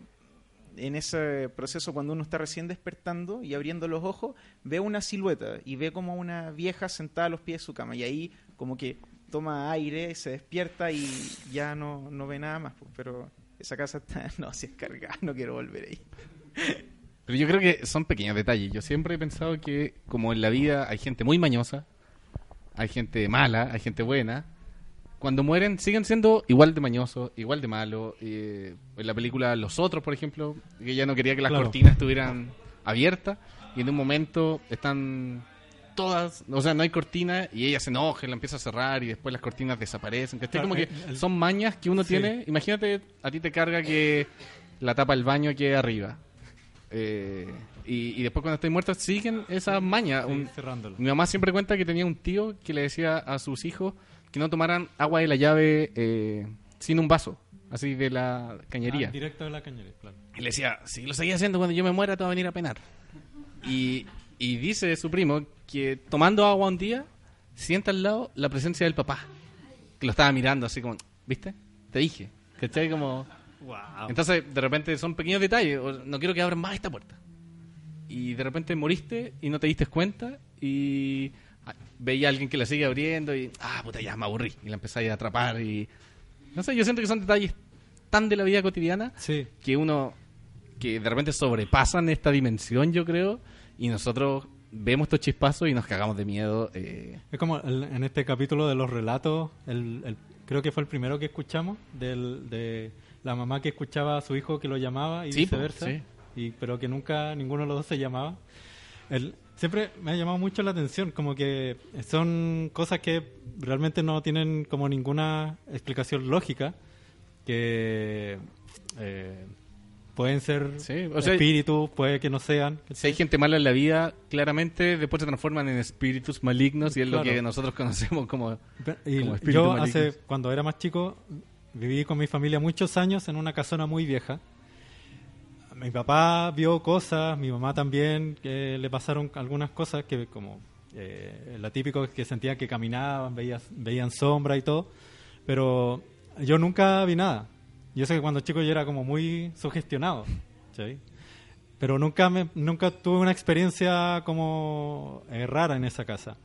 M: en ese proceso cuando uno está recién despertando y abriendo los ojos, ve una silueta y ve como una vieja sentada a los pies de su cama y ahí como que toma aire, se despierta y ya no, no ve nada más. pues, Pero esa casa está, no, si es cargada, no quiero volver ahí.
C: Pero yo creo que son pequeños detalles. Yo siempre he pensado que, como en la vida hay gente muy mañosa, hay gente mala, hay gente buena, cuando mueren siguen siendo igual de mañosos, igual de malos. Eh, en la película Los Otros, por ejemplo, que ella no quería que las
B: Claro.
C: cortinas estuvieran abiertas y en un momento están todas, o sea, no hay cortina y ella se enoja la empieza a cerrar y después las cortinas desaparecen. ¿cachai?
B: Claro,
C: como que
B: el-
C: son mañas que uno
B: Sí.
C: tiene. Imagínate, a ti te carga que la tapa del baño quede arriba. Eh, y, y después cuando estoy muerto siguen esas mañas.
B: Sí,
C: Un- mi mamá siempre cuenta que tenía un tío que le decía a sus hijos que no tomaran agua de la llave eh, sin un vaso, así de la cañería.
B: Ah, directo de la cañería, claro.
C: Y le decía, si lo seguía haciendo cuando yo me muera te va a venir a penar. Y, y dice su primo que tomando agua un día sienta al lado la presencia del papá, que lo estaba mirando así como, ¿viste? Te dije. ¿Cachai? Como...
B: Wow.
C: Entonces, de repente son pequeños detalles. No quiero que abran más esta puerta. Y de repente moriste y no te diste cuenta y veía a alguien que la sigue abriendo y, ah, puta, ya me aburrí. Y la empezáis a atrapar y... No sé, yo siento que son detalles tan de la vida cotidiana
B: Sí.
C: que uno, que de repente sobrepasan esta dimensión, yo creo, y nosotros vemos estos chispazos y nos cagamos de miedo. eh,
B: Es como el- en este capítulo de los relatos, el, el- creo que fue el primero que escuchamos, del, de la mamá que escuchaba a su hijo que lo llamaba y
C: Sí,
B: viceversa,
C: sí.
B: y, pero que nunca ninguno de los dos se llamaba. El, siempre me ha llamado mucho la atención, como que son cosas que realmente no tienen como ninguna explicación lógica, que eh, pueden ser
C: Sí, o sea-
B: espíritus, puede que no sean.
C: Si hay gente mala en la vida, claramente después se transforman en espíritus malignos y es lo que nosotros conocemos como,
B: Pe- y
C: como espíritus
B: yo
C: malignos.
B: hace cuando era más chico viví con mi familia muchos años en una casona muy vieja. Mi papá vio cosas, mi mamá también, que le pasaron algunas cosas que como eh, la típico es que sentía que caminaban, veías, veían sombra y todo, pero yo nunca vi nada. Yo sé que cuando chico yo era como muy sugestionado, ¿sí? pero nunca me, nunca tuve una experiencia como eh, rara en esa casa.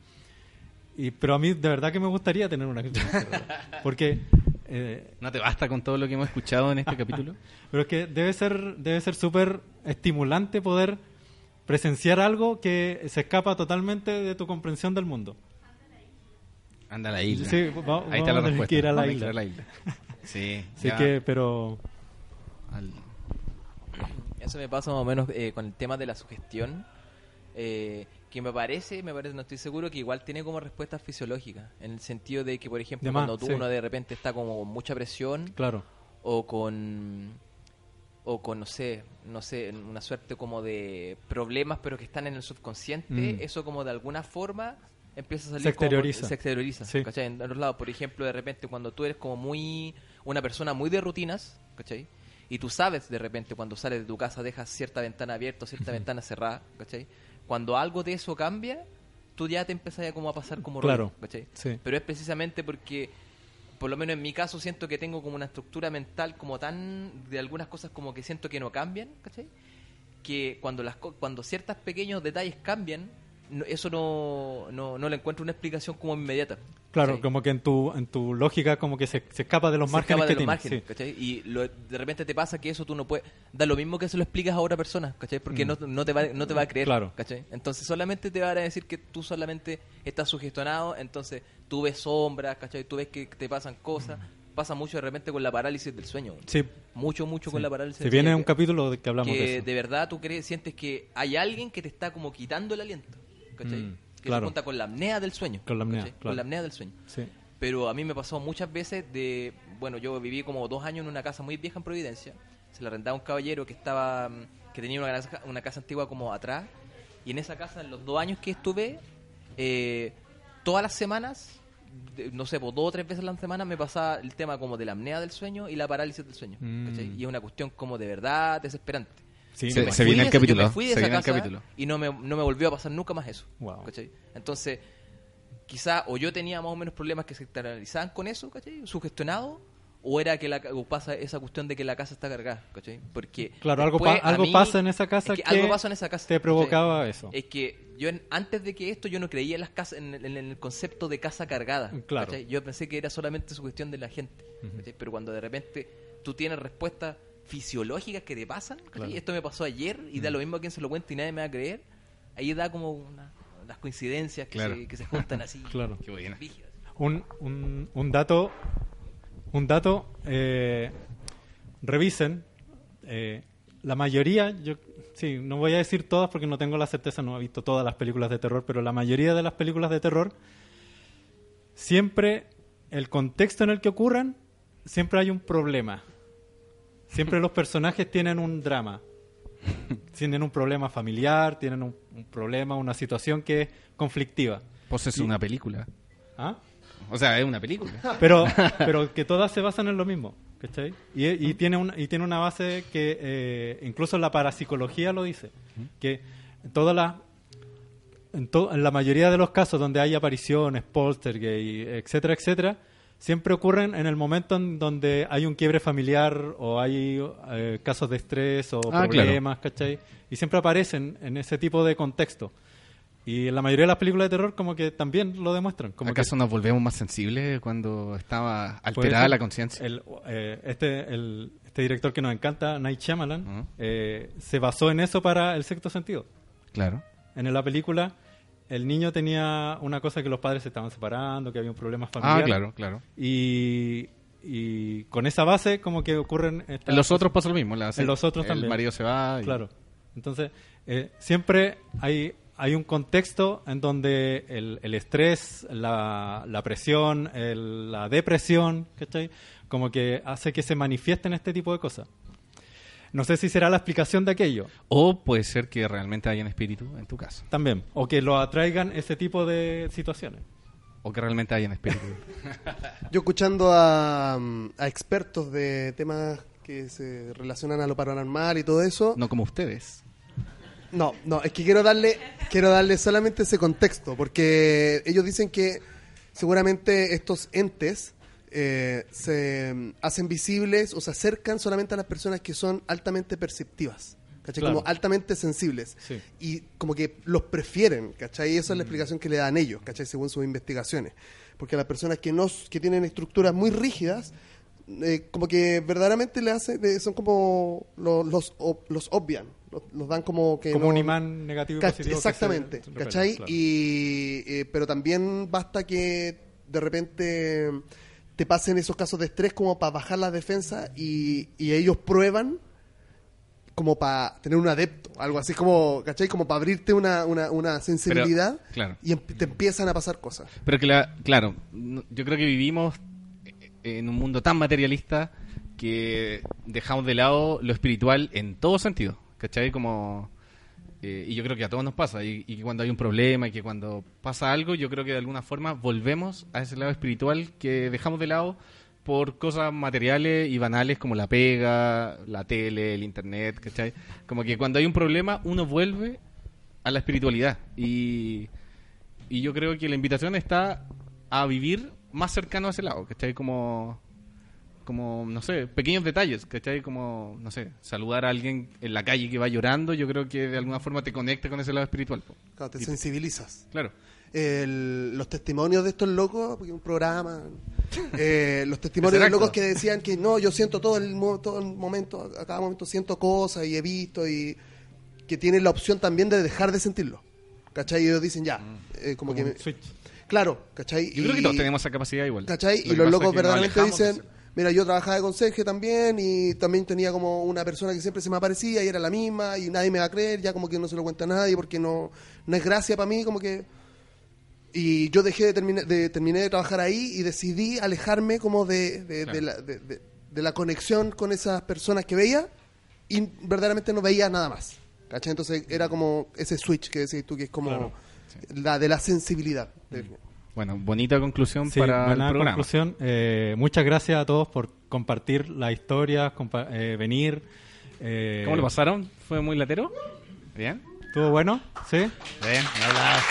B: Y, pero a mí de verdad que me gustaría tener una experiencia. Porque... eh,
C: ¿No te basta con todo lo que hemos escuchado en este capítulo?
B: pero es que debe ser debe ser súper estimulante poder presenciar algo que se escapa totalmente de tu comprensión del mundo.
C: Anda a la isla.
B: Sí, va-
C: Ahí está
B: vamos
C: la respuesta.
B: que ir a la
C: Vamos
B: isla.
C: ir a la isla. Sí.
B: Así
C: ya.
B: que, pero...
C: Al-
F: Eso me pasa más o menos eh, con el tema de la sugestión, eh, que me parece, me parece, no estoy seguro, que igual tiene como respuesta fisiológica, en el sentido de que, por ejemplo,
B: De más,
F: cuando tú
B: sí.
F: uno de repente está como con mucha presión
B: Claro.
F: o con o con no sé, no sé, una suerte como de problemas pero que están en el subconsciente,
B: Mm.
F: eso como de alguna forma empieza a salir
B: Se
F: como-
B: exterioriza.
F: se exterioriza,
B: Sí.
F: ¿cachai? En otros lados, por ejemplo, de repente cuando tú eres como muy una persona muy de rutinas, ¿cachai? Y tú sabes de repente cuando sales de tu casa dejas cierta ventana abierta o cierta ventana cerrada, ¿cachai? Cuando algo de eso cambia, tú ya te empezás a como a pasar como
B: Claro,
F: rollo,
B: sí.
F: Pero es precisamente porque por lo menos en mi caso siento que tengo como una estructura mental como tan de algunas cosas como que siento que no cambian, ¿cachai? Que cuando las cuando ciertos pequeños detalles cambian, no- eso no, no, no le encuentro una explicación como inmediata.
B: Claro, como que en tu, en tu lógica como que se, se escapa de los
F: Se
B: márgenes
F: escapa
B: que
F: de los
B: tienes.
F: márgenes,
B: sí.
F: ¿cachai? Y lo- de repente te pasa que eso tú no puedes... Da lo mismo que se lo explicas a otra persona, ¿cachai? Porque
B: Mm.
F: no, no, te va, no te va a creer,
B: Claro.
F: ¿cachai? Entonces solamente te van a decir que tú solamente estás sugestionado, entonces tú ves sombras, ¿cachai? Tú ves que te pasan cosas. Pasa mucho de repente con la parálisis del sueño.
B: Sí.
F: Mucho, mucho con la parálisis
B: Se
F: del
B: viene
F: sueño.
B: un capítulo de que hablamos
F: que
B: de eso.
F: de verdad tú crees, sientes que hay alguien que te está como quitando el aliento, ¿cachai?
B: Mm,
F: que
B: claro.
F: se junta con la apnea del sueño.
B: Con la apnea.
F: Con la apnea del sueño.
B: Sí.
F: Pero a mí me pasó muchas veces de... Bueno, yo viví como dos años en una casa muy vieja en Providencia. Se la arrendaba un caballero que estaba... que tenía una casa, una casa antigua como atrás. Y en esa casa, en los dos años que estuve, eh, todas las semanas, no sé, por dos o tres veces a la semana me pasaba el tema como de la apnea del sueño y la parálisis del sueño.
B: Mm.
F: Y es una cuestión como de verdad desesperante.
B: Sí,
C: Se- se viene el
F: yo
C: capítulo,
F: me fui de
C: se
F: esa
C: viene el capítulo.
F: Y no me, no me volvió a pasar nunca más eso.
B: Wow.
F: ¿cachai? Entonces, quizá o yo tenía más o menos problemas que se externalizaban con eso, ¿cachai? Sugestionado, o era que la, o pasa esa cuestión de que la casa está cargada, ¿cachai? Porque
B: Claro, algo, pa- algo
F: mí-
B: pasa en esa casa
F: es que
B: que,
F: algo pasa en esa casa,
B: te
F: ¿cachai?
B: provocaba eso.
F: Es que yo antes de que esto yo no creía en las casas en, el- en el concepto de casa cargada.
B: Claro.
F: ¿cachai? Yo pensé que era solamente su cuestión de la gente. ¿cachai? Pero cuando de repente tú tienes respuestas fisiológicas que te pasan, esto me pasó ayer y da lo mismo a quien se lo cuente y nadie me va a creer, ahí da como una- las coincidencias que,
C: Claro.
F: se, que se juntan así.
B: Claro.
C: Qué buena.
F: rígidas.
B: un, un, un dato, un dato, eh, revisen, eh, la mayoría, yo sí, no voy a decir todas porque no tengo la certeza, no he visto todas las películas de terror, pero la mayoría de las películas de terror, siempre el contexto en el que ocurran, siempre hay un problema. Siempre los personajes tienen un drama. Tienen un problema familiar, tienen un, un problema, una situación que es conflictiva.
C: Pues es
B: Y-
C: una película.
B: ¿Ah?
C: O sea, es una película.
B: pero pero que todas se basan en lo mismo ¿cachai? Y, y tiene una y tiene una base que eh, incluso la parapsicología lo dice que todas las en, to- en la mayoría de los casos donde hay apariciones poltergeist etcétera etcétera siempre ocurren en el momento en donde hay un quiebre familiar o hay eh, casos de estrés o
C: Ah,
B: problemas, ¿cachai? Y siempre aparecen en ese tipo de contexto. Y en la mayoría de las películas de terror como que también lo demuestran. Como
C: ¿Acaso
B: que
C: nos volvemos más sensibles cuando estaba alterada la conciencia?
B: el, eh, este, el- este director que nos encanta, Night Shyamalan, eh, se basó en eso para El sexto sentido.
C: Claro.
B: En la película, el niño tenía una cosa que los padres se estaban separando, que había un problema familiar.
C: Ah, claro, claro.
B: Y, y con esa base, como que ocurren. estas
C: En los
B: cosas.
C: otros pasa lo mismo. la-
B: En los otros
C: el
B: también.
C: marido se va. y-
B: Claro. Entonces, eh, siempre hay, hay un contexto en donde el, el estrés, la, la presión, el- la depresión, ¿cachai? Como que hace que se manifiesten este tipo de cosas. No sé si será la explicación de aquello.
C: O puede ser que realmente hayan espíritu en tu casa.
B: También. O que lo atraigan ese tipo de situaciones.
C: O que realmente hayan espíritu.
L: Yo escuchando a, mm, a expertos de temas que se relacionan a lo paranormal y todo eso.
C: no como ustedes.
L: No, no, es que quiero darle, quiero darle solamente ese contexto, porque ellos dicen que seguramente estos entes eh, se mm, hacen visibles o se acercan solamente a las personas que son altamente perceptivas, ¿cachai?
B: Claro.
L: Como altamente sensibles.
B: Sí.
L: Y como que los prefieren, ¿cachai? Y esa es la explicación que le dan ellos, ¿cachai? Según sus investigaciones. Porque las personas que, no, que tienen estructuras muy rígidas, eh, como que verdaderamente le hacen, eh, son como lo- los, los obvian, los, los dan como que
B: Como
L: no-
B: un imán negativo y positivo. se
L: Exactamente,
B: repelen,
L: ¿cachai?
B: claro.
L: Y, eh, pero también basta que de repente te pasen esos casos de estrés como para bajar las defensas y, y ellos prueban como para tener un adepto, algo así como, ¿cachai? Como para abrirte una, una, una sensibilidad
C: claro.
L: y te empiezan a pasar cosas.
C: Pero que la, claro, yo creo que vivimos en un mundo tan materialista que dejamos de lado lo espiritual en todo sentido, ¿cachai? Como, eh, y yo creo que a todos nos pasa, y, que cuando hay un problema y que cuando pasa algo, yo creo que de alguna forma volvemos a ese lado espiritual que dejamos de lado por cosas materiales y banales como la pega, la tele, el internet, ¿cachai? Como que cuando hay un problema uno vuelve a la espiritualidad y, y yo creo que la invitación está a vivir más cercano a ese lado, ¿cachai? Como, como, no sé, pequeños detalles, ¿cachai? Como, no sé, saludar a alguien en la calle que va llorando, yo creo que de alguna forma te conecta con ese lado espiritual. po.
L: Claro, te
C: Y-
L: sensibilizas.
C: Claro.
L: El- los testimonios de estos locos, porque un programa, eh, los testimonios de
C: acto.
L: locos que decían que no, yo siento todo el, todo el momento, a cada momento siento cosas y he visto y que tienen la opción también de dejar de sentirlo. ¿Cachai? Y ellos dicen ya, eh, como,
B: Como
L: que... me-. Claro, ¿cachai?
C: Yo creo que
L: Y-
C: todos tenemos esa capacidad igual.
L: ¿Cachai?
C: Lo
L: Y los locos verdaderamente dicen, mira, yo trabajaba de conserje también y también tenía como una persona que siempre se me aparecía y era la misma y nadie me va a creer, ya como que no se lo cuenta a nadie porque no, no es gracia para mí, como que... Y yo dejé de, terminar de, terminé de trabajar ahí y decidí alejarme como de, de, de la, de- de- de la conexión con esas personas que veía y verdaderamente no veía nada más. ¿Cachai? Entonces era como ese switch que decís tú, que es como
B: Claro.
L: la de la sensibilidad. De-
C: Bueno, bonita conclusión
B: Sí,
C: para el
B: buena
C: programa.
B: conclusión. Eh, muchas gracias a todos por compartir la historia, compa- eh, venir. eh,
C: ¿Cómo lo pasaron? ¿Fue muy latero? ¿Bien?
B: ¿Estuvo bueno? ¿Sí?
C: Bien, hablas.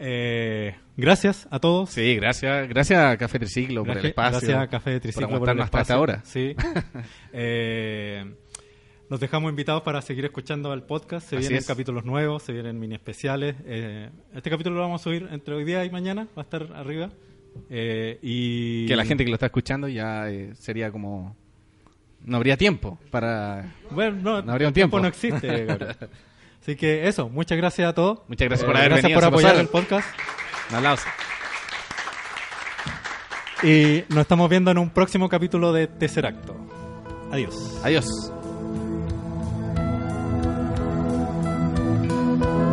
B: Eh, gracias a todos.
C: Sí, gracias, gracias a Café Triciclo por el
B: Gracias-
C: espacio.
B: Gracias a Café Triciclo
C: por
B: por el
C: aguantarnos hasta esta
B: espacio.
C: hora.
B: Sí. Eh, nos dejamos invitados para seguir escuchando el podcast. Se
C: Así
B: vienen
C: es.
B: capítulos nuevos, se vienen mini especiales. Eh, este capítulo lo vamos a subir entre hoy día y mañana. Va a estar arriba. Eh, y
C: Que la gente que lo está escuchando ya eh, sería como... No habría tiempo para...
B: Bueno, no,
C: No habría un
B: tiempo
C: tiempo.
B: no existe. Así que eso, muchas gracias a todos.
C: Muchas gracias por haber
B: gracias
C: venido,
B: por apoyar el podcast.
C: Un aplauso.
B: Y nos estamos viendo en un próximo capítulo de Tercer Acto. Adiós.
C: Adiós. Thank you.